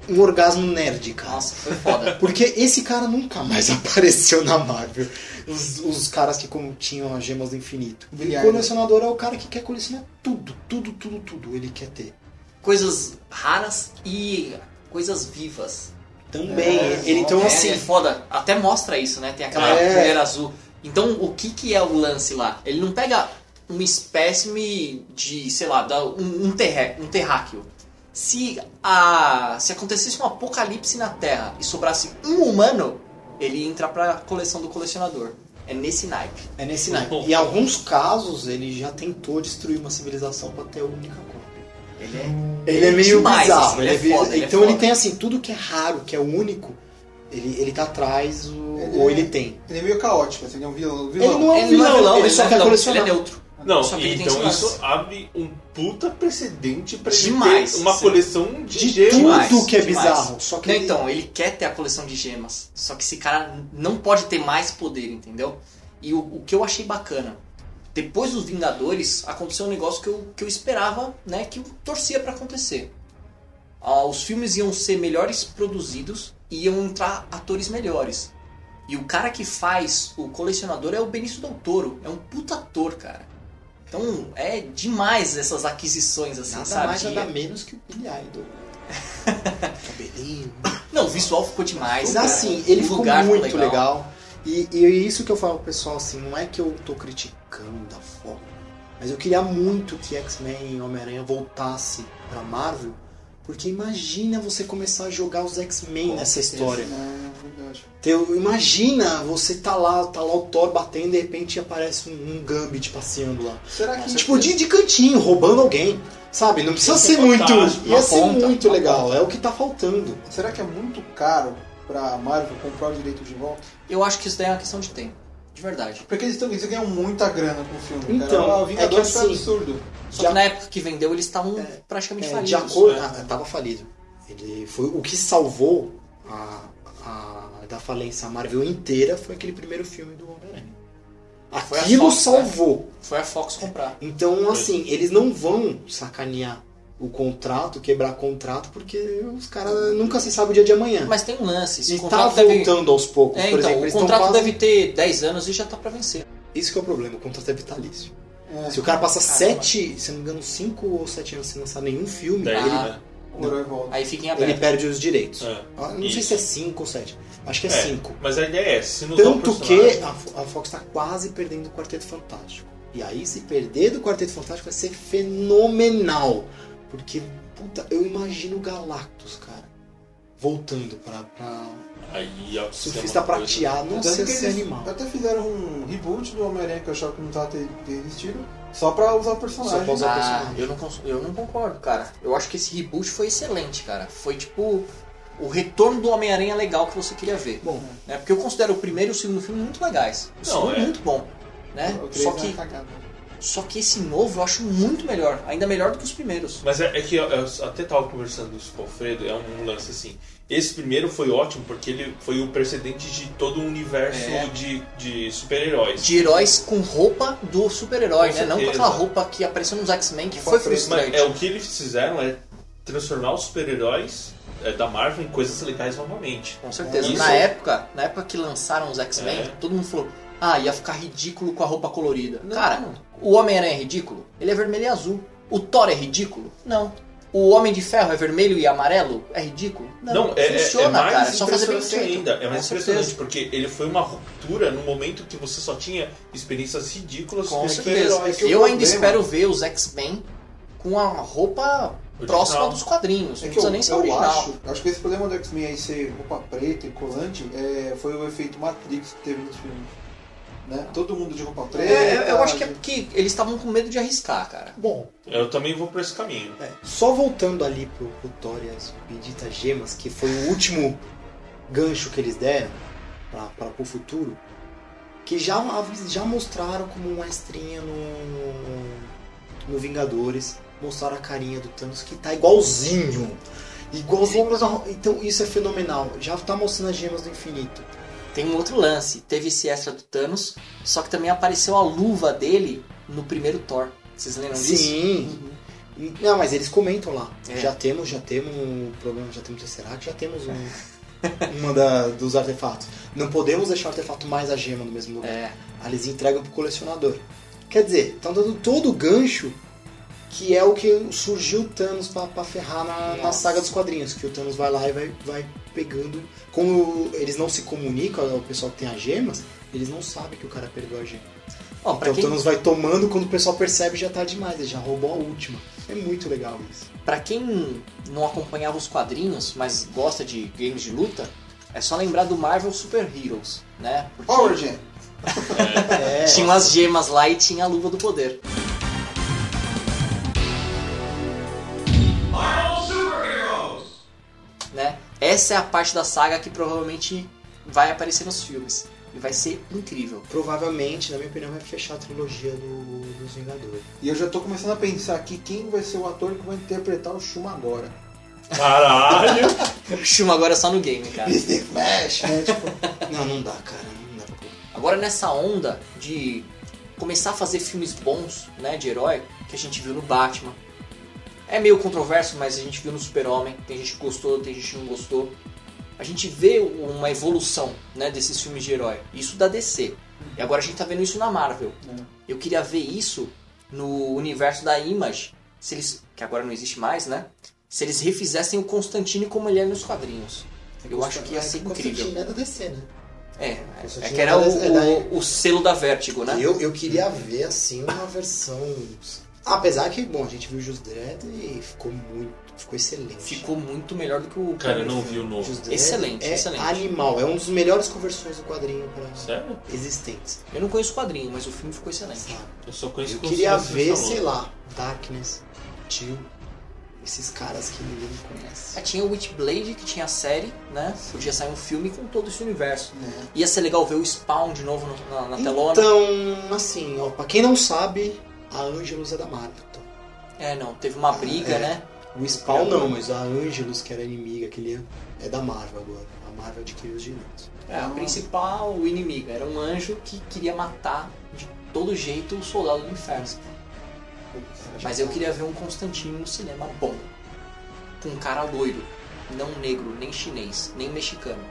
Speaker 3: um orgasmo nerd, cara.
Speaker 4: Nossa, foi foda.
Speaker 3: Porque esse cara nunca mais apareceu na Marvel. Os, os caras que como, tinham as gemas do infinito. O
Speaker 2: Bilhar,
Speaker 3: colecionador é o cara que quer colecionar tudo, tudo, tudo, tudo. Ele quer ter.
Speaker 4: Coisas raras e coisas vivas.
Speaker 3: Também.
Speaker 2: É,
Speaker 3: ele então
Speaker 4: é,
Speaker 3: assim.
Speaker 4: é foda. Até mostra isso, né? Tem aquela
Speaker 3: É.
Speaker 4: mulher azul. Então, o que que é o lance lá? Ele não pega uma espécime de, sei lá, um, um, terré, um terráqueo. Se, a, se acontecesse um apocalipse na Terra e sobrasse um humano, ele entra pra coleção do colecionador. É nesse naipe.
Speaker 3: É nesse naipe. Em alguns casos, ele já tentou destruir uma civilização pra ter a única cópia.
Speaker 4: Ele é,
Speaker 3: Ele é meio
Speaker 4: demais,
Speaker 3: bizarro.
Speaker 4: assim,
Speaker 3: ele é
Speaker 4: foda,
Speaker 3: vi-
Speaker 4: ele é
Speaker 3: então ele
Speaker 4: foda.
Speaker 3: tem assim, tudo que é raro, que é único, ele, ele tá atrás o-
Speaker 2: Ele
Speaker 3: ou
Speaker 2: é-
Speaker 3: ele tem.
Speaker 2: Ele é meio caótico, assim, ele é um vilão.
Speaker 3: Ele não é um
Speaker 4: Ele não é
Speaker 3: vilão,
Speaker 4: vilão,
Speaker 3: ele só
Speaker 4: é
Speaker 3: quer colecionar.
Speaker 4: Ele é neutro.
Speaker 1: Não, então isso abre um puta precedente pra ele
Speaker 4: Demais,
Speaker 1: ter uma
Speaker 4: sim.
Speaker 1: coleção de,
Speaker 3: De
Speaker 1: gemas.
Speaker 3: tudo
Speaker 4: Demais,
Speaker 3: que é
Speaker 4: demais.
Speaker 3: bizarro. Só que
Speaker 4: Não,
Speaker 3: ele-
Speaker 4: então, ele quer ter a coleção de gemas. Só que esse cara não pode ter mais poder, entendeu? E o, o que eu achei bacana, depois dos Vingadores, aconteceu um negócio que eu, que eu esperava, né? Que eu torcia pra acontecer. Ah, os filmes iam ser melhores produzidos e iam entrar atores melhores. E o cara que faz o colecionador é o Benício Del Toro. É um puta ator, cara. Então é demais essas aquisições, assim,
Speaker 3: Nada
Speaker 4: sabe?
Speaker 3: mais, nada menos que o Billy Idol. Cabelinho.
Speaker 4: Não, o visual ficou demais.
Speaker 3: Mas assim, ele
Speaker 4: O
Speaker 3: ficou muito legal. E, e é isso que eu falo pro pessoal, assim, não é que eu tô criticando da forma, mas eu queria muito que X-Men e Homem-Aranha voltasse pra Marvel, porque imagina você começar a jogar os X-Men nessa história.
Speaker 2: É, verdade.
Speaker 3: Então, imagina você tá lá, tá lá o Thor batendo e de repente aparece um, um Gambit passeando lá.
Speaker 2: Será que.
Speaker 3: Tipo, de, de cantinho, roubando alguém. Sabe? Não precisa
Speaker 1: ser
Speaker 3: ser muito. Ia ser
Speaker 4: ponta,
Speaker 3: muito legal.
Speaker 4: ponta.
Speaker 3: É o que tá faltando.
Speaker 2: Será que é muito caro pra Marvel comprar o direito de volta?
Speaker 4: Eu acho que isso daí é uma questão de tempo. De verdade.
Speaker 2: Porque eles, tão, eles ganham muita grana com o filme.
Speaker 3: Então,
Speaker 2: cara. O
Speaker 3: é que assim,
Speaker 2: absurdo.
Speaker 4: Só que na época que vendeu, eles estavam praticamente
Speaker 3: É,
Speaker 4: falidos.
Speaker 3: de acordo.
Speaker 1: é.
Speaker 3: Ah, tava falido. Ele foi o que salvou a, a- da falência a Marvel inteira foi aquele primeiro filme do Homem-Aranha.
Speaker 4: Foi a
Speaker 3: Aquilo
Speaker 4: Fox, né?
Speaker 3: salvou.
Speaker 4: Foi a Fox comprar.
Speaker 3: Então, assim, eles não vão sacanear o contrato, quebrar contrato, porque os caras nunca se sabe o dia de amanhã.
Speaker 4: Mas tem um lance.
Speaker 3: E
Speaker 4: o
Speaker 3: tá
Speaker 4: contrato deve...
Speaker 3: voltando aos poucos.
Speaker 4: É,
Speaker 3: Por
Speaker 4: então,
Speaker 3: exemplo,
Speaker 4: o contrato
Speaker 3: quase-
Speaker 4: deve ter 10 anos e já tá pra vencer.
Speaker 3: Isso que é o problema, o contrato é vitalício.
Speaker 2: É,
Speaker 3: Se o cara passa
Speaker 4: Caramba.
Speaker 3: sete, se não me engano, cinco ou sete anos sem lançar nenhum filme,
Speaker 1: Daí,
Speaker 3: ele,
Speaker 1: né?
Speaker 4: Aí fica em
Speaker 3: ele
Speaker 4: aberto.
Speaker 3: perde os direitos.
Speaker 1: É.
Speaker 3: Ah, Não sei
Speaker 1: Isso.
Speaker 3: se é cinco ou sete. Acho que é,
Speaker 1: É,
Speaker 3: cinco.
Speaker 1: Mas a ideia é essa. Se não dá o
Speaker 3: Tanto
Speaker 1: personagem-
Speaker 3: que a, a Fox está quase perdendo o Quarteto Fantástico. E aí, se perder do Quarteto Fantástico, vai ser fenomenal. Porque, puta, eu imagino o Galactus, cara, voltando pra, pra
Speaker 1: Aí, ó,
Speaker 3: surfista
Speaker 1: é coisa-
Speaker 3: prateado. Ia
Speaker 2: que
Speaker 3: ser
Speaker 2: eles
Speaker 3: animal.
Speaker 2: até fizeram um reboot do Homem-Aranha que eu achava que não tava existido, só pra usar o personagem.
Speaker 3: Só pra usar o
Speaker 4: Ah,
Speaker 3: personagem.
Speaker 4: eu não, cons- eu não concordo, cara. Eu acho que esse reboot foi excelente, cara. Foi tipo o retorno do Homem-Aranha legal que você queria ver.
Speaker 3: Bom,
Speaker 4: Né? Porque eu considero o primeiro e o segundo filme muito legais. O
Speaker 1: Não,
Speaker 4: segundo
Speaker 1: é.
Speaker 4: muito bom. Né?
Speaker 2: O
Speaker 4: Só
Speaker 2: é
Speaker 4: que,
Speaker 2: cagada.
Speaker 4: Só que esse novo eu acho muito melhor. Ainda melhor do que os primeiros.
Speaker 1: Mas é, é que eu, eu até tava conversando isso com o Alfredo, é um lance assim. Esse primeiro foi ótimo porque ele foi o precedente de todo um universo
Speaker 4: É.
Speaker 1: de, de super-heróis.
Speaker 4: De heróis com roupa do super-herói, né? Não com
Speaker 1: certeza.
Speaker 4: aquela roupa que apareceu nos X-Men, que foi frustrante.
Speaker 1: Mas é, o que eles fizeram é transformar os super-heróis é, da Marvel em coisas legais novamente.
Speaker 4: Com certeza.
Speaker 1: Isso-
Speaker 4: Na época, na época que lançaram os X-Men,
Speaker 1: É.
Speaker 4: todo mundo falou: "Ah, ia ficar ridículo com a roupa colorida".
Speaker 2: Não.
Speaker 4: Cara, o Homem-Aranha é ridículo? Ele é vermelho e azul. O Thor é ridículo? Não. O Homem de Ferro é vermelho e amarelo? É ridículo?
Speaker 1: Não, é, é-
Speaker 4: funciona,
Speaker 1: é mais
Speaker 4: cara. É só fazer bem feito.
Speaker 1: ainda. É mais
Speaker 4: Com
Speaker 1: impressionante
Speaker 4: certeza.
Speaker 1: porque ele foi uma ruptura no momento que você só tinha experiências ridículas
Speaker 4: Com
Speaker 1: com
Speaker 4: certeza.
Speaker 2: o
Speaker 4: Eu ainda espero ver os X-Men com a roupa
Speaker 1: Original.
Speaker 4: próxima dos quadrinhos.
Speaker 2: É
Speaker 4: Não
Speaker 2: que eu,
Speaker 4: precisa nem ser
Speaker 2: eu
Speaker 4: original.
Speaker 2: acho, acho que esse problema do X-Men aí ser roupa preta e colante é, foi o efeito Matrix que teve nos filmes. Né? Todo mundo de roupa preta.
Speaker 4: É, eu acho que é porque eles estavam com medo de arriscar, cara.
Speaker 3: bom,
Speaker 1: Eu também vou por esse caminho.
Speaker 3: é, só voltando ali pro, pro Thor e as benditas gemas, que foi o último gancho que eles deram para o futuro, que já, já mostraram como uma estrinha no, no Vingadores, mostraram a carinha do Thanos que tá igualzinho. Igualzinho Então isso é fenomenal. Já tá mostrando as gemas do infinito.
Speaker 4: Tem um outro lance. Teve esse extra do Thanos, só que também apareceu a luva dele no primeiro Thor. Vocês lembram disso?
Speaker 3: Sim. E- Não, mas eles comentam lá.
Speaker 4: É.
Speaker 3: Já temos, já temos um problema, já temos Tesseract, já temos um, uma da- dos artefatos. Não podemos deixar o artefato mais a gema no mesmo lugar.
Speaker 4: É.
Speaker 3: Aí eles entregam pro colecionador. Quer dizer, estão dando todo o gancho que é o que surgiu o Thanos pra, pra ferrar na, na saga dos quadrinhos. Que o Thanos vai lá e vai, vai pegando. Como eles não se comunicam, o pessoal que tem as gemas, eles não sabem que o cara perdeu a gema.
Speaker 4: Ó,
Speaker 3: Então
Speaker 4: quem,
Speaker 3: o Thanos vai tomando, quando o pessoal percebe já tá demais, ele já roubou a última. É muito legal isso.
Speaker 4: pra quem não acompanhava os quadrinhos, mas gosta de games de luta, é só lembrar do Marvel Super Heroes, né? Porque
Speaker 2: Power.
Speaker 3: É,
Speaker 4: tinha as gemas lá e tinha a luva do poder. Essa é a parte da saga que provavelmente vai aparecer nos filmes. E vai ser incrível.
Speaker 3: provavelmente, na minha opinião, vai fechar a trilogia do, dos Vingadores.
Speaker 2: E eu já tô começando a pensar aqui quem vai ser o ator que vai interpretar o Shuma agora.
Speaker 1: Caralho!
Speaker 4: O Shuma agora é só no game, cara.
Speaker 2: Flash, né? Tipo,
Speaker 3: Não, não dá, cara. Não dá pra.
Speaker 4: Agora nessa onda de começar a fazer filmes bons, né, de herói, que a gente viu no Batman. É meio controverso, mas a gente viu no Super-Homem, tem gente que gostou, tem gente que não gostou. A gente vê uma evolução, né, desses filmes de herói. Isso da DC. E agora a gente tá vendo isso na Marvel. Eu queria ver isso no universo da Image, se eles, que agora não existe mais, né? Se eles refizessem o Constantine como ele é nos quadrinhos. Eu acho que ia ser incrível.
Speaker 3: Constantine é da DC, né?
Speaker 4: É, é, é que era o,
Speaker 3: é da-
Speaker 4: o, o selo da Vertigo, né?
Speaker 3: Eu, eu queria ver, assim, uma versão... Apesar que, bom, a gente viu o Just Dredd e ficou muito... Ficou excelente.
Speaker 4: Ficou muito melhor do que o
Speaker 1: Cara, eu não vi o novo.
Speaker 3: Just Dredd
Speaker 4: Excelente,
Speaker 3: é
Speaker 4: excelente.
Speaker 3: animal. É um dos melhores conversões do quadrinho pra
Speaker 1: Sério?
Speaker 3: existentes.
Speaker 4: Eu não conheço o quadrinho, mas o filme ficou excelente.
Speaker 3: sabe?
Speaker 1: Eu só conheço
Speaker 3: Eu queria ver, sei lá, Darkness, Tio, esses caras que ninguém conhece.
Speaker 4: É, tinha o Witchblade, que tinha a série, né? Podia sair um filme com todo esse universo.
Speaker 3: né?
Speaker 4: Ia ser legal ver o Spawn de novo no- na, na telona.
Speaker 3: Então, assim, ó, pra quem não sabe, a Angelus é da Marvel. Tá?
Speaker 4: É, não, teve uma briga,
Speaker 3: É.
Speaker 4: né?
Speaker 3: O Spawn não, mas a Angelus, que era inimiga, aquele é da Marvel agora. A Marvel adquiriu os direitos.
Speaker 4: É, a principal inimiga era um anjo que queria matar de todo jeito o soldado do inferno. Mas eu queria ver um Constantino no cinema bom. Com um cara loiro. Não negro, nem chinês, nem mexicano.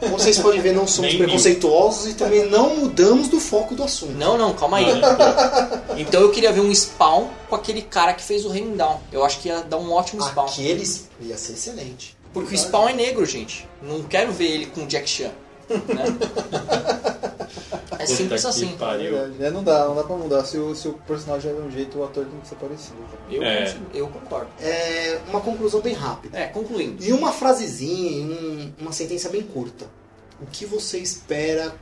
Speaker 3: Como vocês podem ver, não somos
Speaker 1: Nem
Speaker 3: preconceituosos e também não mudamos do foco do assunto.
Speaker 4: Não, não, calma aí. Então eu queria ver um Spawn com aquele cara que fez o Raindown. Eu acho que ia dar um ótimo Spawn.
Speaker 3: Aqueles ia ser excelente.
Speaker 4: Porque o Spawn é negro, gente. Não quero ver ele com o Jack Chan. Né? É
Speaker 1: Puta
Speaker 4: simples
Speaker 1: que
Speaker 4: assim.
Speaker 2: é né? Não dá, não dá pra mudar. Se o, se o personagem é de um jeito, o ator tem que ser parecido.
Speaker 4: Eu,
Speaker 1: É.
Speaker 4: eu concordo.
Speaker 3: É uma conclusão bem rápida.
Speaker 4: É, concluindo.
Speaker 3: E uma frasezinha, um- uma sentença bem curta. O que você espera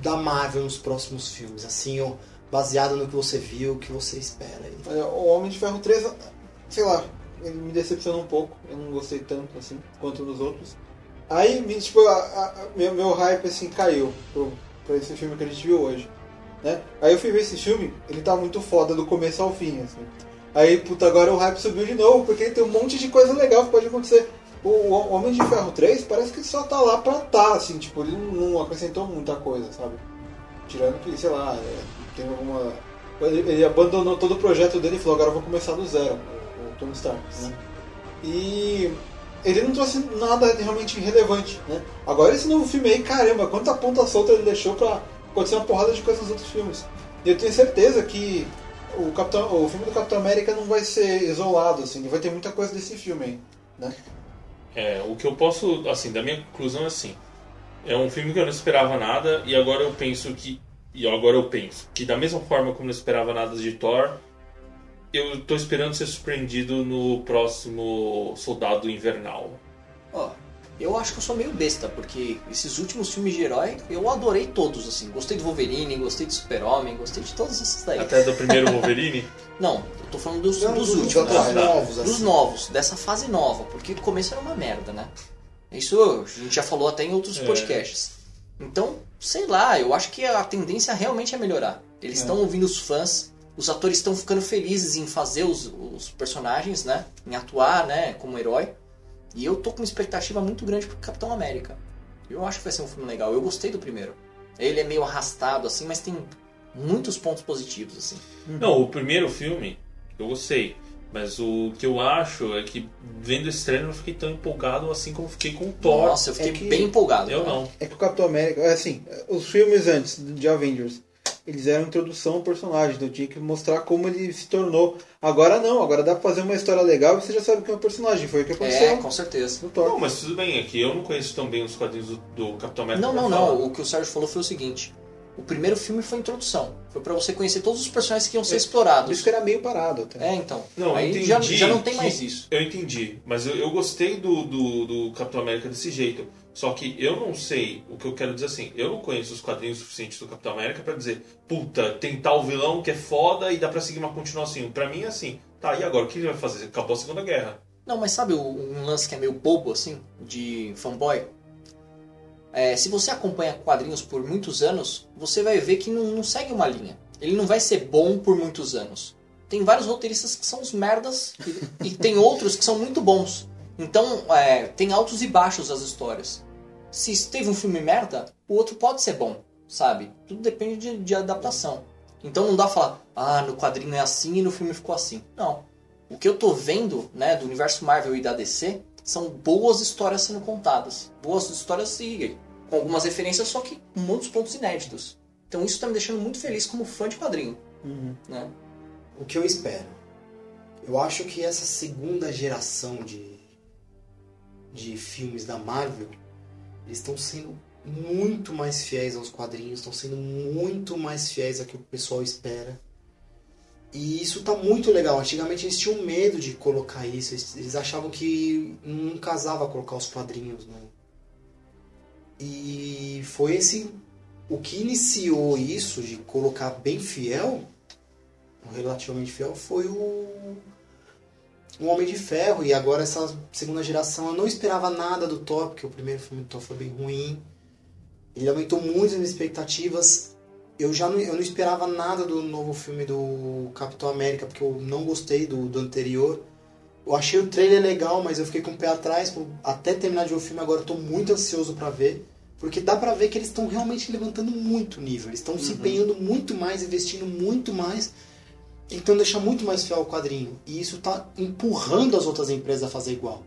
Speaker 3: da Marvel nos próximos filmes? Assim, ó, baseado no que você viu, o que você espera?
Speaker 2: Olha, O Homem de Ferro 3, sei lá, ele me decepcionou um pouco. Eu não gostei tanto assim quanto nos outros. Aí, tipo, a- a- meu, meu hype assim caiu pro, pra esse filme que a gente viu hoje. Né? Aí eu fui ver esse filme, ele tá muito foda do começo ao fim, assim. Aí, puta, agora o hype subiu de novo, porque tem um monte de coisa legal que pode acontecer. O, o Homem de Ferro 3 parece que só tá lá pra tá, assim, tipo, ele não, acrescentou muita coisa, sabe? Tirando que, sei lá, é, tem alguma. Ele, ele abandonou todo o projeto dele e falou, agora eu vou começar do zero, o Tony Stark, né? E ele não trouxe nada realmente relevante, né? Agora esse novo filme aí, caramba, quanta ponta solta ele deixou pra acontecer uma porrada de coisas nos outros filmes. E eu tenho certeza que o, Capitão, o filme do Capitão América não vai ser isolado, assim, vai ter muita coisa desse filme aí, né?
Speaker 1: É, o que eu posso, assim, da minha conclusão é assim. É um filme que eu não esperava nada e agora eu penso que e agora eu penso que da mesma forma como eu não esperava nada de Thor, eu tô esperando ser surpreendido no próximo Soldado Invernal.
Speaker 4: Ó, eu acho que eu sou meio besta, porque esses últimos filmes de herói eu adorei todos, assim. Gostei do Wolverine, gostei do Super-Homem, gostei de todos esses daí.
Speaker 1: Até do primeiro Wolverine.
Speaker 4: Não, eu tô falando dos,
Speaker 3: Não,
Speaker 4: dos
Speaker 3: dos
Speaker 4: últimos.
Speaker 3: atuais,
Speaker 4: né?
Speaker 3: novos,
Speaker 4: Dos
Speaker 3: assim.
Speaker 4: novos, dessa fase nova, porque o começo era uma merda, né? Isso a gente já falou até em outros
Speaker 1: É.
Speaker 4: podcasts. Então, sei lá, eu acho que a tendência realmente é melhorar. Eles estão ouvindo os fãs, Os atores estão ficando felizes em fazer os, os personagens, né? Em atuar, né? Como herói. E eu tô com uma expectativa muito grande pro Capitão América. Eu acho que vai ser um filme legal. Eu gostei do primeiro. Ele é meio arrastado, assim, mas tem muitos pontos positivos, assim.
Speaker 1: Não, o primeiro filme, eu gostei. Mas o que eu acho é que vendo esse trailer eu não fiquei tão empolgado assim como fiquei com o Thor.
Speaker 4: Nossa, eu fiquei
Speaker 2: É que-
Speaker 4: bem empolgado.
Speaker 1: eu
Speaker 4: cara.
Speaker 1: não.
Speaker 2: É que o Capitão América, é assim, os filmes antes de Avengers, eles eram introdução ao personagem, então tinha que mostrar como ele se tornou. Agora não, agora dá pra fazer uma história legal e você já sabe que é um personagem. Foi o que
Speaker 4: É,
Speaker 2: aconteceu
Speaker 4: com certeza.
Speaker 1: Não, mas tudo bem, é que eu não conheço tão bem os quadrinhos do, do Capitão América.
Speaker 4: Não, não,
Speaker 1: falar.
Speaker 4: não. O que o Sérgio falou foi o seguinte. O primeiro filme foi a introdução. Foi pra você conhecer todos os personagens que iam ser
Speaker 2: Por
Speaker 4: explorados.
Speaker 2: isso que era meio parado até.
Speaker 4: É, então.
Speaker 1: Não,
Speaker 4: Aí
Speaker 1: eu
Speaker 4: já,
Speaker 1: entendi
Speaker 4: já não tem
Speaker 1: que-
Speaker 4: mais isso.
Speaker 1: Eu entendi, mas eu, eu gostei do, do, do Capitão América desse jeito. Só que eu não sei, o que eu quero dizer assim, eu não conheço os quadrinhos suficientes do Capitão América pra dizer, puta, tem tal vilão que é foda e dá pra seguir uma continuação. Pra mim é assim, tá, e agora o que ele vai fazer? Acabou a Segunda Guerra.
Speaker 4: Não, mas sabe um lance que é meio bobo, assim, de fanboy? É, se você acompanha quadrinhos por muitos anos, você vai ver que não, não segue uma linha. Ele não vai ser bom por muitos anos. Tem vários roteiristas que são os merdas e, e tem outros que são muito bons. Então, é, tem altos e baixos as histórias. Se teve um filme merda, o outro pode ser bom, sabe? Tudo depende de, de adaptação. Então não dá pra falar, ah, no quadrinho é assim e no filme ficou assim. Não. O que eu tô vendo, né, do universo Marvel e da DC, são boas histórias sendo contadas. Boas histórias e com algumas referências, só que com muitos pontos inéditos. Então isso tá me deixando muito feliz como fã de quadrinho. Né?
Speaker 3: O que eu espero? Eu acho que essa segunda geração de, de filmes da Marvel, eles estão sendo muito mais fiéis aos quadrinhos, estão sendo muito mais fiéis ao que o pessoal espera. E isso tá muito legal. Antigamente eles tinham medo de colocar isso, eles, eles achavam que não casava colocar os quadrinhos, né? E foi esse o que iniciou isso de colocar bem fiel relativamente fiel foi o o Homem de Ferro e agora essa segunda geração eu não esperava nada do Thor porque o primeiro filme do Thor foi bem ruim. Ele aumentou muito as minhas expectativas. Eu já não, eu não esperava nada do novo filme do Capitão América porque eu não gostei do, do anterior. Eu achei o trailer legal mas eu fiquei com o pé atrás até terminar de ver o filme agora eu tô muito ansioso pra ver porque dá pra ver que eles estão realmente levantando muito o nível eles estão se empenhando muito mais investindo muito mais tentando deixar muito mais fiel ao quadrinho. E isso está empurrando as outras empresas a fazer igual.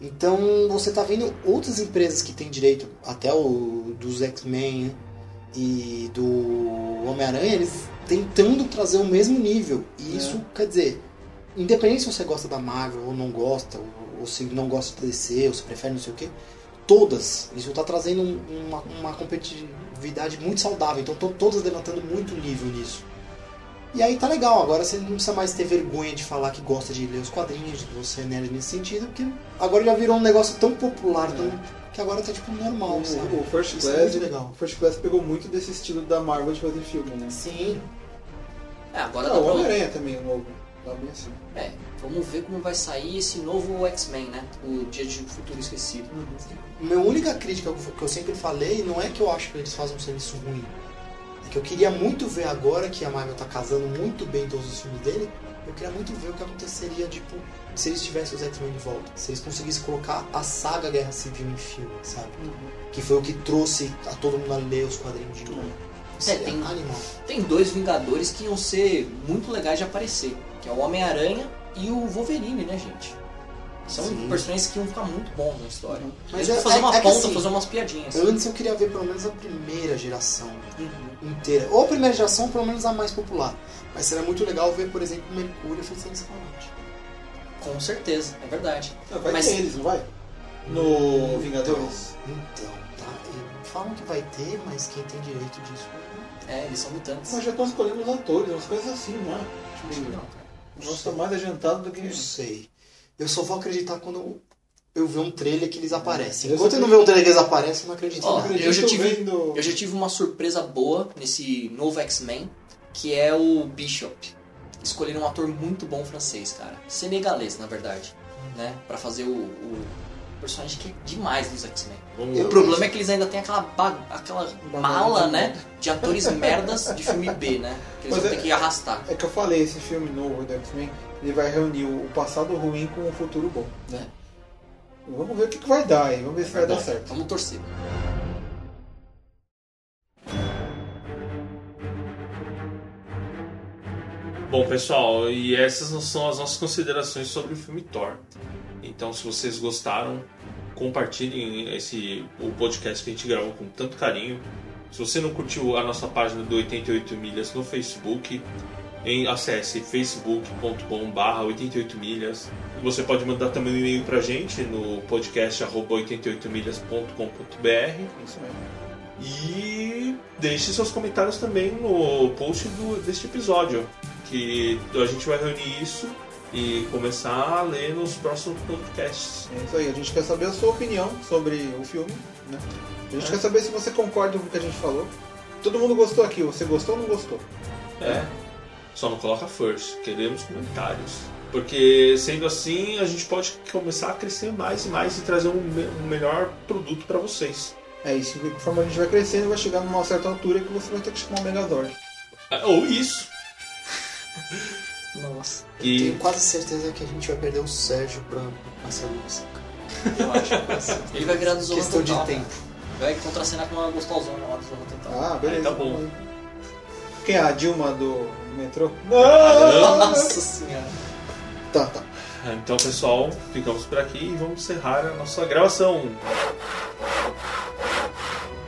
Speaker 3: Então você está vendo outras empresas que têm direito, até o dos X-Men e do Homem-Aranha, eles tentando trazer o mesmo nível. E isso quer dizer, independente se você gosta da Marvel ou não gosta, ou, ou se não gosta da DC, ou se prefere não sei o que, todas. Isso está trazendo um- uma, uma competitividade muito saudável. Então estão todas levantando muito nível nisso. E aí tá legal, agora você não precisa mais ter vergonha de falar que gosta de ler os quadrinhos, de você é nerd nesse sentido, porque agora já virou um negócio tão popular, tão, que agora tá tipo normal,
Speaker 2: O,
Speaker 3: sabe?
Speaker 2: o First
Speaker 3: Isso é
Speaker 2: Class,
Speaker 3: muito legal.
Speaker 2: o First Class pegou muito desse estilo da Marvel de fazer filme, né?
Speaker 3: Sim,
Speaker 4: É, agora
Speaker 2: Ah,
Speaker 4: dá
Speaker 2: o
Speaker 4: pra...
Speaker 2: Homem-Aranha também, o novo. Tá bem assim.
Speaker 4: É, vamos ver como vai sair esse novo X-Men, né? O Dia de Futuro Esquecido.
Speaker 3: minha única crítica que eu sempre falei não é que eu acho que eles fazem um serviço ruim. Que eu queria muito ver agora que a Marvel tá casando muito bem todos os filmes dele, eu queria muito ver o que aconteceria, tipo, se eles tivessem os X-Men de volta. Se eles conseguissem colocar a saga Guerra Civil em filme, sabe? Que foi o que trouxe a todo mundo a ler os quadrinhos de novo. Isso
Speaker 4: É,
Speaker 3: é
Speaker 4: tem-
Speaker 3: animal.
Speaker 4: Tem dois Vingadores que iam ser muito legais de aparecer, que é o Homem-Aranha e o Wolverine, né, gente? São
Speaker 3: Sim.
Speaker 4: personagens que iam ficar muito bons na história.
Speaker 3: Mas
Speaker 4: Eles vão
Speaker 3: é-
Speaker 4: fazer
Speaker 3: é-
Speaker 4: uma
Speaker 3: é que
Speaker 4: ponta,
Speaker 3: assim,
Speaker 4: fazer umas piadinhas.
Speaker 3: Antes eu queria ver pelo menos a primeira geração inteira. Ou a primeira geração, pelo menos a mais popular. Mas seria muito legal ver, por exemplo, Mercúrio e Feiticeiro Escarlate.
Speaker 4: Com certeza, é verdade.
Speaker 2: Ah, vai
Speaker 4: Mas-
Speaker 2: ter eles, não vai? No Vingadores?
Speaker 3: Então, tá. E falam que vai ter, mas quem tem direito disso?
Speaker 4: É, eles são mutantes.
Speaker 2: Mas já estão escolhendo os atores, umas coisas assim, né?
Speaker 4: Acho que não, cara.
Speaker 2: Negócio tá mais adiantado do que.
Speaker 3: Não sei. Eu só vou acreditar quando eu, eu ver um trailer que eles aparecem.
Speaker 2: Eu
Speaker 3: Enquanto eu não ver um trailer que eles aparecem, eu não acredito
Speaker 4: Ó, eu já tive-
Speaker 2: vendo...
Speaker 4: Eu já tive uma surpresa boa nesse novo X-Men, que é o Bishop. Escolheram um ator muito bom francês, cara. Senegalês, na verdade, né? Pra fazer o, o personagem que é demais dos X-Men. O problema é que eles ainda têm aquela, ba- aquela mala,
Speaker 2: de
Speaker 4: né? De atores merdas de filme B, né? Que eles
Speaker 2: Mas
Speaker 4: vão
Speaker 2: é-
Speaker 4: ter que arrastar.
Speaker 2: É que eu falei, esse filme novo do X-Men, ele vai reunir o passado ruim com o futuro bom, né? Vamos ver o que, que vai dar aí, vamos ver se vai dar certo.
Speaker 4: Vamos torcer.
Speaker 1: Bom, pessoal, e essas não são as nossas considerações sobre o filme Thor. Então, se vocês gostaram, compartilhem esse o podcast que a gente gravou com tanto carinho. Se você não curtiu a nossa página do 88 milhas no Facebook, em, acesse facebook.com/barra 88 milhas. Você pode mandar também um e-mail pra gente no podcast 88milhas.com.br
Speaker 2: Isso mesmo.
Speaker 1: e deixe seus comentários também no post do, deste episódio, que a gente vai reunir isso e começar a ler nos próximos podcasts.
Speaker 2: É isso aí, a gente quer saber a sua opinião sobre o filme, né? A gente quer saber se você concorda com o que a gente falou. Todo mundo gostou aqui, você gostou ou não gostou?
Speaker 1: É. Só não coloca first, queremos comentários. Porque sendo assim, a gente pode começar a crescer mais e mais e trazer um, me- um melhor produto pra vocês.
Speaker 2: É isso, conforme a gente vai crescendo, vai chegar numa certa altura que você vai ter que chamar o Megazord.
Speaker 1: É, Ou isso.
Speaker 3: Nossa.
Speaker 1: E-
Speaker 3: Tenho quase certeza que a gente vai perder o Sérgio pra passar música.
Speaker 4: Eu acho. Ele vai virar do Zorro
Speaker 3: Questão de
Speaker 4: Total.
Speaker 3: tempo.
Speaker 4: Vai contracenar com uma gostosona lá do Zorro Total.
Speaker 2: Ah, beleza.
Speaker 1: Aí tá bom.
Speaker 2: Quem é a Dilma do metrô?
Speaker 4: Nossa senhora.
Speaker 2: Tá, tá.
Speaker 1: Então, pessoal, ficamos por aqui e vamos encerrar a nossa gravação.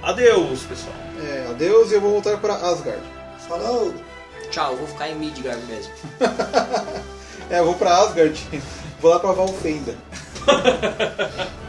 Speaker 1: Adeus, pessoal.
Speaker 2: É, adeus e eu vou voltar para Asgard.
Speaker 3: Falou!
Speaker 4: Tchau, eu vou ficar em Midgard mesmo.
Speaker 2: É, eu vou pra Asgard. Vou lá pra Valfenda.